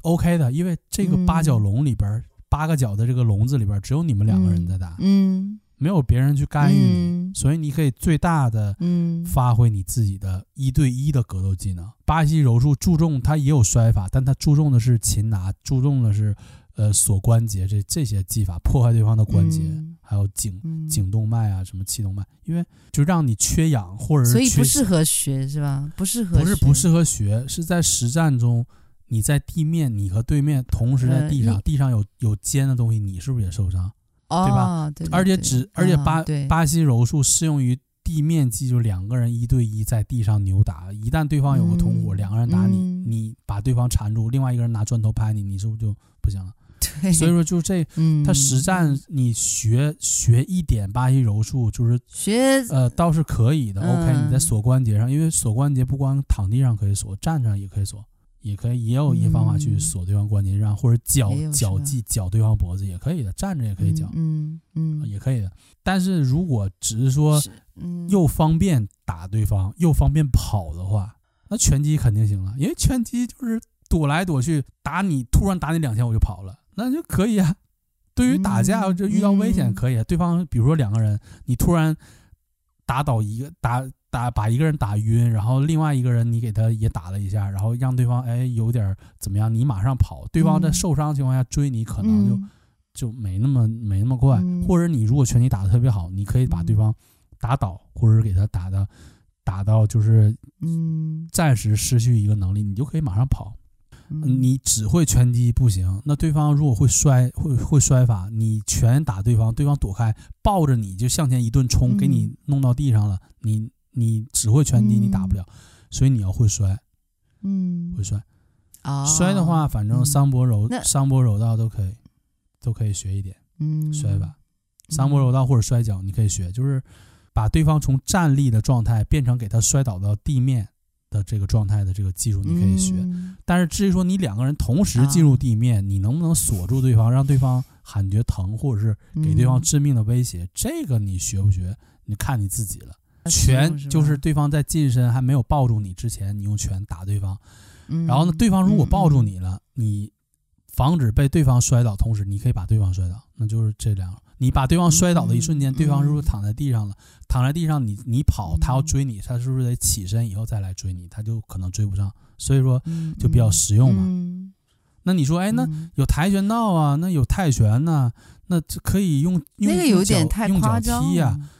，OK 的。因为这个八角笼里边、嗯，八个角的这个笼子里边，只有你们两个人在打，嗯，没有别人去干预你、嗯，所以你可以最大的发挥你自己的一对一的格斗技能。巴西柔术注重它也有摔法，但它注重的是擒拿，注重的是。呃，锁关节这这些技法破坏对方的关节，嗯、还有颈颈动脉啊，什么气动脉，因为就让你缺氧或者是缺，所以不适合学是吧？不适合，不是不适合学，是在实战中，你在地面，你和对面同时在地上，呃、地上有有尖的东西，你是不是也受伤？哦、对吧？对对对，而且只而且巴、哦、巴西柔术适用于地面技，就两个人一对一在地上扭打，一旦对方有个同伙，嗯、两个人打你，嗯，你把对方缠住，另外一个人拿砖头拍你，你是不是就不行了？所以说，就这，嗯，他实战你学学一点巴西柔术，就是学，呃，倒是可以的。嗯、OK，你在锁关节上，因为锁关节不光躺地上可以锁，站上也可以锁，也可以，也有一些方法去锁对方关节让，嗯、或者绞绞技绞对方脖子也可以的，站着也可以绞，嗯嗯，嗯，也可以的。但是如果只是说，又方便打对方又方便跑的话，那拳击肯定行了，因为拳击就是躲来躲去，打你突然打你两下我就跑了。那就可以啊，对于打架就遇到危险可以、啊。嗯，对方比如说两个人，你突然打倒一个打打把一个人打晕，然后另外一个人你给他也打了一下，然后让对方哎有点怎么样，你马上跑，对方在受伤情况下追你可能就、嗯、就没那么没那么快、嗯，或者你如果拳击打的特别好，你可以把对方打倒，或者给他打的打到就是嗯。暂时失去一个能力，你就可以马上跑。你只会拳击不行，那对方如果会摔会会摔法，你拳打对方，对方躲开，抱着你就向前一顿冲，给你弄到地上了。你你只会拳击，你打不了，所以你要会摔，嗯，会摔。啊，摔的话，反正桑博柔桑博柔道都可以，都可以学一点。嗯，摔吧，桑博柔道或者摔跤，你可以学，就是把对方从站立的状态变成给他摔倒到地面。的这个状态的这个技术你可以学，嗯、但是至于说你两个人同时进入地面，啊、你能不能锁住对方，让对方感觉疼，或者是给对方致命的威胁，嗯、这个你学不学，你看你自己了。拳就是对方在近身还没有抱住你之前，你用拳打对方，嗯、然后呢，对方如果抱住你了，嗯、你防止被对方摔倒，同时你可以把对方摔倒，那就是这两。你把对方摔倒的一瞬间，嗯、对方是不是躺在地上了？嗯、躺在地上你，你你跑，他要追你，他是不是得起身以后再来追你？他就可能追不上，所以说就比较实用嘛。嗯、那你说，哎，那有跆拳道啊，那有泰拳呐、啊，那就可以用用那个有点太用脚夸张踢呀、啊。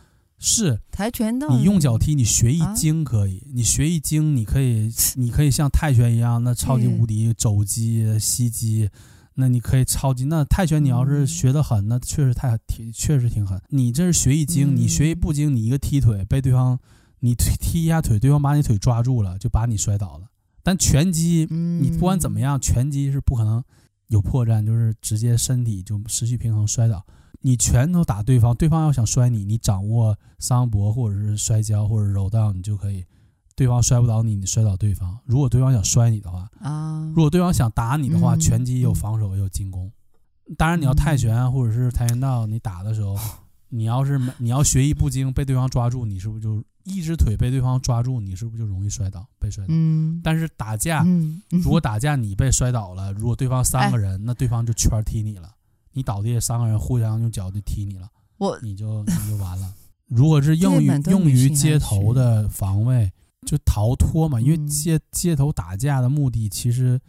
是跆拳道，你用脚踢，你学一精可以，啊、你学一精，你可以，你可以像泰拳一样，那超级无敌肘击、膝击。那你可以超级那泰拳，你要是学得狠，那确实太挺，确实挺狠。你这是学一精，你学一不精，你一个踢腿被对方，你踢踢一下腿，对方把你腿抓住了，就把你摔倒了。但拳击，你不管怎么样，拳击是不可能有破绽，就是直接身体就失去平衡摔倒。你拳头打对方，对方要想摔你，你掌握桑博或者是摔跤或者柔道，你就可以。对方摔不倒你，你摔倒对方。如果对方想摔你的话，啊，如果对方想打你的话，嗯、拳击有防守也有进攻。当然，你要泰拳或者是跆拳道，你打的时候，你要是你要学艺不精，被对方抓住，你是不是就一只腿被对方抓住，你是不是就容易摔倒，被摔倒？嗯。但是打架，嗯、如果打架你被摔倒了，如果对方三个人，哎、那对方就圈踢你了，你倒地三个人互相用脚就踢你了，我你就 你就完了。如果是用于用于街头的防卫。就逃脱嘛，因为街街头打架的目的其实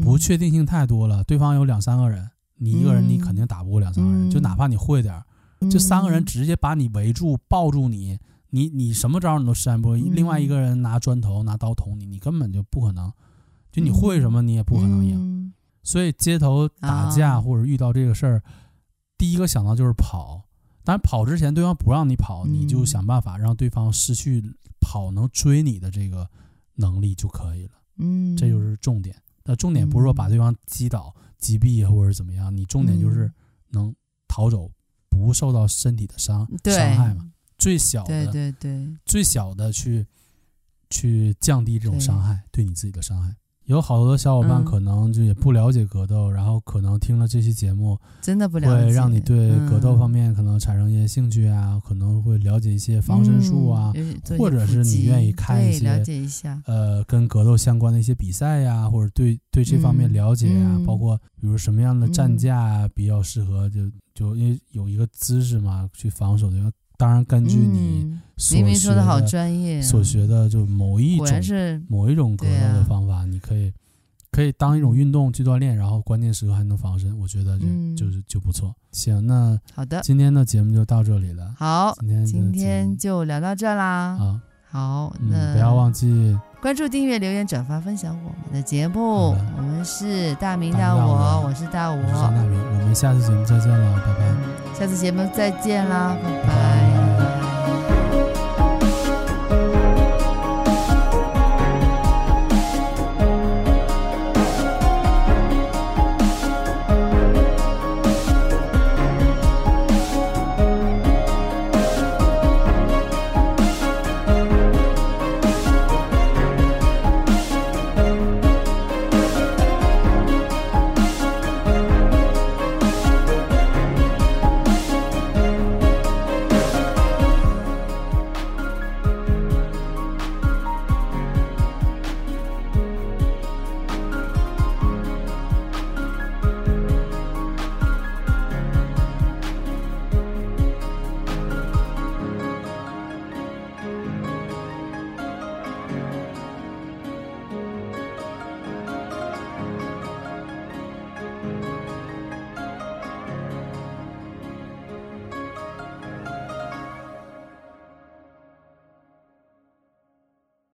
不确定性太多了。对方有两三个人，你一个人你肯定打不过两三个人。就哪怕你会点儿，就三个人直接把你围住抱住你，你你什么招你都施展不过。另外一个人拿砖头拿刀捅你，你根本就不可能。就你会什么你也不可能赢。所以街头打架或者遇到这个事儿，第一个想到就是跑。但是跑之前对方不让你跑，你就想办法让对方失去。跑能追你的这个能力就可以了，嗯，这就是重点。那重点不是说把对方击倒、击毙或者怎么样，你重点就是能逃走，不受到身体的伤伤害嘛。最小的，对对对，最小的去去降低这种伤害，对你自己的伤害。有好多的小伙伴嗯。可能就也不了解格斗，然后可能听了这期节目，真的不了解，会让你对格斗方面面可能产生一些兴趣啊，可能会了解一些防身术啊，嗯或者是你愿意看一些了解一下，呃，跟格斗相关的一些比赛呀，或者对对这方面了解呀，嗯。嗯包括比如什么样的战架啊比较适合，就就因为有一个姿势嘛，去防守的。当然，根据你嗯所学明明说的好专业啊，所学的就某一种是某一种格斗的方法，你可以可以当一种运动去锻炼，然后关键时刻还能防身，我觉得就嗯就是就不错。行，那好的，今天的节目就到这里了。好，今天今天就聊到这啦。好，好，嗯，那不要忘记关注、订阅、留言、转发、分享我们的节目。我们是大明大我我，是大我是大。明，我们下次节目再见了，拜拜。下次节目再见啦，拜拜拜